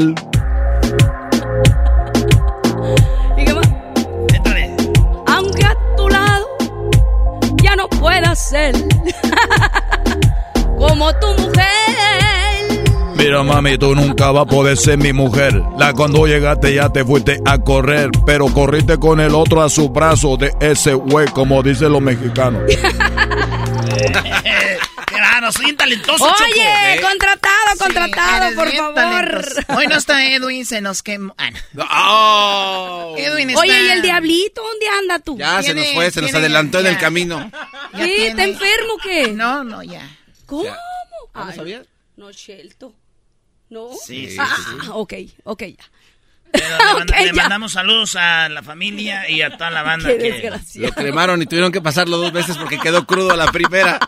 [SPEAKER 16] ¿Y qué más? Aunque a tu lado ya no pueda ser como tu mujer.
[SPEAKER 18] Mira mami, tú nunca vas a poder ser mi mujer. La cuando llegaste ya te fuiste a correr, pero corriste con el otro a su brazo de ese güey, como dicen los mexicanos.
[SPEAKER 1] Claro, soy bien talentoso, Choco.
[SPEAKER 16] Oye, contratado, contratado,
[SPEAKER 5] eres
[SPEAKER 16] por favor.
[SPEAKER 5] talentoso. Hoy no está Edwin, se nos quemó. Ah, no.
[SPEAKER 3] Oh.
[SPEAKER 5] Edwin está...
[SPEAKER 16] Oye, ¿y el diablito? ¿Dónde anda tú?
[SPEAKER 3] Ya se nos fue, se nos adelantó en
[SPEAKER 5] ya.
[SPEAKER 3] el camino.
[SPEAKER 5] Ya
[SPEAKER 16] ¿Qué? ¿Está enfermo qué?
[SPEAKER 5] No, no, ya.
[SPEAKER 16] ¿Cómo?
[SPEAKER 3] ¿Ah, no
[SPEAKER 16] Ay,
[SPEAKER 3] sabías?
[SPEAKER 16] No, Shelto. ¿No?
[SPEAKER 1] Sí, sí,
[SPEAKER 16] ah,
[SPEAKER 1] sí, sí.
[SPEAKER 16] ok, ok, ya.
[SPEAKER 1] Pero le, manda- mandamos saludos a la familia y a toda la banda
[SPEAKER 16] Qué
[SPEAKER 1] que...
[SPEAKER 3] Lo cremaron y tuvieron que pasarlo dos veces porque quedó crudo a la primera.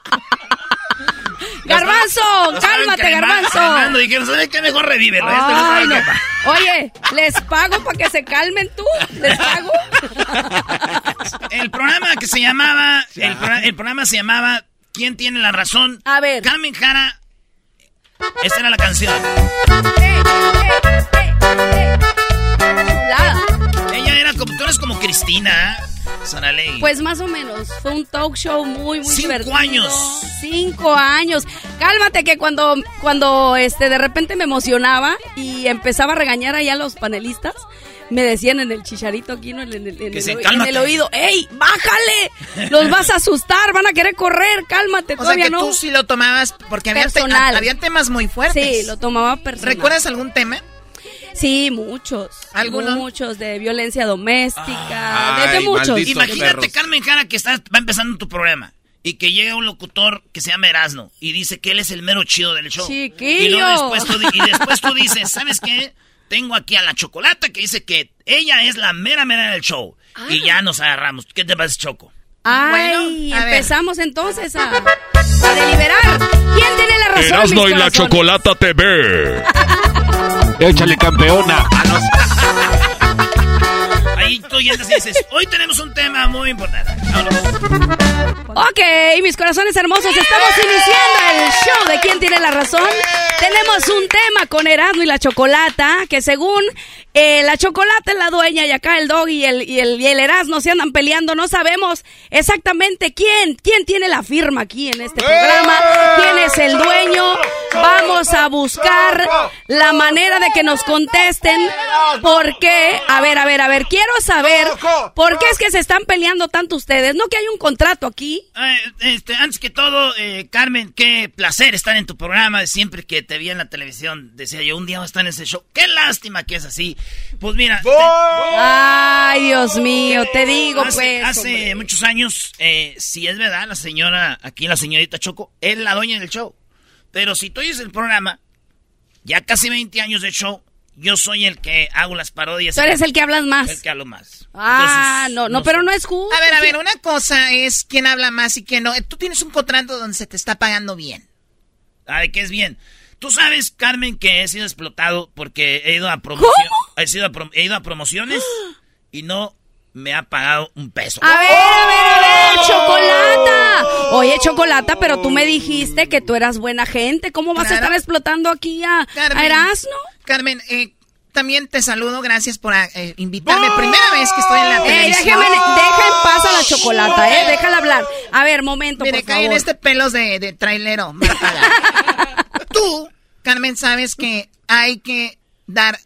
[SPEAKER 16] Garbanzo, cálmate, Garbanzo.
[SPEAKER 1] cremando, Dijeron, ¿sabes qué? Mejor revívelo. este
[SPEAKER 16] Ay, no. Oye, ¿les pago para que se calmen tú? ¿Les pago?
[SPEAKER 1] El programa que se llamaba... El, pro- el programa se llamaba ¿Quién tiene la razón?
[SPEAKER 16] A ver.
[SPEAKER 1] Carmen Jara... Esta era la canción.
[SPEAKER 16] Chulada.
[SPEAKER 1] Como... Cristina. Saralegui.
[SPEAKER 16] Pues más o menos, fue un talk show muy, muy
[SPEAKER 1] Cinco
[SPEAKER 16] divertido.
[SPEAKER 1] años.
[SPEAKER 16] Cinco años. Cálmate que cuando, cuando este, de repente me emocionaba y empezaba a regañar allá a los panelistas, me decían en el chicharito aquí, ¿no? en, el, en el
[SPEAKER 1] se-
[SPEAKER 16] en el oído, ¡Ey, bájale! Los vas a asustar, van a querer correr, cálmate,
[SPEAKER 5] O sea
[SPEAKER 16] todavía
[SPEAKER 5] que
[SPEAKER 16] no.
[SPEAKER 5] tú sí lo tomabas porque había, te-
[SPEAKER 16] Personal.
[SPEAKER 5] había temas muy fuertes.
[SPEAKER 16] Sí, lo tomaba personal.
[SPEAKER 5] ¿Recuerdas algún tema?
[SPEAKER 16] Sí, muchos.
[SPEAKER 5] ¿Alguno?
[SPEAKER 16] Muchos, de violencia doméstica,
[SPEAKER 3] Ay,
[SPEAKER 16] de, de muchos.
[SPEAKER 1] Imagínate,
[SPEAKER 3] perros.
[SPEAKER 1] Carmen Jara, que está, va empezando tu programa. Y que llega un locutor que se llama Erasno y dice que él es el mero chido del show.
[SPEAKER 16] Chiquillo.
[SPEAKER 1] Y, luego después tú, y después tú dices, ¿sabes qué? Tengo aquí a la chocolata que dice que ella es la mera mera del show. Y ya nos agarramos. ¿Qué te parece, Choco?
[SPEAKER 16] Ay,
[SPEAKER 5] Bueno, a ver.
[SPEAKER 16] empezamos entonces a, a deliberar. ¿Quién tiene la razón?
[SPEAKER 17] Erasmo
[SPEAKER 16] mis
[SPEAKER 17] y la? Chocolata TV.
[SPEAKER 3] Échale campeona.
[SPEAKER 1] Ahí tú ya dices, hoy tenemos un tema muy importante. Vámonos.
[SPEAKER 16] Ok, mis corazones hermosos, estamos iniciando el show de quién tiene la razón. Tenemos un tema con Erasmo y la Chocolata, que según eh, la Chocolata es la dueña y acá el Dog y el, y el, y el Erasmo se andan peleando, no sabemos exactamente quién, quién tiene la firma aquí en este programa, quién es el dueño. Vamos a buscar la manera de que nos contesten por qué. A ver, a ver, a ver, quiero saber por qué es que se están peleando tanto ustedes. No que hay un contrato aquí.
[SPEAKER 1] Eh, este, antes que todo, eh, Carmen, qué placer estar en tu programa. Siempre que te vi en la televisión, decía yo, un día voy a estar en ese show. Qué lástima que es así. Pues mira, te-
[SPEAKER 16] Ay, Dios mío, te digo
[SPEAKER 1] hace,
[SPEAKER 16] pues.
[SPEAKER 1] hace
[SPEAKER 16] hombre.
[SPEAKER 1] muchos años, eh, si es verdad, la señora, aquí la señorita Choco, es la dueña del show. Pero si tú oyes el programa, ya casi 20 años de show, yo soy el que hago las parodias.
[SPEAKER 16] Tú eres el que hablas más.
[SPEAKER 1] El que hablo más.
[SPEAKER 16] Ah,
[SPEAKER 1] Entonces,
[SPEAKER 16] no, no, pero no es justo.
[SPEAKER 5] A ver, a ver, una cosa es quién habla más y quién no. Tú tienes un contrato donde se te está pagando bien.
[SPEAKER 1] Ah, ¿de qué es bien? Tú sabes, Carmen, que he sido explotado porque he ido a promoción, he, sido a he ido a promociones y no me ha pagado un peso.
[SPEAKER 16] A ver, a ver, a ver, Chocolata. Oye, Chocolata, pero tú me dijiste que tú eras buena gente. ¿Cómo vas a estar explotando aquí a, a Erasmo?
[SPEAKER 5] Carmen, eh, también te saludo, gracias por eh, invitarme. Primera vez que estoy en la
[SPEAKER 16] Ey,
[SPEAKER 5] televisión.
[SPEAKER 16] déjame, deja en paz a la Chocolata, ¿eh? Déjala hablar. A ver, momento,
[SPEAKER 5] Mire,
[SPEAKER 16] por
[SPEAKER 5] cae en este pelos de, de trailero. Tú, Carmen, sabes que hay que dar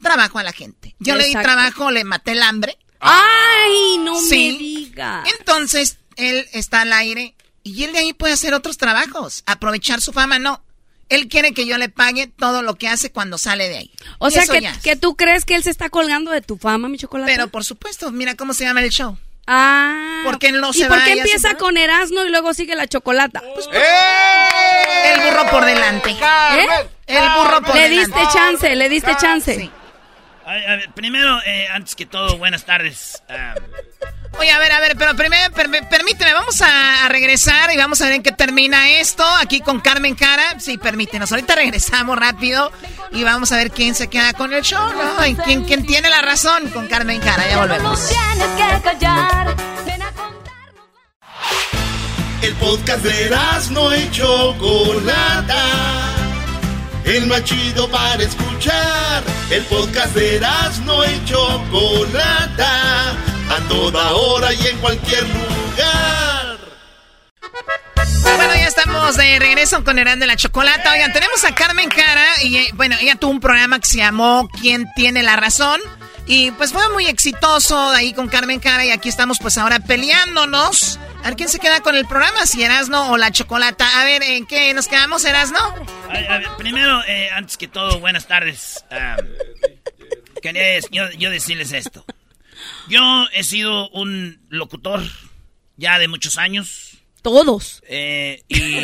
[SPEAKER 5] trabajo a la gente. Yo le di trabajo, le maté el hambre.
[SPEAKER 16] Ay, no
[SPEAKER 5] Sí.
[SPEAKER 16] me diga.
[SPEAKER 5] Entonces, él está al aire y él de ahí puede hacer otros trabajos. Aprovechar su fama, no. Él quiere que yo le pague todo lo que hace cuando sale de ahí.
[SPEAKER 16] O
[SPEAKER 5] Y
[SPEAKER 16] sea, que, que tú crees que él se está colgando de tu fama, mi Chocolata.
[SPEAKER 5] Pero por supuesto, mira cómo se llama el show.
[SPEAKER 16] Ah.
[SPEAKER 5] ¿Por qué no
[SPEAKER 16] ¿Y
[SPEAKER 5] se
[SPEAKER 16] por
[SPEAKER 5] va
[SPEAKER 16] qué
[SPEAKER 5] y
[SPEAKER 16] empieza con Erasmo y luego sigue la Chocolata? Pues,
[SPEAKER 5] El burro por delante.
[SPEAKER 16] ¿Eh?
[SPEAKER 5] El burro por
[SPEAKER 16] Le
[SPEAKER 5] delante.
[SPEAKER 16] diste chance, le diste chance.
[SPEAKER 1] Ay, a ver, primero, eh, antes que todo, buenas tardes. Ah,
[SPEAKER 5] Oye, a ver, a ver, pero primero, per- permíteme, vamos a, a regresar y vamos a ver en qué termina esto aquí con Carmen Cara. Sí, permítenos, ahorita regresamos rápido y vamos a ver quién se queda con el show, ¿no? Y quién, quién tiene la razón con Carmen Cara, ya volvemos.
[SPEAKER 19] Tienes que callar. Ven a
[SPEAKER 9] El podcast de no y Chocolata. El más chido para escuchar. El podcast de no y Chocolata. A toda hora y en cualquier lugar.
[SPEAKER 5] Bueno, ya estamos de regreso con Herán de la Chocolata. Oigan, tenemos a Carmen Cara y eh, bueno, ella tuvo un programa que se llamó ¿Quién tiene la razón? Y pues fue muy exitoso ahí con Carmen Cara y aquí estamos pues ahora peleándonos A ver, ¿quién se queda con el programa? Si Erasno o la Chocolata. A ver, ¿en qué nos quedamos, Erasno?
[SPEAKER 1] A ver, a ver, primero, eh, antes que todo, buenas tardes. Ah, quería yo, yo decirles esto. Yo he sido un locutor ya de muchos años.
[SPEAKER 16] Todos.
[SPEAKER 1] Eh, y,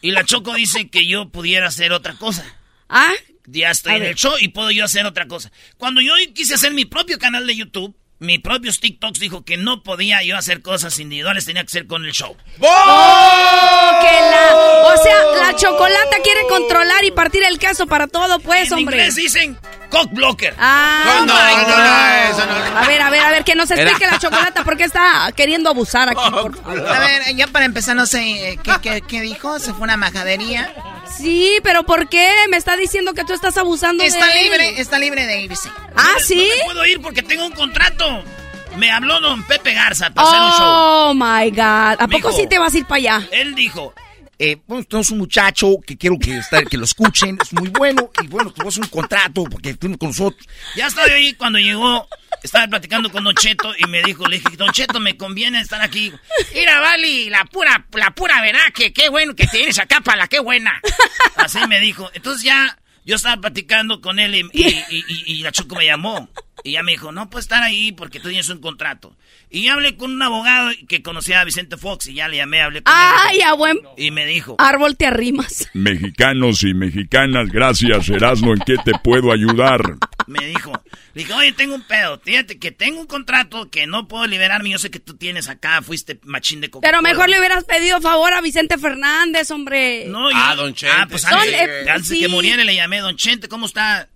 [SPEAKER 1] y la Choco dice que yo pudiera hacer otra cosa.
[SPEAKER 16] Ah,
[SPEAKER 1] Ya estoy
[SPEAKER 16] A
[SPEAKER 1] en
[SPEAKER 16] ver.
[SPEAKER 1] el show y puedo yo hacer otra cosa. Cuando yo quise hacer mi propio canal de YouTube, mis propios TikToks dijo que no podía yo hacer cosas individuales, tenía que ser con el show.
[SPEAKER 16] ¡Oh! Que la, o sea, la chocolata quiere controlar y partir el caso para todo, pues,
[SPEAKER 1] En
[SPEAKER 16] hombre.
[SPEAKER 1] inglés dicen cock blocker.
[SPEAKER 16] Ah,
[SPEAKER 1] No, no, no, eso no.
[SPEAKER 16] A ver, a ver, a ver, que nos explique
[SPEAKER 1] Era-
[SPEAKER 16] la chocolata por qué está queriendo abusar aquí, por favor.
[SPEAKER 5] A ver, yo para empezar no sé eh, qué, qué- qué dijo. Se fue una majadería.
[SPEAKER 16] Sí, pero ¿por qué? Me está diciendo que tú estás abusando
[SPEAKER 5] Está
[SPEAKER 16] de él.
[SPEAKER 5] libre, está libre de irse.
[SPEAKER 16] Ah,
[SPEAKER 1] No,
[SPEAKER 16] ¿sí?
[SPEAKER 1] No me puedo ir porque tengo un contrato. Me habló don Pepe Garza para hacer un show.
[SPEAKER 16] Oh, my God. ¿A poco sí te vas a ir para allá?
[SPEAKER 1] Él dijo,
[SPEAKER 18] Eh, bueno, tenemos un muchacho que quiero que, está- que lo escuchen, es muy bueno y bueno, tenemos un contrato porque tiene con nosotros.
[SPEAKER 1] ya estaba ahí cuando llegó, estaba platicando con Don Cheto y me dijo, le dije, Don Cheto, me conviene estar aquí. Mira, Vali, la pura, la pura verdad, que qué bueno que tienes acá para la qué buena. Así me dijo. Entonces ya yo estaba platicando con él y, y- y- y- y la Choco me llamó. Y ya me dijo, no puedes estar ahí porque tú tienes un contrato. Y hablé con un abogado que conocía a Vicente Fox y ya le llamé, hablé con
[SPEAKER 16] Ay,
[SPEAKER 1] él.
[SPEAKER 16] a buen
[SPEAKER 1] Y me dijo,
[SPEAKER 16] árbol te arrimas.
[SPEAKER 8] Mexicanos y mexicanas, gracias, Erasmo, ¿en qué te puedo ayudar?
[SPEAKER 1] me dijo, le dije, oye, tengo un pedo, fíjate que tengo un contrato que no puedo liberarme, yo sé que tú tienes acá, fuiste machín de coca
[SPEAKER 16] Pero mejor le hubieras pedido favor a Vicente Fernández, hombre.
[SPEAKER 1] No, yo- Ah, pues
[SPEAKER 16] Don-
[SPEAKER 1] antes,
[SPEAKER 16] eh,
[SPEAKER 1] antes de
[SPEAKER 16] sí.
[SPEAKER 1] que muriera le llamé, Don Chente, ¿cómo está?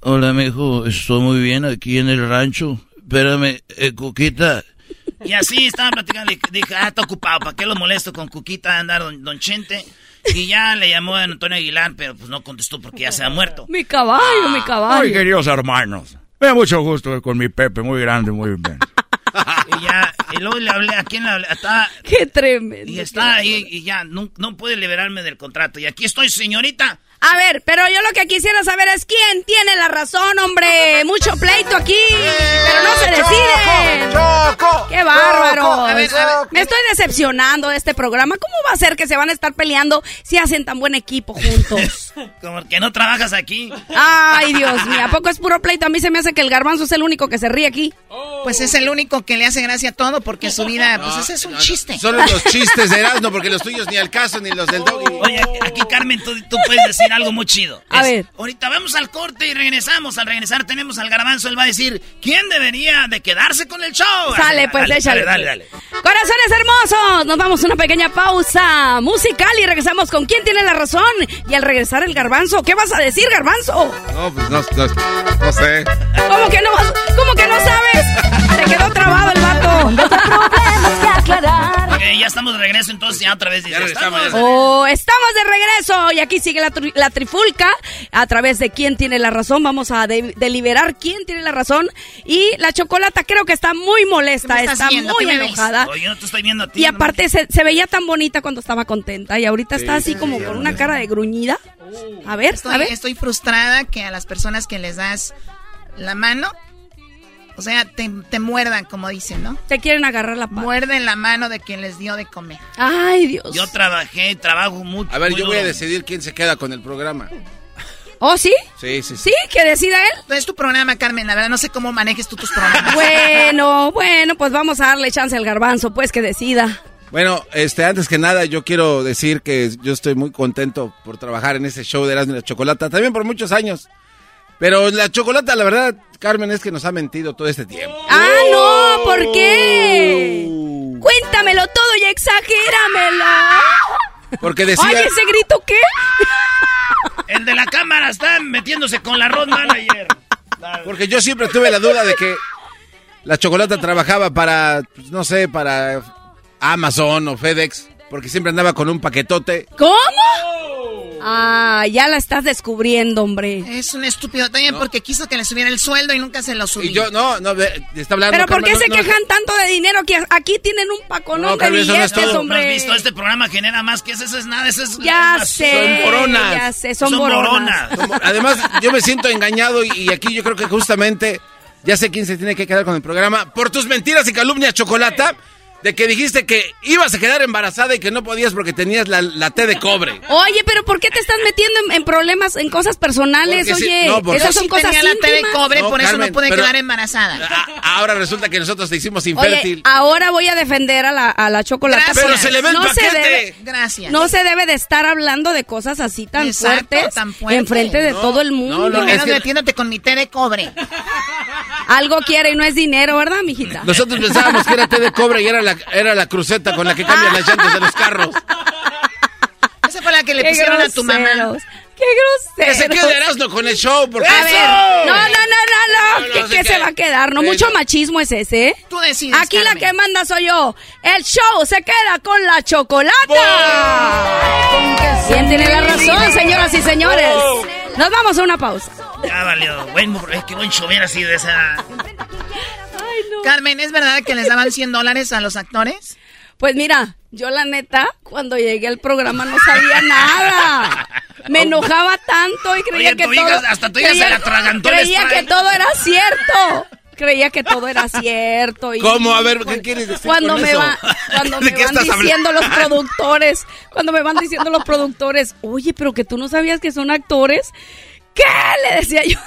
[SPEAKER 20] Hola, mijo, estoy muy bien aquí en el rancho. Espérame, eh, Cuquita.
[SPEAKER 1] Y así estaba platicando, dije, ah, está ocupado, ¿para qué lo molesto con Cuquita a andar don, don Chente? Y ya le llamó a Antonio Aguilar, pero pues no contestó porque ya se ha muerto.
[SPEAKER 16] Mi caballo, mi caballo.
[SPEAKER 8] Ay, queridos hermanos, me da mucho gusto con mi Pepe, muy grande, muy bien.
[SPEAKER 1] Y ya, y luego le hablé, ¿a quién le hablé? Estaba,
[SPEAKER 16] Qué tremendo.
[SPEAKER 1] y está ahí, y ya, no, no pude liberarme del contrato. Y aquí estoy, señorita.
[SPEAKER 16] A ver, pero yo lo que quisiera saber es quién tiene la razón, hombre. Mucho pleito aquí, pero no se decide.
[SPEAKER 21] ¡Choco!
[SPEAKER 16] ¡Qué bárbaro!
[SPEAKER 21] Choco, a ver, a ver.
[SPEAKER 16] Me estoy decepcionando de este programa. ¿Cómo va a ser que se van a estar peleando si hacen tan buen equipo juntos?
[SPEAKER 1] Como que no trabajas aquí.
[SPEAKER 16] Ay, Dios mío, ¿a poco es puro pleito? A mí se me hace que el garbanzo es el único que se ríe aquí.
[SPEAKER 5] Pues es el único que le hace gracia a todo porque su vida, pues ese es un chiste.
[SPEAKER 3] Solo los chistes de Erasmo, porque los tuyos ni al caso, ni los del doggy.
[SPEAKER 1] Oye, aquí Carmen, tú, tú puedes decir algo muy chido.
[SPEAKER 16] A
[SPEAKER 1] Es,
[SPEAKER 16] ver.
[SPEAKER 1] Ahorita vamos al corte y regresamos. Al regresar tenemos al garbanzo. Él va a decir, ¿quién debería de quedarse con el show?
[SPEAKER 16] Sale, pues,
[SPEAKER 1] dale,
[SPEAKER 16] échale.
[SPEAKER 1] Dale, dale, dale.
[SPEAKER 16] Corazones hermosos, nos vamos a una pequeña pausa musical y regresamos con quién tiene la razón. Y al regresar el garbanzo, ¿qué vas a decir, garbanzo?
[SPEAKER 3] No, pues no, no, no sé.
[SPEAKER 16] ¿Cómo que no, cómo que no sabes? Se quedó trabado el vato.
[SPEAKER 1] Ok, ya estamos de regreso, entonces ya otra vez dice, estamos.
[SPEAKER 16] Oh, estamos de regreso y aquí sigue la, tri- la trifulca a través de quién tiene la razón. Vamos a de- deliberar quién tiene la razón y la chocolata creo que está muy molesta,
[SPEAKER 5] ¿Qué me estás
[SPEAKER 16] está
[SPEAKER 5] viendo?
[SPEAKER 16] muy enojada.
[SPEAKER 1] Oye, yo no te estoy viendo a ti.
[SPEAKER 16] Y
[SPEAKER 1] no
[SPEAKER 16] aparte se, se veía tan bonita cuando estaba contenta y ahorita está así
[SPEAKER 5] sí,
[SPEAKER 16] como
[SPEAKER 5] sí,
[SPEAKER 16] con una cara de gruñida. A ver,
[SPEAKER 5] Estoy,
[SPEAKER 16] a ver.
[SPEAKER 5] estoy frustrada que a las personas que les das la mano, o sea, te, te muerdan, como dicen, ¿no?
[SPEAKER 16] Te quieren agarrar la pata.
[SPEAKER 5] Muerden la mano de quien les dio de comer.
[SPEAKER 16] Ay, Dios.
[SPEAKER 1] Yo trabajé, trabajo mucho.
[SPEAKER 3] A ver, yo voy a decidir quién se queda con el programa.
[SPEAKER 16] ¿Oh, sí?
[SPEAKER 3] Sí, sí,
[SPEAKER 16] ¿Sí? ¿Que decida él?
[SPEAKER 5] Es tu programa, Carmen. La verdad, no sé cómo manejes tú tus programas.
[SPEAKER 16] Bueno, bueno, pues vamos a darle chance al garbanzo, pues que decida.
[SPEAKER 3] Bueno, este, antes que nada, yo quiero decir que yo estoy muy contento por trabajar en este show de Erasmo y la Chocolata, también por muchos años. Pero la Chocolata, la verdad, Carmen, es que nos ha mentido todo este tiempo.
[SPEAKER 16] Ah, no, ¿por qué? Cuéntamelo todo y exagéramelo.
[SPEAKER 3] Porque decía...
[SPEAKER 16] Ay, ese grito, ¿qué?
[SPEAKER 1] El de la cámara está metiéndose con la road manager.
[SPEAKER 3] Porque yo siempre tuve la duda de que la Chocolata trabajaba para, pues, no sé, para Amazon o FedEx, porque siempre andaba con un paquetote.
[SPEAKER 16] ¿Cómo? Ah, ya la estás descubriendo, hombre.
[SPEAKER 5] Es un estúpido también porque quiso que le subiera el sueldo y nunca se lo subió.
[SPEAKER 3] Y yo, no, no, está hablando...
[SPEAKER 16] Pero ¿por qué se
[SPEAKER 3] no, no,
[SPEAKER 16] quejan tanto de dinero que aquí tienen un paconón
[SPEAKER 3] No,
[SPEAKER 16] de
[SPEAKER 3] Carmen, eso no es
[SPEAKER 16] billetes,
[SPEAKER 3] todo.
[SPEAKER 1] ¿No has
[SPEAKER 16] hombre?
[SPEAKER 1] visto? Este programa genera más que eso, eso es nada, eso es...
[SPEAKER 16] Ya
[SPEAKER 1] es-
[SPEAKER 16] sé,
[SPEAKER 3] Son boronas.
[SPEAKER 16] ya sé, son, boronas.
[SPEAKER 3] Además, yo me siento engañado y, y aquí yo creo que justamente ya sé quién se tiene que quedar con el programa. Por tus mentiras y calumnias, Chocolata, De que dijiste que ibas a quedar embarazada y que no podías porque tenías la, la T de cobre.
[SPEAKER 16] Oye, pero ¿por qué te estás metiendo en, en problemas, en cosas personales?
[SPEAKER 3] Porque
[SPEAKER 16] Oye,
[SPEAKER 3] no, porque-
[SPEAKER 16] esas son
[SPEAKER 5] sí
[SPEAKER 16] cosas
[SPEAKER 5] tenía la T de cobre,
[SPEAKER 3] No,
[SPEAKER 5] por eso no pude
[SPEAKER 3] pero-
[SPEAKER 5] quedar embarazada.
[SPEAKER 3] A- ahora resulta que nosotros te hicimos
[SPEAKER 16] Oye,
[SPEAKER 3] infértil.
[SPEAKER 16] ahora voy a defender a la, a la chocolate.
[SPEAKER 5] Gracias.
[SPEAKER 3] Pero se le ve el
[SPEAKER 16] no se debe,
[SPEAKER 5] Gracias.
[SPEAKER 16] no se debe de estar hablando de cosas así tan
[SPEAKER 5] Exacto,
[SPEAKER 16] fuertes
[SPEAKER 5] tan fuerte.
[SPEAKER 16] enfrente de
[SPEAKER 3] No,
[SPEAKER 16] todo el mundo.
[SPEAKER 3] no, no, es que-
[SPEAKER 5] metiéndote con mi té de cobre.
[SPEAKER 16] Algo quiere y no es dinero, ¿verdad, mijita?
[SPEAKER 3] Nosotros pensábamos que era T de cobre y era la, era la cruceta con la que cambian las llantas de los carros.
[SPEAKER 5] Esa fue la que le
[SPEAKER 16] Qué
[SPEAKER 5] pusieron a tu mamá.
[SPEAKER 16] Qué
[SPEAKER 3] Que se
[SPEAKER 16] grosero.
[SPEAKER 3] quede Erasmo con el show, porque...
[SPEAKER 16] A ver, no, no, no, no, no,
[SPEAKER 3] No,
[SPEAKER 16] ¿qué,
[SPEAKER 3] no
[SPEAKER 16] se va a quedar? No, mucho machismo es ese, ¿eh?
[SPEAKER 5] Tú decides,
[SPEAKER 16] Aquí la que manda soy yo. El show se queda con la chocolata. ¿Quién tiene la razón, señoras y señores? Nos vamos a una pausa.
[SPEAKER 1] Ya valió. Bueno, es que buen show hubiera sido esa.
[SPEAKER 5] Carmen, ¿es verdad que les daban 100 dólares a los actores?
[SPEAKER 16] Pues mira, yo la neta, cuando llegué al programa no sabía nada. Me enojaba tanto y creía
[SPEAKER 1] Oye,
[SPEAKER 16] que todo...
[SPEAKER 1] hija- hasta tu hija se
[SPEAKER 16] creía-
[SPEAKER 1] atragantó el
[SPEAKER 16] Creía que todo era cierto. Creía que todo era cierto. Y
[SPEAKER 3] ¿Cómo? A ver, ¿qué quieres decir
[SPEAKER 16] cuando
[SPEAKER 3] con
[SPEAKER 16] me,
[SPEAKER 3] eso?
[SPEAKER 16] va- cuando
[SPEAKER 3] ¿De
[SPEAKER 16] me van
[SPEAKER 3] hablando?
[SPEAKER 16] diciendo los productores, cuando me van diciendo los productores, oye, pero que tú no sabías que son actores, ¿qué? Le decía yo.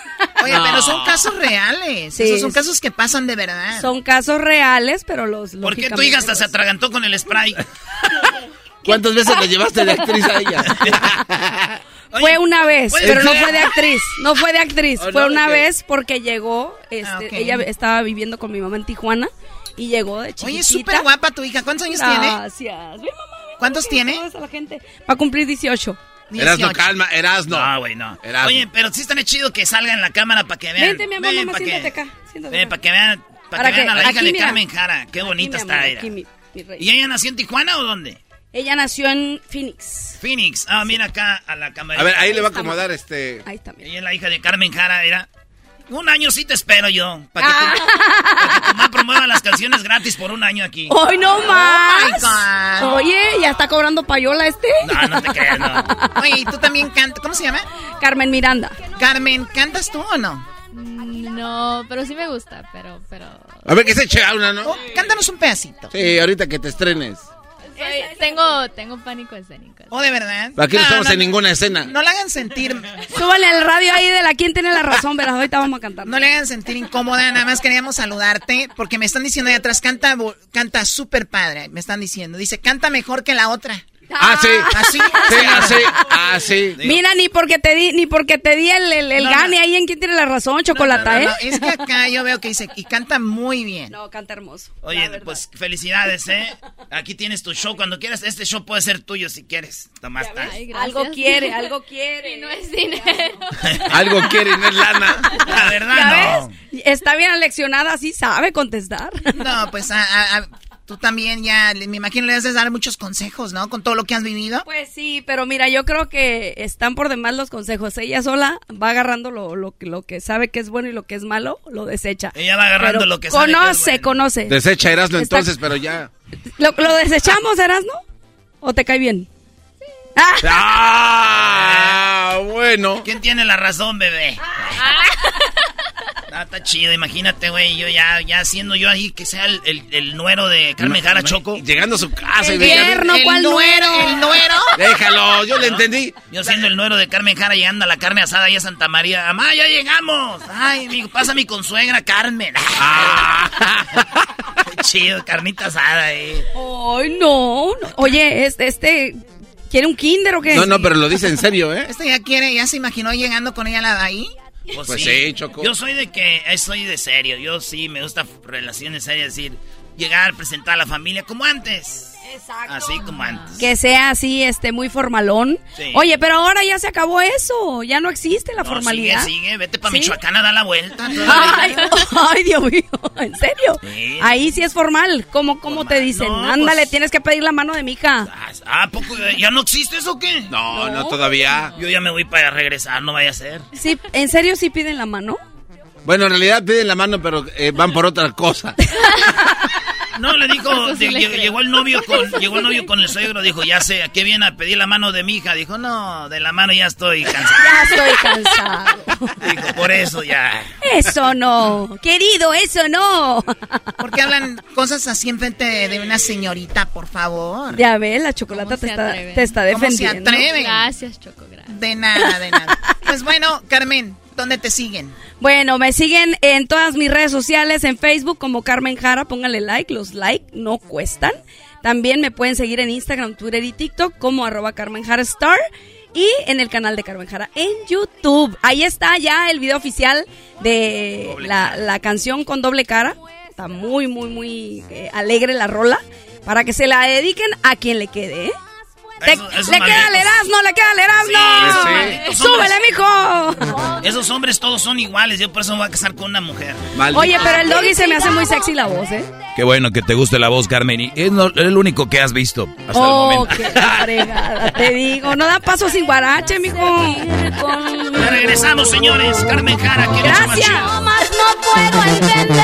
[SPEAKER 5] Oye, pero son casos reales.
[SPEAKER 16] Sí,
[SPEAKER 5] Esos son casos que pasan de verdad.
[SPEAKER 16] Son casos reales, pero los...
[SPEAKER 1] ¿Por qué tu hija hasta se atragantó con el spray?
[SPEAKER 3] ¿Cuántas veces le llevaste de actriz a ella?
[SPEAKER 16] Fue una vez,
[SPEAKER 1] puede
[SPEAKER 16] pero no fue de actriz. No fue de actriz.
[SPEAKER 3] Oh,
[SPEAKER 16] fue
[SPEAKER 3] no,
[SPEAKER 16] una vez porque llegó. Este,
[SPEAKER 5] Ah.
[SPEAKER 16] Ella estaba viviendo con mi mamá en Tijuana y llegó de chiquitita.
[SPEAKER 5] Oye, es súper guapa tu hija. ¿Cuántos años tiene?
[SPEAKER 16] Gracias. Mamá,
[SPEAKER 5] ¿Cuántos tiene?
[SPEAKER 16] a la gente. Va a cumplir 18.
[SPEAKER 3] Erasno,
[SPEAKER 5] 18.
[SPEAKER 3] calma, Erasno.
[SPEAKER 1] No, güey, no. Oye, pero sí está chido que salga en la cámara para que vean.
[SPEAKER 16] Vente, mi amor,
[SPEAKER 1] Ven,
[SPEAKER 16] mamá, siéntate
[SPEAKER 1] que-
[SPEAKER 16] acá. Siéntate
[SPEAKER 1] Ven,
[SPEAKER 16] acá.
[SPEAKER 1] para que vean, para
[SPEAKER 16] Para
[SPEAKER 1] que vean a la hija de. Carmen Jara. Qué bonita
[SPEAKER 16] mi
[SPEAKER 1] está
[SPEAKER 16] amor, aquí, mi- mi rey.
[SPEAKER 1] ¿Y ella nació en Tijuana o dónde?
[SPEAKER 16] Ella nació en Phoenix.
[SPEAKER 1] Phoenix. Ah, mira acá a la cámara.
[SPEAKER 3] A ver, ahí le va a acomodar este...
[SPEAKER 16] Ahí está, mira.
[SPEAKER 1] Ella es la hija de Carmen Jara, era. Un año sí te espero yo. Para que,
[SPEAKER 16] Ah.
[SPEAKER 1] que tu mamá promueva las canciones gratis por un año aquí.
[SPEAKER 16] ¡Hoy no más!
[SPEAKER 5] God.
[SPEAKER 16] Oye, ¿ya está cobrando payola este?
[SPEAKER 1] No, no te creas, no.
[SPEAKER 5] Oye, ¿y tú también cantas? ¿Cómo se llama?
[SPEAKER 16] Carmen Miranda.
[SPEAKER 5] Carmen, ¿cantas tú o no?
[SPEAKER 22] No, pero sí me gusta, pero, pero...
[SPEAKER 3] A ver, que se eche a una, ¿no?
[SPEAKER 5] Oh, cántanos un pedacito.
[SPEAKER 3] Sí, ahorita que te estrenes.
[SPEAKER 22] Soy- tengo, tengo pánico escénico.
[SPEAKER 5] ¿O de verdad?
[SPEAKER 3] Aquí no
[SPEAKER 5] No,
[SPEAKER 3] estamos
[SPEAKER 5] no,
[SPEAKER 3] en ninguna escena.
[SPEAKER 5] No la hagan sentir,
[SPEAKER 16] Súbale al radio ahí de la quién tiene la razón, verás. Ahorita vamos a cantar.
[SPEAKER 5] no le hagan sentir incómoda, nada más queríamos saludarte, porque me están diciendo ahí atrás, canta, canta súper padre, me están diciendo. Dice, canta mejor que la otra.
[SPEAKER 3] Ah, sí.
[SPEAKER 5] ¿Así?
[SPEAKER 3] Sí, así, así.
[SPEAKER 16] Mira, ni porque te di, ni porque te di el, el, el
[SPEAKER 5] No,
[SPEAKER 16] gane
[SPEAKER 5] no.
[SPEAKER 16] ahí en quién tiene la razón, chocolata,
[SPEAKER 5] No, no,
[SPEAKER 16] ¿eh?
[SPEAKER 5] no, es que acá yo veo que dice, y canta muy bien.
[SPEAKER 16] No, canta hermoso.
[SPEAKER 1] Oye, pues felicidades, ¿eh? Aquí tienes tu show cuando quieras. Este show puede ser tuyo si quieres. Tomás,
[SPEAKER 22] Ay, gracias.
[SPEAKER 16] Algo quiere, algo quiere.
[SPEAKER 22] Y no es dinero.
[SPEAKER 3] Algo quiere y no es lana.
[SPEAKER 1] La verdad,
[SPEAKER 16] ¿Ya
[SPEAKER 1] no.
[SPEAKER 16] ves? Está bien aleccionada, sí sabe contestar.
[SPEAKER 5] No, pues a- a- a- tú también ya, me imagino le de dar muchos consejos, ¿no? Con todo lo que has vivido.
[SPEAKER 16] Pues sí, pero mira, yo creo que están por demás los consejos. Ella sola va agarrando lo, lo, que- lo que sabe que es bueno y lo que es malo, lo desecha.
[SPEAKER 1] Ella va agarrando
[SPEAKER 16] Pero
[SPEAKER 1] lo que sabe que es
[SPEAKER 16] Conoce,
[SPEAKER 1] bueno.
[SPEAKER 16] conoce.
[SPEAKER 3] Desecha Erasno
[SPEAKER 16] Está-
[SPEAKER 3] entonces, pero ya.
[SPEAKER 16] ¿Lo, lo desechamos, Erasno? ¿O te cae bien? Ah,
[SPEAKER 3] ¡Ah! Bueno.
[SPEAKER 1] ¿Quién tiene la razón, bebé? Ah, está chido, imagínate, güey, yo ya, ya haciendo yo ahí que sea el, el, el nuero de Carmen Jara Choco.
[SPEAKER 3] Llegando a su casa y
[SPEAKER 16] El yerno,
[SPEAKER 5] el
[SPEAKER 16] ¿cuál
[SPEAKER 5] nuero,
[SPEAKER 16] nuero?
[SPEAKER 5] el nuero.
[SPEAKER 3] Déjalo, yo le entendí.
[SPEAKER 1] Yo siendo el nuero de Carmen Jara llegando a la carne asada ahí a Santa María. ¡Mamá, ya llegamos! Ay, amigo, pasa mi consuegra Carmen. Qué chido, carnita asada, eh.
[SPEAKER 16] Ay, no, no. Oye, este, este, ¿quiere un kinder o qué?
[SPEAKER 3] No, no, pero lo dice en serio, ¿eh?
[SPEAKER 5] Este ya quiere, ya se imaginó llegando con ella la- ahí.
[SPEAKER 1] Pues,
[SPEAKER 3] Pues
[SPEAKER 1] sí.
[SPEAKER 3] sí, Choco.
[SPEAKER 1] Yo soy de que, eh, soy de serio. Yo sí me gusta relaciones serias, decir, llegar, presentar a la familia como antes.
[SPEAKER 16] Exacto.
[SPEAKER 1] Así como antes.
[SPEAKER 16] Que sea así, este, muy formalón.
[SPEAKER 1] Sí.
[SPEAKER 16] Oye, pero ahora ya se acabó eso. Ya no existe la
[SPEAKER 1] No,
[SPEAKER 16] formalidad.
[SPEAKER 1] Sigue, sigue, vete para
[SPEAKER 16] ¿Sí?
[SPEAKER 1] Michoacán a dar la vuelta.
[SPEAKER 16] Ay, ay, Dios mío, ¿en serio?
[SPEAKER 1] Sí.
[SPEAKER 16] Ahí sí es formal. ¿Cómo, cómo te dicen?
[SPEAKER 1] No,
[SPEAKER 16] Ándale,
[SPEAKER 1] pues-
[SPEAKER 16] tienes que pedir la mano de mi hija.
[SPEAKER 1] Ah, ¿a poco ya no existe eso o qué?
[SPEAKER 3] No, no, todavía.
[SPEAKER 1] Yo ya me voy para regresar, no vaya a ser.
[SPEAKER 16] Sí, ¿En serio sí piden la mano?
[SPEAKER 3] Bueno, en realidad piden la mano, pero eh, van por otra cosa.
[SPEAKER 23] No, le dijo,
[SPEAKER 22] sí le
[SPEAKER 23] llegó, el novio con, llegó el novio con el suegro, dijo, ya sé, ¿a qué viene a pedir la mano de mi hija? Dijo, no, de la mano ya estoy cansado.
[SPEAKER 16] Ya estoy cansado.
[SPEAKER 23] Dijo, por eso ya.
[SPEAKER 16] Eso no. Querido, eso no.
[SPEAKER 5] ¿Por qué hablan cosas así enfrente de, de una señorita, por favor?
[SPEAKER 16] Ya ves, la chocolata
[SPEAKER 22] ¿Cómo
[SPEAKER 16] te está, te está
[SPEAKER 5] ¿Cómo se
[SPEAKER 16] defendiendo.
[SPEAKER 5] atreven?
[SPEAKER 22] Gracias, Choco, gracias.
[SPEAKER 5] De nada, de nada. Pues bueno, Carmen, ¿dónde te siguen?
[SPEAKER 16] Bueno, me siguen en todas mis redes sociales, en Facebook como Carmen Jara, pónganle like, los like no cuestan. También me pueden seguir en Instagram, Twitter y TikTok como arroba Carmen Jara Star y en el canal de Carmen Jara en YouTube. Ahí está ya el video oficial de la, la canción con doble cara. Está muy, muy, muy eh, alegre la rola para que se la dediquen a quien le quede, ¿eh? Te-
[SPEAKER 23] esos
[SPEAKER 16] le queda
[SPEAKER 23] malditos.
[SPEAKER 16] Erasmo, le queda al Erasmo.
[SPEAKER 23] Sí, malditos
[SPEAKER 16] ¡Súbele, mijo!
[SPEAKER 23] Esos hombres todos son iguales, yo por eso me voy a casar con una mujer.
[SPEAKER 16] Oye, pero el doggy se me hace muy sexy la voz, ¿eh?
[SPEAKER 4] Qué bueno que te guste la voz, Carmen. Y es el único que has visto hasta
[SPEAKER 16] oh,
[SPEAKER 4] el momento.
[SPEAKER 16] qué fregada, te digo. No da paso sin guarache, mijo.
[SPEAKER 23] Regresamos, señores. Carmen Jara, ¿quién es
[SPEAKER 16] Gracias.
[SPEAKER 15] No más no puedo entenderte.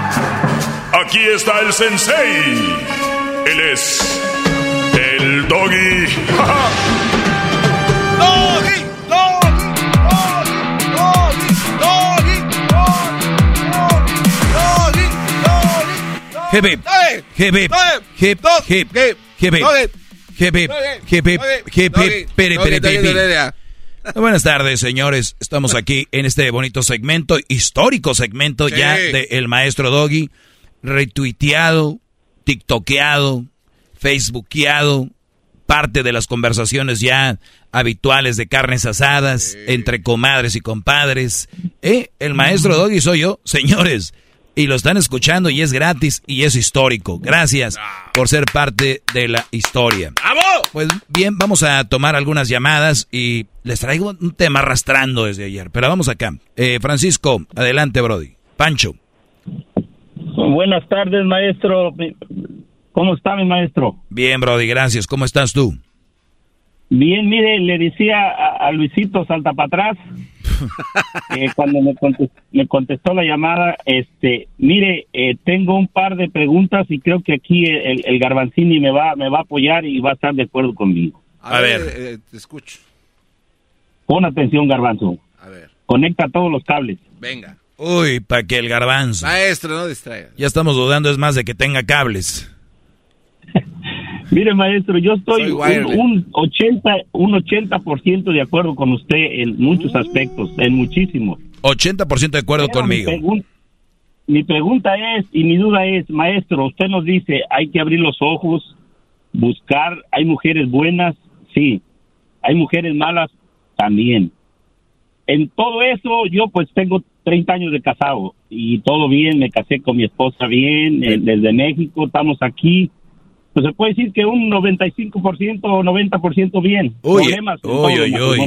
[SPEAKER 8] Aquí está el sensei. Él es el doggy.
[SPEAKER 9] ¡Ja, ja! ¡Doggy!
[SPEAKER 4] Hip hip, hip hip, hip hip, hip hip, hip hip, hip hip, hip hip, Buenas tardes, señores. Estamos aquí en este bonito segmento, histórico segmento
[SPEAKER 3] sí.
[SPEAKER 4] ya maestro Doggy retuiteado, tiktokeado, facebookeado, parte de las conversaciones ya habituales de carnes asadas entre comadres y compadres. ¿Eh? El Maestro Doggy soy yo, señores. Y lo están escuchando y es gratis y es histórico. Gracias por ser parte de la historia. Pues bien, vamos a tomar algunas llamadas y les traigo un tema arrastrando desde ayer. Pero vamos acá. Eh, Francisco, adelante, Brody. Pancho.
[SPEAKER 24] Buenas tardes, maestro. ¿Cómo está mi maestro?
[SPEAKER 4] Bien, Brody, gracias. ¿Cómo estás tú?
[SPEAKER 24] Bien, mire, le decía a, a Luisito Salta para atrás, eh, cuando me contestó, me contestó la llamada, este, mire, eh, tengo un par de preguntas y creo que aquí el, el Garbanzini me va, me va a apoyar y va a estar de acuerdo conmigo.
[SPEAKER 3] A, ver, eh, te escucho.
[SPEAKER 24] Pon atención, Garbanzo.
[SPEAKER 3] A ver,
[SPEAKER 24] Conecta todos los cables.
[SPEAKER 3] venga.
[SPEAKER 4] Uy, para que el garbanzo.
[SPEAKER 3] Maestro, no distraiga.
[SPEAKER 4] Ya estamos dudando, es más de que tenga cables.
[SPEAKER 24] Mire, maestro, yo estoy un, un 80, un 80% de acuerdo con usted en muchos aspectos, en muchísimos.
[SPEAKER 4] 80% de acuerdo
[SPEAKER 24] Pero
[SPEAKER 4] conmigo.
[SPEAKER 24] Mi, pregun- mi pregunta es, y mi duda es, maestro, usted nos dice, hay que abrir los ojos, buscar, hay mujeres buenas, sí, hay mujeres malas, también. En todo eso, yo pues tengo 30 años de casado y todo bien, me casé con mi esposa bien, eh, desde México, estamos aquí. Pues se puede decir que un 95% o 90% bien.
[SPEAKER 4] Uy,
[SPEAKER 24] Problemas
[SPEAKER 4] uy, uy, uy.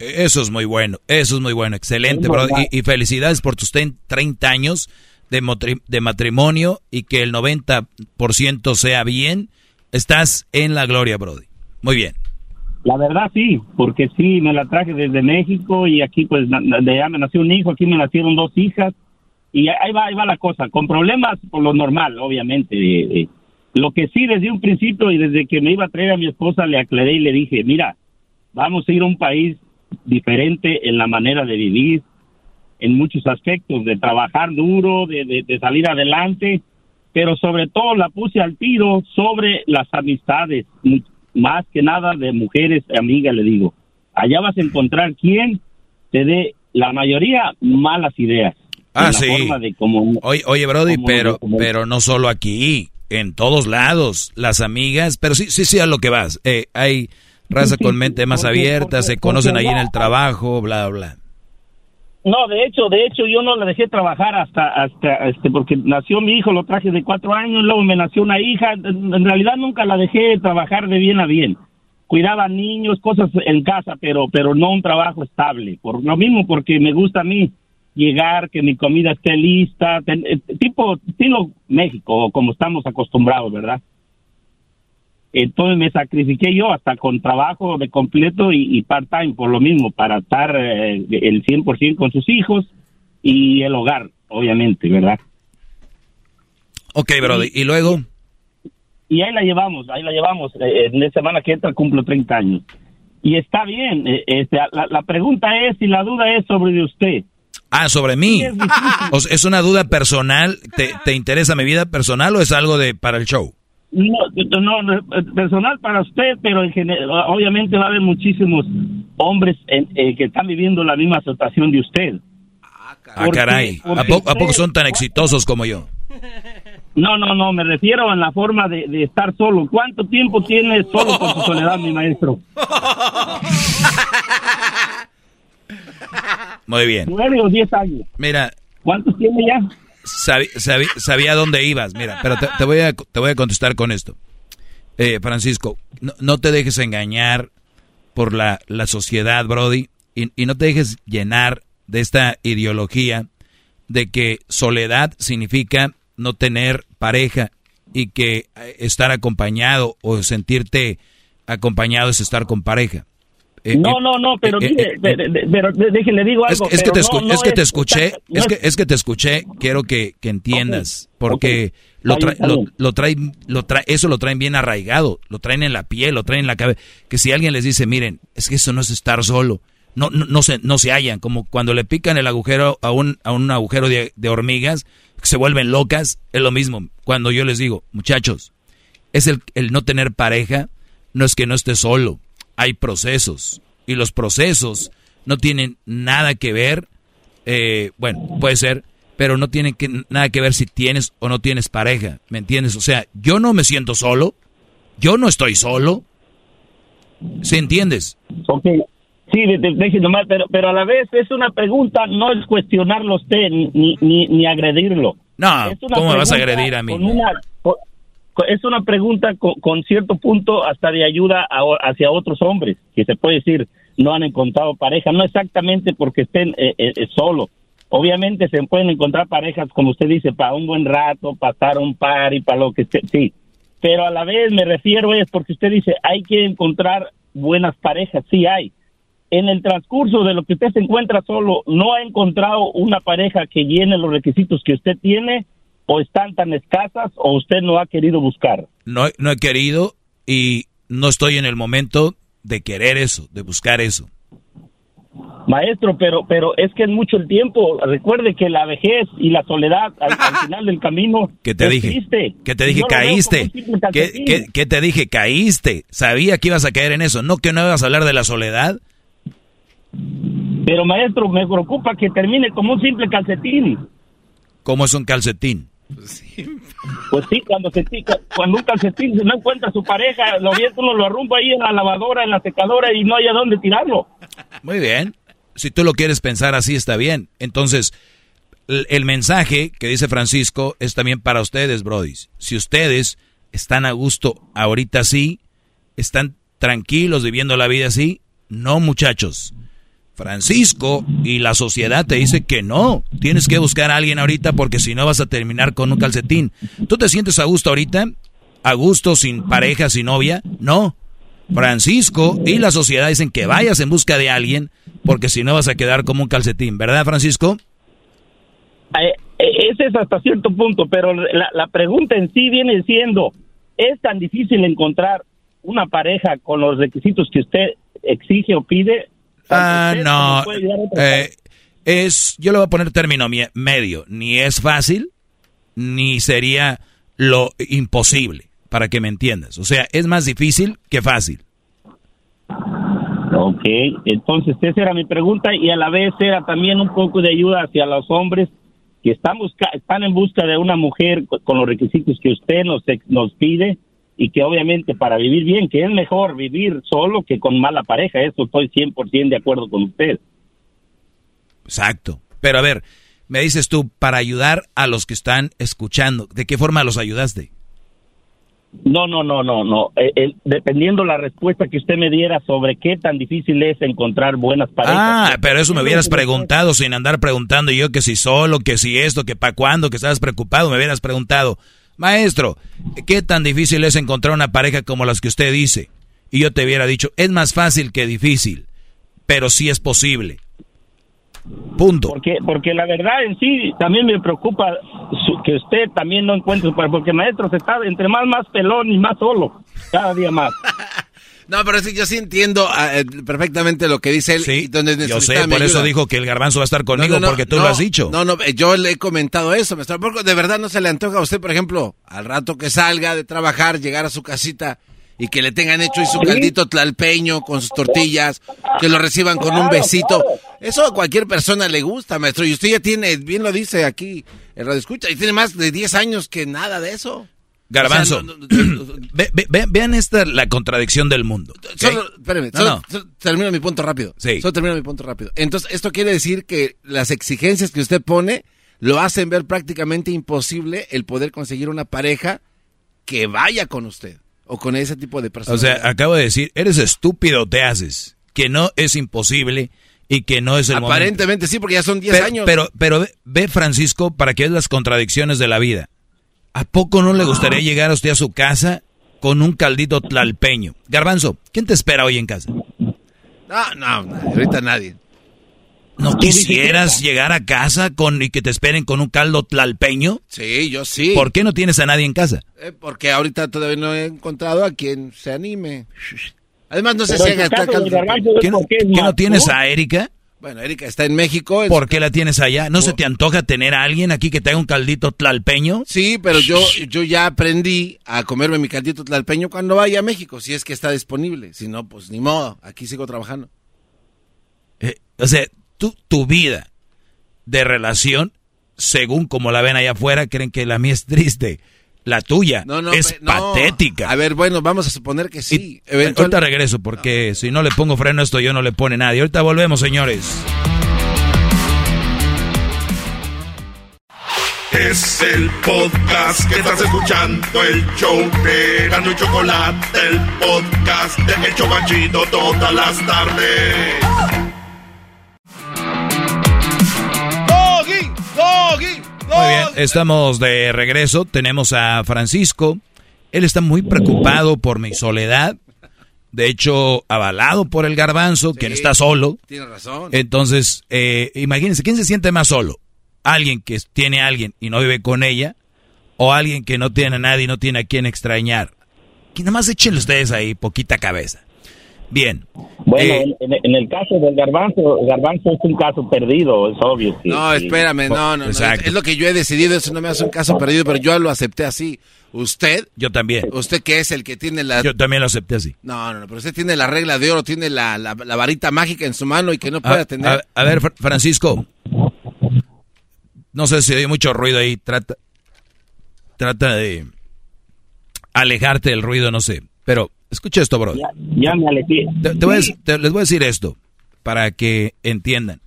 [SPEAKER 4] Eso es muy bueno, eso es muy bueno, excelente, bro. Y, y felicidades por tus ten- 30 años de, de matrimonio y que el 90% sea bien. Estás en la gloria, Brody. Muy bien.
[SPEAKER 24] La verdad sí, porque sí, me la traje desde México y aquí pues de allá me nació un hijo, aquí me nacieron dos hijas y ahí va, ahí va la cosa, con problemas por lo normal, obviamente. eh, eh. Lo que sí desde un principio y desde que me iba a traer a mi esposa le aclaré y le dije, mira, vamos a ir a un país diferente en la manera de vivir, en muchos aspectos, de trabajar duro, de, de- de salir adelante, pero sobre todo la puse al tiro sobre las amistades, más que nada de mujeres amigas, le digo. Allá vas a encontrar quien te dé la mayoría malas ideas.
[SPEAKER 4] Ah, sí.
[SPEAKER 24] de
[SPEAKER 4] Oye, oye Brody, pero, pero no solo aquí, en todos lados, las amigas, pero sí, sí, sí a lo que vas. Eh, hay raza con mente más abierta, se conocen ahí en el trabajo, bla, bla.
[SPEAKER 24] No, de hecho, de hecho, yo no la dejé trabajar hasta, hasta, este, porque nació mi hijo, lo traje de cuatro años, luego me nació una hija. En realidad nunca la dejé trabajar de bien a bien. Cuidaba niños, cosas en casa, pero, pero no un trabajo estable. Por lo mismo, porque me gusta a mí llegar, que mi comida esté lista, eh, tipo estilo México, como estamos acostumbrados, ¿verdad? Entonces me sacrifiqué yo hasta con trabajo de completo y, y part-time por lo mismo, para estar eh, el 100% con sus hijos y el hogar, obviamente, ¿verdad?
[SPEAKER 4] Ok, Brody, y luego,
[SPEAKER 24] Y ahí la llevamos, ahí la llevamos. Eh, en la semana que entra cumplo 30 años. Y está bien, eh, este, la, la pregunta es y la duda es sobre usted.
[SPEAKER 4] ah, sobre mí. Sea, ¿Es una duda personal? ¿Te, ¿Te interesa mi vida personal o es algo de para el show?
[SPEAKER 24] No, no, personal para usted, pero en general, obviamente va a haber muchísimos hombres en- eh, que están viviendo la misma situación de usted.
[SPEAKER 4] Ah,
[SPEAKER 24] Porque-
[SPEAKER 4] caray. ¿A,
[SPEAKER 24] porque
[SPEAKER 4] poco, ¿A poco son tan exitosos como yo?
[SPEAKER 24] No, no, no, me refiero a la forma de, de estar solo. ¿Cuánto tiempo tiene solo con su soledad, mi maestro?
[SPEAKER 4] Muy bien.
[SPEAKER 24] ¿Nueve o diez años?
[SPEAKER 4] Mira,
[SPEAKER 24] ¿Cuántos tiene ya?
[SPEAKER 4] Sabía dónde ibas. Mira, pero te, te voy a, te voy a contestar con esto. Eh, Francisco, no, no te dejes engañar por la, la sociedad, Brody, y, y no te dejes llenar de esta ideología de que soledad significa no tener pareja y que eh, estar acompañado o sentirte acompañado es estar con pareja. Eh,
[SPEAKER 24] No,
[SPEAKER 4] eh,
[SPEAKER 24] no, no, pero mire,
[SPEAKER 4] eh,
[SPEAKER 24] pero déjele digo algo.
[SPEAKER 4] es que te,
[SPEAKER 24] no,
[SPEAKER 4] escu-
[SPEAKER 24] no
[SPEAKER 4] es que te
[SPEAKER 24] es-
[SPEAKER 4] escuché, es que, es que te escuché, quiero que, que entiendas, porque lo,
[SPEAKER 24] Está bien,
[SPEAKER 4] tra- lo, traen, lo tra- eso lo traen bien arraigado, lo traen en la piel, lo traen en la cabeza, que si alguien les dice, miren, es que eso no es estar solo, no, no, no se, no se hallan, como cuando le pican el agujero a un, a un agujero de, de hormigas, que se vuelven locas, es lo mismo, cuando yo les digo, muchachos, es el, el no tener pareja, no es que no estés solo, hay procesos, y los procesos no tienen nada que ver, eh, bueno, puede ser, pero no tienen que, nada que ver si tienes o no tienes pareja, ¿me entiendes? O sea, yo no me siento solo, yo no estoy solo, ¿se entiendes?
[SPEAKER 24] Ok, sí, de- de- déjeme nomás, pero, pero a la vez es una pregunta, no es cuestionarlo a usted ni, ni, ni agredirlo.
[SPEAKER 4] No, ¿cómo me vas a agredir a mí?
[SPEAKER 24] con una- es una pregunta con, cierto punto hasta de ayuda a- hacia otros hombres, que se puede decir no han encontrado pareja, no exactamente porque estén eh, eh, eh, solos. Obviamente se pueden encontrar parejas, como usted dice, para un buen rato, pasar un par y para lo que esté, sí. Pero a la vez me refiero es porque usted dice, hay que encontrar buenas parejas, sí hay. En el transcurso de lo que usted se encuentra solo, ¿no ha encontrado una pareja que llene los requisitos que usted tiene? ¿O están tan escasas o usted no ha querido buscar?
[SPEAKER 4] No, no he querido y no estoy en el momento de querer eso, de buscar eso.
[SPEAKER 24] Maestro, pero pero es que es mucho el tiempo. Recuerde que la vejez y la soledad al, al final del camino
[SPEAKER 4] ¿Qué te dije? ¿Qué te dije?
[SPEAKER 24] Yo
[SPEAKER 4] Caíste. ¿Qué, qué, qué te dije? Caíste. Sabía que ibas a caer en eso. ¿No que no ibas a hablar de la soledad?
[SPEAKER 24] Pero maestro, me preocupa que termine como un simple calcetín.
[SPEAKER 4] ¿Cómo es un calcetín?
[SPEAKER 24] Pues sí, cuando se tica- cuando un calcetín no encuentra a su pareja, lo viene uno lo arrumba ahí en la lavadora, en la secadora y no hay a dónde tirarlo.
[SPEAKER 4] Muy bien. Si tú lo quieres pensar así, está bien. Entonces, el, el mensaje que dice Francisco es también para ustedes, brodis. Si ustedes están a gusto ahorita sí, están tranquilos viviendo la vida así, no muchachos. Francisco y la sociedad te dice que no, tienes que buscar a alguien ahorita porque si no vas a terminar con un calcetín. ¿Tú te sientes a gusto ahorita? ¿A gusto sin pareja, sin novia? No. Francisco y la sociedad dicen que vayas en busca de alguien porque si no vas a quedar como un calcetín, ¿verdad Francisco?
[SPEAKER 24] Eh, eh, ese es hasta cierto punto, pero la pregunta en sí viene siendo, ¿es tan difícil encontrar una pareja con los requisitos que usted exige o pide?
[SPEAKER 4] Ah,
[SPEAKER 24] Usted
[SPEAKER 4] no. Eh, es, yo le voy a poner término medio, ni es fácil, ni sería lo imposible, para que me entiendas. O sea, es más difícil que fácil.
[SPEAKER 24] Ok, entonces esa era mi pregunta y a la vez era también un poco de ayuda hacia los hombres que están, busca- están en busca de una mujer co- con los requisitos que usted nos, nos pide y que obviamente para vivir bien, que es mejor vivir solo que con mala pareja, eso estoy 100% de acuerdo con usted.
[SPEAKER 4] Exacto. Pero a ver, me dices tú, para ayudar a los que están escuchando, ¿de qué forma los ayudaste?
[SPEAKER 24] No, no, no, no, no. Eh, eh, dependiendo la respuesta que usted me diera sobre qué tan difícil es encontrar buenas parejas.
[SPEAKER 4] Ah, pero eso me hubieras preguntado sin andar preguntando yo que si solo, que si esto, que para cuándo, que estabas preocupado, me hubieras preguntado, maestro, ¿qué tan difícil es encontrar una pareja como las que usted dice? Y yo te hubiera dicho, es más fácil que difícil, pero sí es posible. Punto.
[SPEAKER 24] Porque, porque la verdad en sí también me preocupa su- que usted también no encuentre, porque maestro se está entre más más pelón y más solo, cada día más.
[SPEAKER 3] No, pero sí, yo sí entiendo ah, eh, perfectamente lo que dice él. y donde
[SPEAKER 4] Yo sé, por eso dijo que el garbanzo va a estar conmigo,
[SPEAKER 3] No, no, no,
[SPEAKER 4] porque tú
[SPEAKER 3] no,
[SPEAKER 4] lo has dicho.
[SPEAKER 3] No, no, eh, yo le he comentado eso, maestro. Porque de verdad no se le antoja a usted, por ejemplo, al rato que salga de trabajar, llegar a su casita y que le tengan hecho y su caldito tlalpeño con sus tortillas, que lo reciban con un besito. Eso a cualquier persona le gusta, maestro. Y usted ya tiene, bien lo dice aquí, el radio escucha, y tiene más de 10 años que nada de eso.
[SPEAKER 4] Garbanzo,
[SPEAKER 3] O sea, no- no-
[SPEAKER 4] ve- ve- ve- vean esta la contradicción del mundo.
[SPEAKER 3] Solo, espérame, solo-
[SPEAKER 4] no.
[SPEAKER 3] solo termino mi punto rápido.
[SPEAKER 4] Sí.
[SPEAKER 3] Solo termino mi punto rápido. Entonces, esto quiere decir que las exigencias que usted pone lo hacen ver prácticamente imposible el poder conseguir una pareja que vaya con usted o con ese tipo de
[SPEAKER 4] O
[SPEAKER 3] personas.
[SPEAKER 4] sea, acabo de decir, eres estúpido, te haces. Que no es imposible y que no es el momento.
[SPEAKER 3] Aparentemente sí, porque ya son 10
[SPEAKER 4] pero,
[SPEAKER 3] años.
[SPEAKER 4] Pero, pero ve, ve, Francisco, para que veas las contradicciones de la vida. ¿A poco no le gustaría llegar a usted a su casa con un caldito tlalpeño? Garbanzo, ¿quién te espera hoy en casa?
[SPEAKER 3] No, no, no, ahorita nadie.
[SPEAKER 4] ¿No quisieras llegar a casa con y que te esperen con un caldo tlalpeño?
[SPEAKER 3] Sí, yo sí.
[SPEAKER 4] ¿Por qué no tienes a nadie en casa?
[SPEAKER 3] Eh, porque ahorita todavía no he encontrado a quien se anime. Además, no sé si haga caldo-
[SPEAKER 4] ¿Qué no- qué no tienes a Erika?
[SPEAKER 3] Bueno, Erika está en México.
[SPEAKER 4] ¿Por qué la tienes allá? ¿No se te antoja tener a alguien aquí que te haga un caldito tlalpeño?
[SPEAKER 3] Sí, pero yo, yo ya aprendí a comerme mi caldito tlalpeño cuando vaya a México, si es que está disponible. Si no, pues ni modo, aquí sigo trabajando.
[SPEAKER 4] Eh, o sea, tú, tu vida de relación, según como la ven allá afuera, creen que la mía es triste. La tuya
[SPEAKER 3] No, no,
[SPEAKER 4] es
[SPEAKER 3] no.
[SPEAKER 4] patética.
[SPEAKER 3] A ver, bueno, vamos a suponer que sí.
[SPEAKER 4] Y- ahorita regreso, porque si no le pongo freno a esto, yo no le pone nadie. Ahorita volvemos, señores.
[SPEAKER 9] Es el podcast que estás escuchando, el show de Gano y Chocolate, el podcast de El Chobachito todas las tardes.
[SPEAKER 4] Muy bien, estamos de regreso. Tenemos a Francisco. Él está muy preocupado por mi soledad. De hecho, avalado por el garbanzo, quien está solo.
[SPEAKER 3] Tiene razón.
[SPEAKER 4] Entonces, eh, imagínense, ¿quién se siente más solo? ¿Alguien que tiene a alguien y no vive con ella? ¿O alguien que no tiene a nadie y no tiene a quien extrañar? Que nada más échenle ustedes ahí poquita cabeza. Bien.
[SPEAKER 24] Bueno,
[SPEAKER 4] Eh,
[SPEAKER 24] en, en el caso del garbanzo, garbanzo es un caso perdido, es obvio. que-
[SPEAKER 3] No, espérame, no, no. Es lo que yo he decidido, eso no me hace un caso perdido, pero yo lo acepté así. Usted,
[SPEAKER 4] yo también.
[SPEAKER 3] usted que es el que tiene la...
[SPEAKER 4] Yo también lo acepté así.
[SPEAKER 3] No, no, no, pero usted tiene la regla de oro, tiene la, la, la varita mágica en su mano y que no puede
[SPEAKER 4] A,
[SPEAKER 3] tener...
[SPEAKER 4] a- a ver, Fra- Francisco. No sé si hay mucho ruido ahí. Trata, trata de alejarte del ruido, no sé. Pero escucha esto, bro.
[SPEAKER 24] Ya, ya me alejé.
[SPEAKER 4] Te- te voy a dec- te- les voy a decir esto para que entiendan.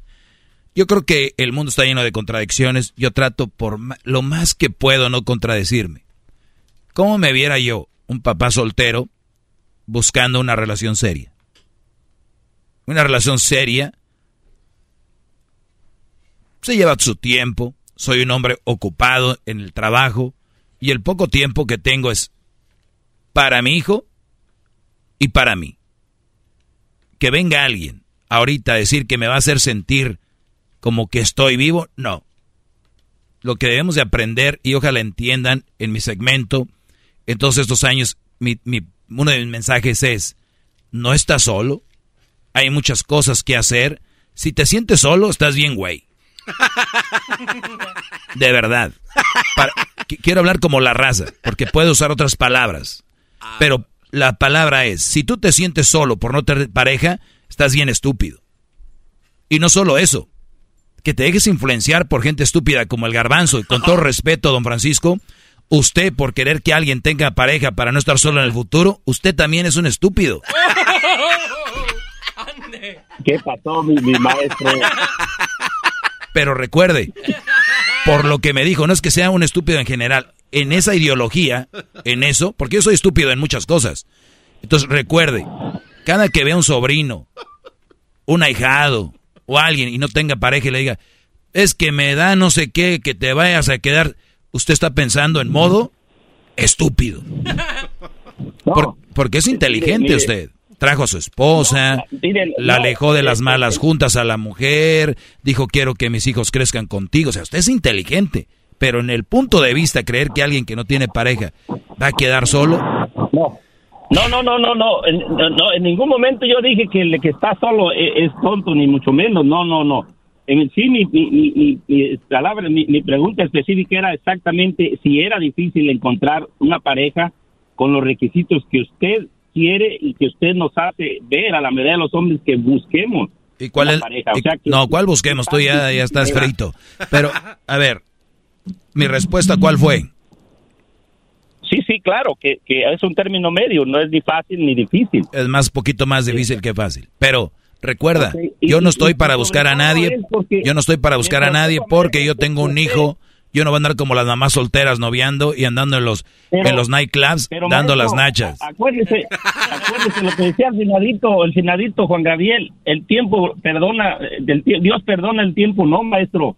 [SPEAKER 4] Yo creo que el mundo está lleno de contradicciones. Yo trato por lo más que puedo no contradecirme. ¿Cómo me viera yo, un papá soltero, buscando una relación seria? Una relación seria se lleva su tiempo. Soy un hombre ocupado en el trabajo y el poco tiempo que tengo es para mi hijo y para mí. Que venga alguien ahorita a decir que me va a hacer sentir como que estoy vivo, no. Lo que debemos de aprender, y ojalá entiendan en mi segmento, en todos estos años, mi, mi- uno de mis mensajes es, no estás solo, hay muchas cosas que hacer. Si te sientes solo, estás bien, güey. De verdad. Para- quiero hablar como la raza, porque puedo usar otras palabras. Pero la palabra es, si tú te sientes solo por no tener pareja, estás bien estúpido. Y no solo eso, que te dejes influenciar por gente estúpida como el garbanzo, y con todo respeto, don Francisco, usted por querer que alguien tenga pareja para no estar solo en el futuro, usted también es un estúpido.
[SPEAKER 24] ¿Qué pasó, mi, mi maestro?
[SPEAKER 4] Pero recuerde, por lo que me dijo, no es que sea un estúpido en general, en esa ideología, en eso, porque yo soy estúpido en muchas cosas. Entonces recuerde, cada que vea un sobrino, un ahijado o alguien y no tenga pareja y le diga, es que me da no sé qué, que te vayas a quedar, usted está pensando en modo estúpido. Por- porque es inteligente
[SPEAKER 24] mire.
[SPEAKER 4] usted. Trajo a su esposa,
[SPEAKER 24] mire,
[SPEAKER 4] la
[SPEAKER 24] no,
[SPEAKER 4] alejó de las malas juntas a la mujer, dijo quiero que mis hijos crezcan contigo. O sea, usted es inteligente, pero en el punto de vista creer que alguien que no tiene pareja va a quedar solo,
[SPEAKER 24] No. No, no, no, no, no, en, no, en ningún momento yo dije que el que está solo e- es, tonto, ni mucho menos, no, no, no. En sí, mi, mi, mi, mi- mi palabra, mi, mi pregunta específica era exactamente si era difícil encontrar una pareja con los requisitos que usted quiere y que usted nos hace ver a la mayoría de los hombres que busquemos.
[SPEAKER 4] ¿Y cuál es?
[SPEAKER 24] pareja. O sea que-
[SPEAKER 4] no, ¿cuál busquemos? Tú ya, ya estás frito. Pero, a ver, mi respuesta, ¿cuál fue?
[SPEAKER 24] Sí, sí, claro, que, que es un término medio, no es ni fácil ni difícil.
[SPEAKER 4] Es más poquito más difícil que fácil. Pero recuerda,
[SPEAKER 24] y-
[SPEAKER 4] yo no estoy para buscar a
[SPEAKER 24] todo
[SPEAKER 4] nadie. Yo no estoy para buscar a nadie porque yo tengo un hijo. Yo no voy a andar como las mamás solteras noviando y andando en los
[SPEAKER 24] Pero-
[SPEAKER 4] en los nightclubs dando
[SPEAKER 24] maestro,
[SPEAKER 4] las nachas.
[SPEAKER 24] Acuérdese, acuérdese lo que decía el senadito, el senadito Juan Gabriel, el tiempo perdona, tie- Dios perdona el tiempo, no, maestro.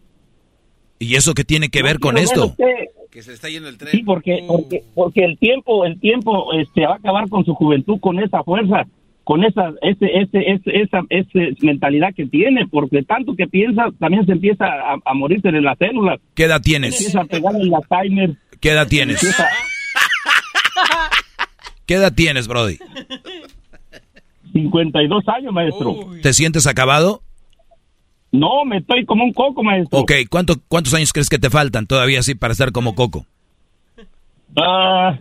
[SPEAKER 4] ¿Y eso qué tiene que ver con esto?
[SPEAKER 24] usted-
[SPEAKER 3] Que se está yendo el tren.
[SPEAKER 24] Sí, porque, porque, porque el tiempo, el tiempo, este, va a acabar con su juventud, con esa fuerza, con esa, ese, ese, ese, esa, ese mentalidad que tiene, porque tanto que piensa, también se empieza a, a morirse de las células.
[SPEAKER 4] ¿Qué edad
[SPEAKER 24] Se
[SPEAKER 4] tienes?
[SPEAKER 24] empieza a pegar el Alzheimer.
[SPEAKER 4] ¿Qué edad tienes?
[SPEAKER 24] empieza-
[SPEAKER 4] ¿Qué edad tienes, Brody?
[SPEAKER 24] 52 años, maestro.
[SPEAKER 4] ¿Te sientes acabado?
[SPEAKER 24] No, me estoy como un coco, maestro.
[SPEAKER 4] Ok, ¿cuánto, ¿cuántos años crees que te faltan todavía así para estar como Coco?
[SPEAKER 24] Ah,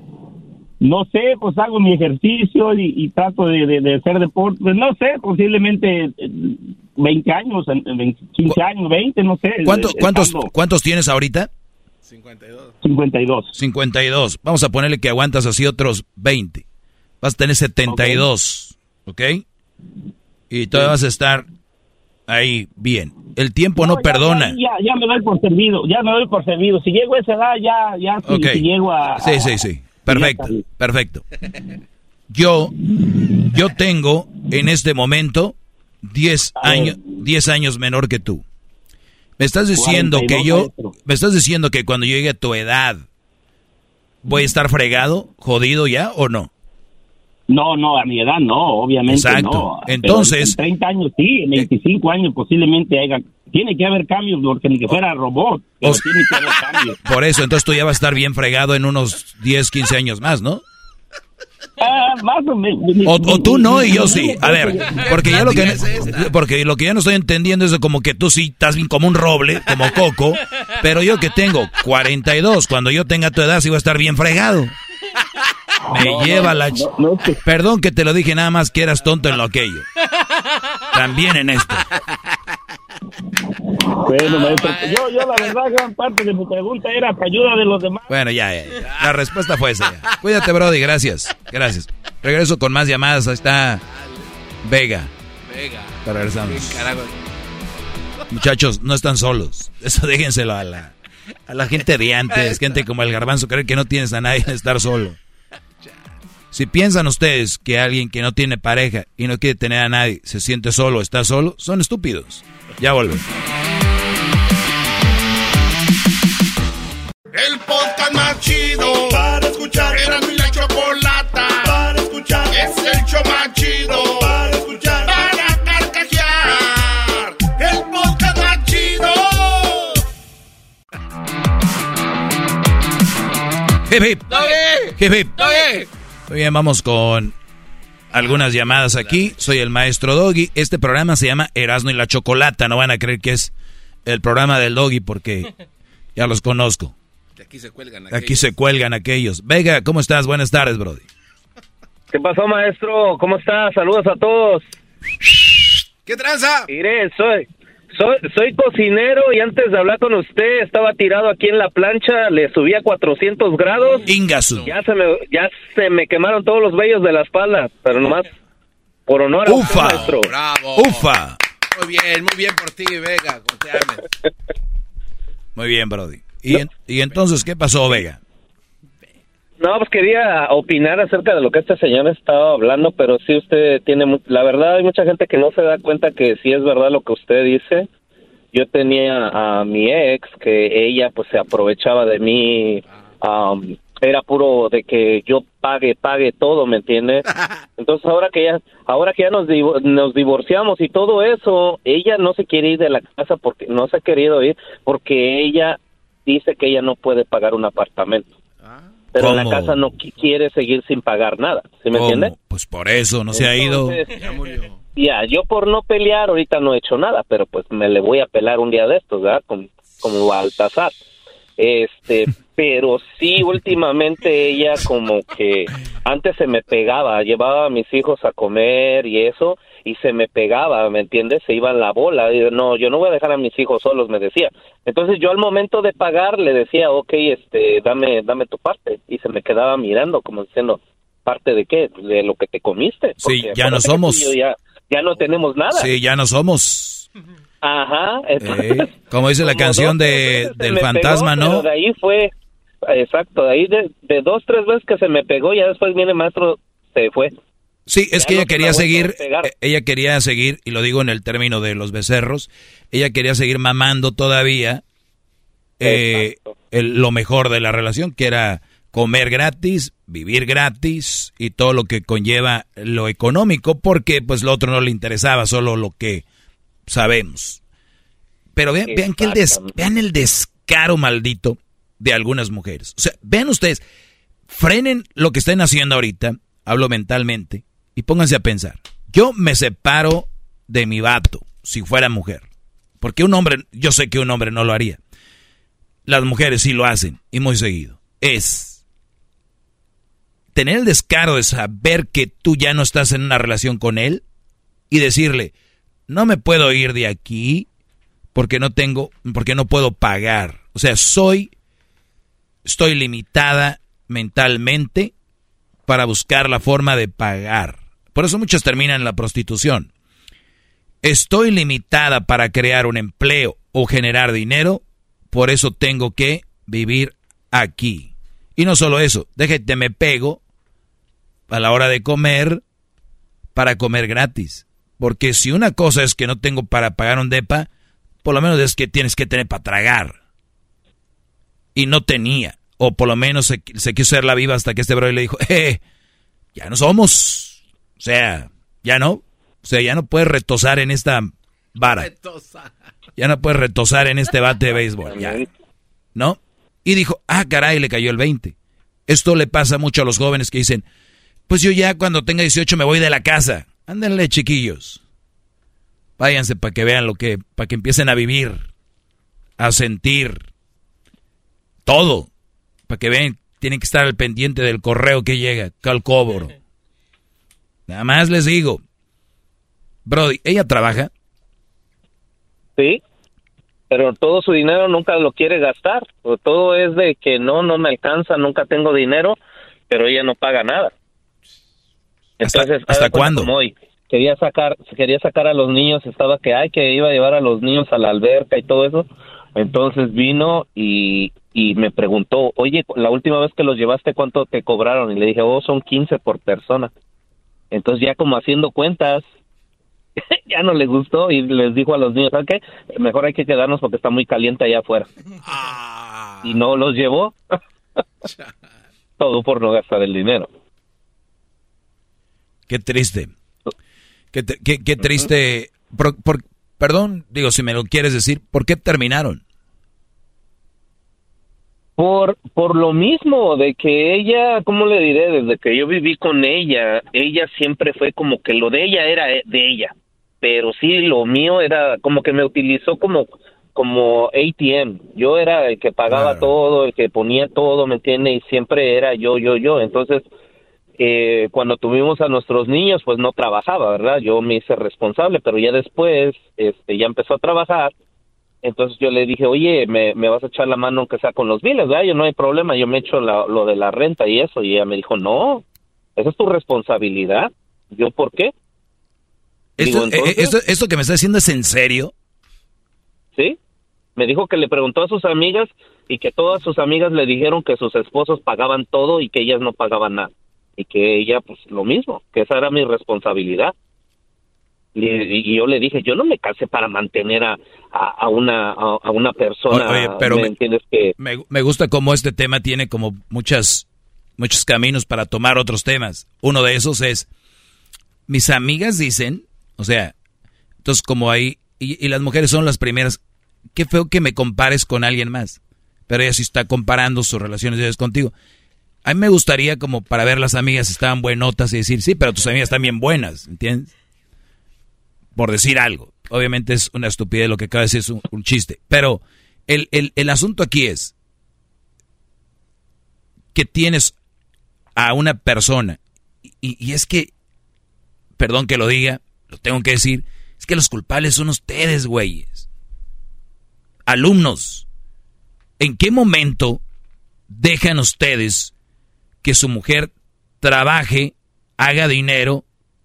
[SPEAKER 24] no sé, pues hago mi ejercicio y, y trato de, de- de hacer deporte. Pues no sé, posiblemente eh, 20 años, en- en 15 años, 20, no sé.
[SPEAKER 4] ¿Cuánto-
[SPEAKER 24] Eh,
[SPEAKER 4] cuántos, ¿Cuántos tienes ahorita?
[SPEAKER 24] 52.
[SPEAKER 4] 52. Vamos a ponerle que aguantas así otros 20. Vas a tener 72. ¿Ok? Y todavía vas a estar ahí bien. El tiempo no,
[SPEAKER 24] ya-
[SPEAKER 4] perdona.
[SPEAKER 24] Ya, ya, ya me doy por servido, ya me doy por servido. Si llego a esa edad, ya, ya, si, llego a...
[SPEAKER 4] Sí, sí, sí. Perfecto, perfecto. Yo, yo tengo en este momento 10 años, 10 años menor que tú. Me estás diciendo que
[SPEAKER 24] 42,
[SPEAKER 4] yo, me estás diciendo que cuando llegue a tu edad voy a estar fregado, jodido ya o no?
[SPEAKER 24] No, no, a mi edad no, obviamente
[SPEAKER 4] Exacto.
[SPEAKER 24] no. Pero
[SPEAKER 4] Entonces-
[SPEAKER 24] en 30 años sí, en 25 años posiblemente haya... Tiene que haber cambios, porque ni que fuera robot, pero
[SPEAKER 4] O-
[SPEAKER 24] tiene que haber cambios.
[SPEAKER 4] Por eso, entonces tú ya vas a estar bien fregado en unos 10, 15 años más, ¿no?
[SPEAKER 24] Ah, más o menos.
[SPEAKER 4] O, o tú no y yo sí. A ver, porque ya lo que porque lo que yo no estoy entendiendo es de como que tú sí estás bien como un roble, como coco, pero yo que tengo 42, cuando yo tenga tu edad sí voy a estar bien fregado. Me
[SPEAKER 24] No,
[SPEAKER 4] lleva
[SPEAKER 24] no,
[SPEAKER 4] la... ch- Perdón que te lo dije nada más que eras tonto en lo aquello. También en esto.
[SPEAKER 24] Bueno, maestro, yo, yo la verdad, gran parte de mi pregunta era para ayuda de los demás.
[SPEAKER 4] Bueno, ya, ya, ya. La respuesta fue esa. ya. Cuídate, Brody, gracias. Gracias. Regreso con más llamadas. Ahí está Vega.
[SPEAKER 3] Vega.
[SPEAKER 4] Pero regresamos. Muchachos, no están solos. Eso déjenselo a la, a la gente de antes, gente como el garbanzo, cree que no tienes a nadie de estar solo. Si piensan ustedes que alguien que no tiene pareja y no quiere tener a nadie se siente solo, está solo, son estúpidos. Ya vuelven.
[SPEAKER 9] El podcast más chido para escuchar. Era mi la chocolata para escuchar. Es el show más chido para escuchar. Para carcajear. El podcast más chido.
[SPEAKER 4] Hip, hip. Hip, hip. Muy bien, vamos con algunas llamadas aquí. Soy el maestro Doggy. Este programa se llama Erasmo y la Chocolata. No van a creer que es el programa del Doggy porque ya los conozco.
[SPEAKER 3] De aquí se cuelgan
[SPEAKER 4] Aquí se cuelgan aquellos. Vega, ¿cómo estás? Buenas tardes, Brody.
[SPEAKER 25] ¿Qué pasó, maestro? ¿Cómo estás? Saludos a todos.
[SPEAKER 3] ¿Qué tranza?
[SPEAKER 25] Mire, soy, soy, soy cocinero y antes de hablar con usted estaba tirado aquí en la plancha, le subí a 400 grados.
[SPEAKER 4] Ingasu.
[SPEAKER 25] Ya se me, ya se me quemaron todos los vellos de la espalda, pero nomás por honor a
[SPEAKER 4] Ufa.
[SPEAKER 25] maestro.
[SPEAKER 3] Bravo.
[SPEAKER 4] Ufa.
[SPEAKER 3] Muy bien, muy bien por ti, Vega. como te ames.
[SPEAKER 4] Muy bien, Brody. ¿Y, en- y entonces qué pasó, Vega?
[SPEAKER 25] No, pues quería opinar acerca de lo que este señor estaba hablando, pero sí usted tiene, la verdad hay mucha gente que no se da cuenta que sí es verdad lo que usted dice. Yo tenía a mi ex que ella pues se aprovechaba de mí, am, era puro de que yo pague, pague todo, ¿me entiende? Entonces ahora que ya, ahora que ya nos, divo- nos divorciamos y todo eso, ella no se quiere ir de la casa porque no se ha querido ir porque ella dice que ella no puede pagar un apartamento pero en la
[SPEAKER 4] ¿Cómo?
[SPEAKER 25] casa no qui- quiere seguir sin pagar nada, ¿sí me
[SPEAKER 4] ¿Cómo?
[SPEAKER 25] entiende?
[SPEAKER 4] Pues por eso no se ha ido.
[SPEAKER 25] Entonces, Ya, yo por no pelear ahorita no he hecho nada, pero pues me le voy a pelar un día de estos, ¿verdad? Como, como Baltasar. Este, pero sí, últimamente ella como que antes se me pegaba, llevaba a mis hijos a comer y eso, y se me pegaba, ¿me entiendes? Se iba en la bola. Y, no, yo no voy a dejar a mis hijos solos, me decía. Entonces yo al momento de pagar le decía, ok, este, dame, dame tu parte. Y se me quedaba mirando como diciendo, ¿parte de qué? De lo que te comiste.
[SPEAKER 4] Sí, ya no somos.
[SPEAKER 25] yo Ya, ya no tenemos nada.
[SPEAKER 4] Sí, ya no somos.
[SPEAKER 25] Ajá. entonces,
[SPEAKER 4] Eh, Como dice la canción de, del fantasma,
[SPEAKER 25] pegó,
[SPEAKER 4] ¿no?
[SPEAKER 25] de ahí fue, exacto, de ahí de, de dos, tres veces que se me pegó, ya después viene el maestro, se fue.
[SPEAKER 4] Sí, es
[SPEAKER 25] Ya
[SPEAKER 4] que ella quería seguir, eh, ella quería seguir, y lo digo en el término de los becerros, ella quería seguir mamando todavía eh, el- lo mejor de la relación, que era comer gratis, vivir gratis y todo lo que conlleva lo económico, porque pues lo otro no le interesaba, solo lo que sabemos. Pero vean, vean, que el des- vean el descaro maldito de algunas mujeres. O sea, vean ustedes, frenen lo que estén haciendo ahorita, hablo mentalmente, y pónganse a pensar. Yo me separo de mi vato si fuera mujer. Porque un hombre, yo sé que un hombre no lo haría. Las mujeres sí lo hacen, y muy seguido. Es tener el descaro de saber que tú ya no estás en una relación con él y decirle, no me puedo ir de aquí porque no tengo, porque no puedo pagar. O sea, soy, estoy limitada mentalmente para buscar la forma de pagar. Por eso muchos terminan en la prostitución. Estoy limitada para crear un empleo o generar dinero, por eso tengo que vivir aquí. Y no solo eso, déjate, me pego a la hora de comer para comer gratis. Porque si una cosa es que no tengo para pagar un depa, por lo menos es que tienes que tener para tragar. Y no tenía. O por lo menos se, se quiso hacer la viva hasta que este bro le dijo, eh, ya no somos. O sea, ya no. O sea, ya no puedes retosar en esta vara. Ya no puedes retosar en este bate de béisbol. Ya. ¿No? Y dijo, ah, caray, le cayó el 20. Esto le pasa mucho a los jóvenes que dicen, pues yo ya cuando tenga 18 me voy de la casa. Ándenle, chiquillos. Váyanse para que vean lo que, para que empiecen a vivir, a sentir todo. Para que vean, tienen que estar al pendiente del correo que llega, al cobro. Nada más les digo, Brody, ella trabaja.
[SPEAKER 25] Sí, pero todo su dinero nunca lo quiere gastar. Todo es de que no, no me alcanza, nunca tengo dinero, pero ella no paga nada. Entonces,
[SPEAKER 4] hasta
[SPEAKER 25] cuenta
[SPEAKER 4] cuándo?
[SPEAKER 25] como hoy, quería sacar, quería sacar a los niños, estaba que ay que iba a llevar a los niños a la alberca y todo eso. Entonces vino y, y me preguntó, oye, la última vez que los llevaste, ¿cuánto te cobraron? Y le dije, oh, son 15 por persona. Entonces ya como haciendo cuentas, ya no le gustó y les dijo a los niños, ¿sabes qué? Mejor hay que quedarnos porque está muy caliente allá afuera. Y no los llevó. Todo por no gastar el dinero.
[SPEAKER 4] Qué triste. Qué, qué- qué triste. Por- por- perdón, digo, si me lo quieres decir, ¿por qué terminaron?
[SPEAKER 25] Por, por lo mismo, de que ella, ¿cómo le diré? Desde que yo viví con ella, ella siempre fue como que lo de ella era de ella, pero sí lo mío era como que me utilizó como, como ATM. Yo era el que pagaba todo, el que ponía todo, ¿me entiende? Y siempre era yo, yo, yo. Entonces, eh, cuando tuvimos a nuestros niños, pues no trabajaba, ¿verdad? Yo me hice responsable, pero ya después, este, ya empezó a trabajar. Entonces yo le dije, oye, me, me vas a echar la mano aunque sea con los biles, ¿verdad? Yo no hay problema, yo me echo la- lo de la renta y eso. Y ella me dijo, no, esa es tu responsabilidad. Yo, ¿por qué?
[SPEAKER 4] Esto,
[SPEAKER 25] Digo, entonces-
[SPEAKER 4] eh, esto, esto que me está diciendo es en serio.
[SPEAKER 25] ¿sí? Me dijo que le preguntó a sus amigas y que todas sus amigas le dijeron que sus esposos pagaban todo y que ellas no pagaban nada. Y que ella, pues lo mismo, que esa era mi responsabilidad. Y, y yo le dije, yo no me casé para mantener a, a, a una, a, a una persona,
[SPEAKER 4] Oye, pero
[SPEAKER 25] ¿me
[SPEAKER 4] me-
[SPEAKER 25] entiendes? Que,
[SPEAKER 4] Me, me gusta cómo este tema tiene como muchas, muchos caminos para tomar otros temas. Uno de esos es, mis amigas dicen, o sea, entonces como ahí, y, y las mujeres son las primeras, qué feo que me compares con alguien más. Pero ella sí está comparando sus relaciones de ellas contigo. A mí me gustaría como para ver las amigas si estaban buenotas y decir, sí, pero tus amigas están bien buenas, ¿entiendes? Por decir algo. Obviamente es una estupidez lo que acaba de decir, es un, chiste. Pero el, el, el asunto aquí es que tienes a una persona, y, y es que, perdón que lo diga, lo tengo que decir, es que los culpables son ustedes, güeyes. Alumnos, ¿en qué momento dejan ustedes que su mujer trabaje, haga dinero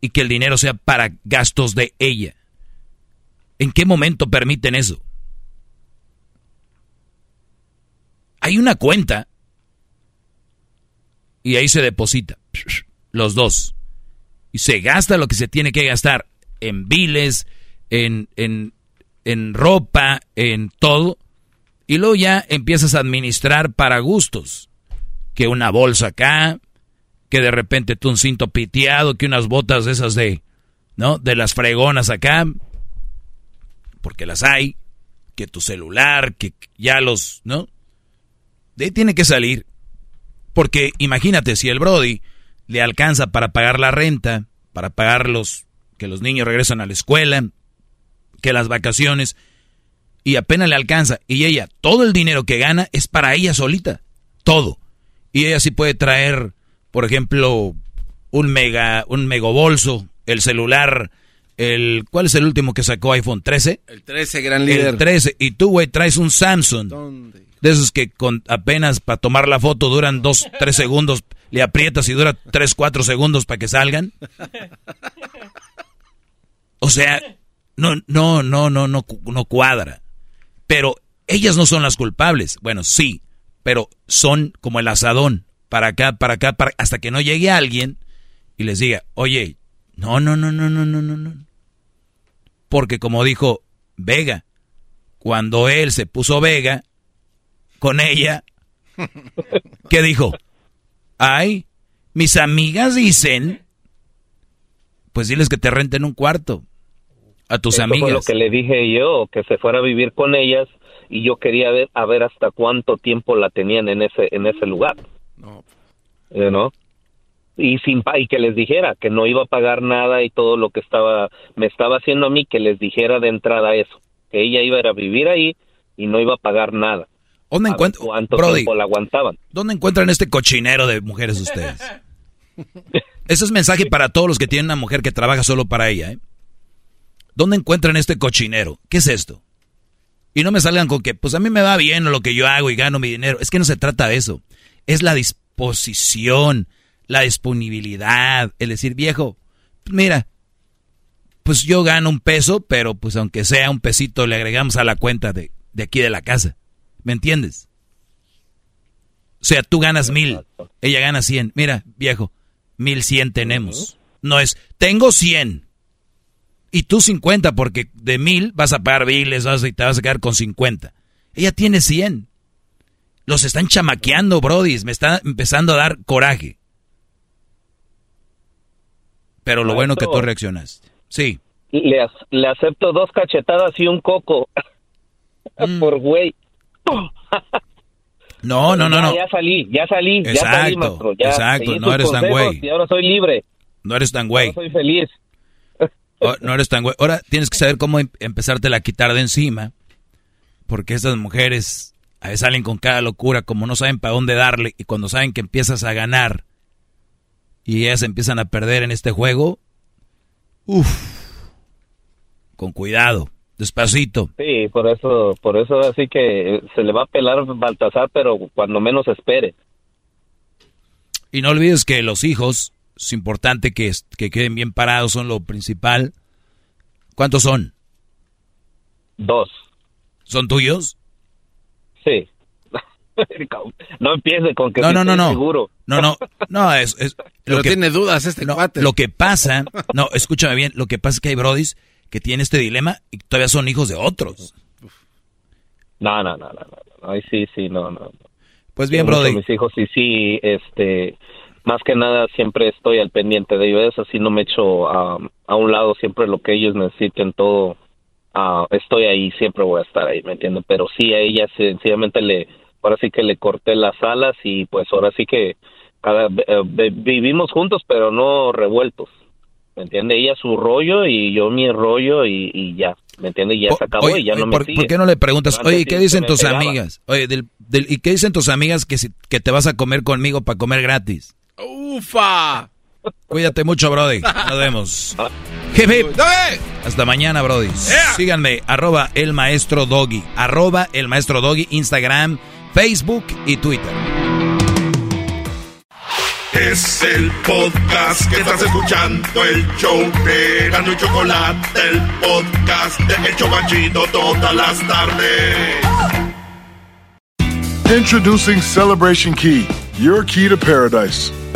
[SPEAKER 4] que el dinero sea para gastos de ella? ¿En qué momento permiten eso? Hay una cuenta y ahí se deposita los dos y se gasta lo que se tiene que gastar en biles, en, en, en ropa, en todo y luego ya empiezas a administrar para gustos, que una bolsa acá, que de repente tú un cinto piteado, que unas botas de esas de, ¿no? De las fregonas acá, porque las hay, que tu celular, que ya los, ¿no? De ahí tiene que salir. Porque imagínate, si el Brody le alcanza para pagar la renta, para pagar los, que los niños regresan a la escuela, que las vacaciones, y apenas le alcanza, y ella, todo el dinero que gana es para ella solita, todo. Y ella sí puede traer, por ejemplo, un mega, un megabolso, el celular, el, ¿cuál es el último que sacó iPhone 13?
[SPEAKER 3] El 13, gran líder.
[SPEAKER 4] El 13. Y tú, güey, traes un Samsung. De esos que con apenas para tomar la foto duran dos, tres segundos. Le aprietas y dura tres, cuatro segundos para que salgan. O sea, no, no, no, no, no, no cuadra. Pero ellas no son las culpables. Bueno, sí, pero son como el asadón. Para acá, para acá, para, hasta que no llegue alguien y les diga, oye, no, no, no, no, no, no, no, no. Porque como dijo Vega, cuando él se puso Vega con ella, ¿qué dijo? Ay, mis amigas dicen, pues diles que te renten un cuarto a tus
[SPEAKER 25] Eso fue
[SPEAKER 4] amigas.
[SPEAKER 25] lo que le dije yo, que se fuera a vivir con ellas y yo quería ver a ver hasta cuánto tiempo la tenían en ese en ese lugar. You know? Y sin pa- y que les dijera que no iba a pagar nada y todo lo que estaba me estaba haciendo a mí que les dijera de entrada eso, que ella iba a ir a vivir ahí y no iba a pagar nada.
[SPEAKER 4] ¿Dónde
[SPEAKER 25] la aguantaban?
[SPEAKER 4] ¿Dónde encuentran este cochinero de mujeres ustedes? Ese es mensaje para todos los que tienen una mujer que trabaja solo para ella, ¿eh? ¿Dónde encuentran este cochinero? ¿Qué es esto? Y no me salgan con que, pues a mí me va bien lo que yo hago y gano mi dinero. Es que no se trata de eso. Es la disposición, la disponibilidad, el decir, viejo, mira, pues yo gano un peso, pero pues aunque sea un pesito le agregamos a la cuenta de, de aquí de la casa. ¿Me entiendes? O sea, tú ganas mil, ella gana cien. Mira, viejo, mil cien tenemos. No es, tengo cien. Y tú cincuenta, porque de mil vas a pagar biles, vas a, y te vas a quedar con cincuenta. Ella tiene cien. Los están chamaqueando, brodis. Me está empezando a dar coraje. Pero lo bueno que tú
[SPEAKER 25] Maestro.
[SPEAKER 4] reaccionaste. Sí.
[SPEAKER 25] Le, ac- le acepto dos cachetadas y un coco
[SPEAKER 4] Mm.
[SPEAKER 25] por güey.
[SPEAKER 4] No, no, no, no.
[SPEAKER 25] Ya salí, ya salí, ya salí,
[SPEAKER 4] Exacto,
[SPEAKER 25] maestro. Ya
[SPEAKER 4] exacto,
[SPEAKER 25] seguí
[SPEAKER 4] no eres tan güey.
[SPEAKER 25] Y ahora soy libre.
[SPEAKER 4] No eres tan güey.
[SPEAKER 25] Ahora soy feliz.
[SPEAKER 4] Oh, no eres tan güey. Ahora tienes que saber cómo em- empezártela a quitar de encima. Porque esas mujeres a veces salen con cada locura, como no saben para dónde darle, y cuando saben que empiezas a ganar y ellas empiezan a perder en este juego, uff, con cuidado, despacito.
[SPEAKER 25] Sí, por eso, por eso así que se le va a pelar Baltasar, pero cuando menos espere.
[SPEAKER 4] Y no olvides que los hijos, es importante que, que queden bien parados, son lo principal. ¿Cuántos son?
[SPEAKER 25] Dos.
[SPEAKER 4] ¿Son tuyos?
[SPEAKER 25] Sí. no empiece con que
[SPEAKER 4] no, no, no, no.
[SPEAKER 25] seguro.
[SPEAKER 4] No, no, no, es, es
[SPEAKER 3] lo que tiene dudas este cuate.
[SPEAKER 4] Lo que pasa, no, escúchame bien, lo que pasa es que hay brodis que tienen este dilema y todavía son hijos de otros.
[SPEAKER 25] No, no, no, no, no, Ay, sí, sí, no, no.
[SPEAKER 4] Pues bien, brody.
[SPEAKER 25] Mis hijos y sí, este, más que nada siempre estoy al pendiente de ellos, así no me echo a, a un lado siempre lo que ellos necesiten, todo, uh, estoy ahí, siempre voy a estar ahí, ¿me entienden? Pero sí, a ella sencillamente le, ahora sí que le corté las alas y pues ahora sí que cada, eh, vivimos juntos, pero no revueltos. ¿Me entiende? Ella su rollo y yo mi rollo y, y ya. ¿Me entiende? Ya se acabó y ya no
[SPEAKER 4] por,
[SPEAKER 25] me sigue.
[SPEAKER 4] ¿Por qué no le preguntas, oye, ¿qué dicen tus amigas? Oye, del, del, ¿y qué dicen tus amigas que, si, que te vas a comer conmigo para comer gratis?
[SPEAKER 3] ¡Ufa!
[SPEAKER 4] Cuídate mucho, Brody. Nos vemos. Hip, hip. Hasta mañana, Brody. Síganme, arroba el maestro Doggy. Arroba el maestro Doggy, Instagram, Facebook y Twitter.
[SPEAKER 9] Es el podcast que estás escuchando, el show de Gano y Chocolate, el podcast de Hecho Banchito todas las tardes.
[SPEAKER 14] Introducing Celebration Key, your key to paradise.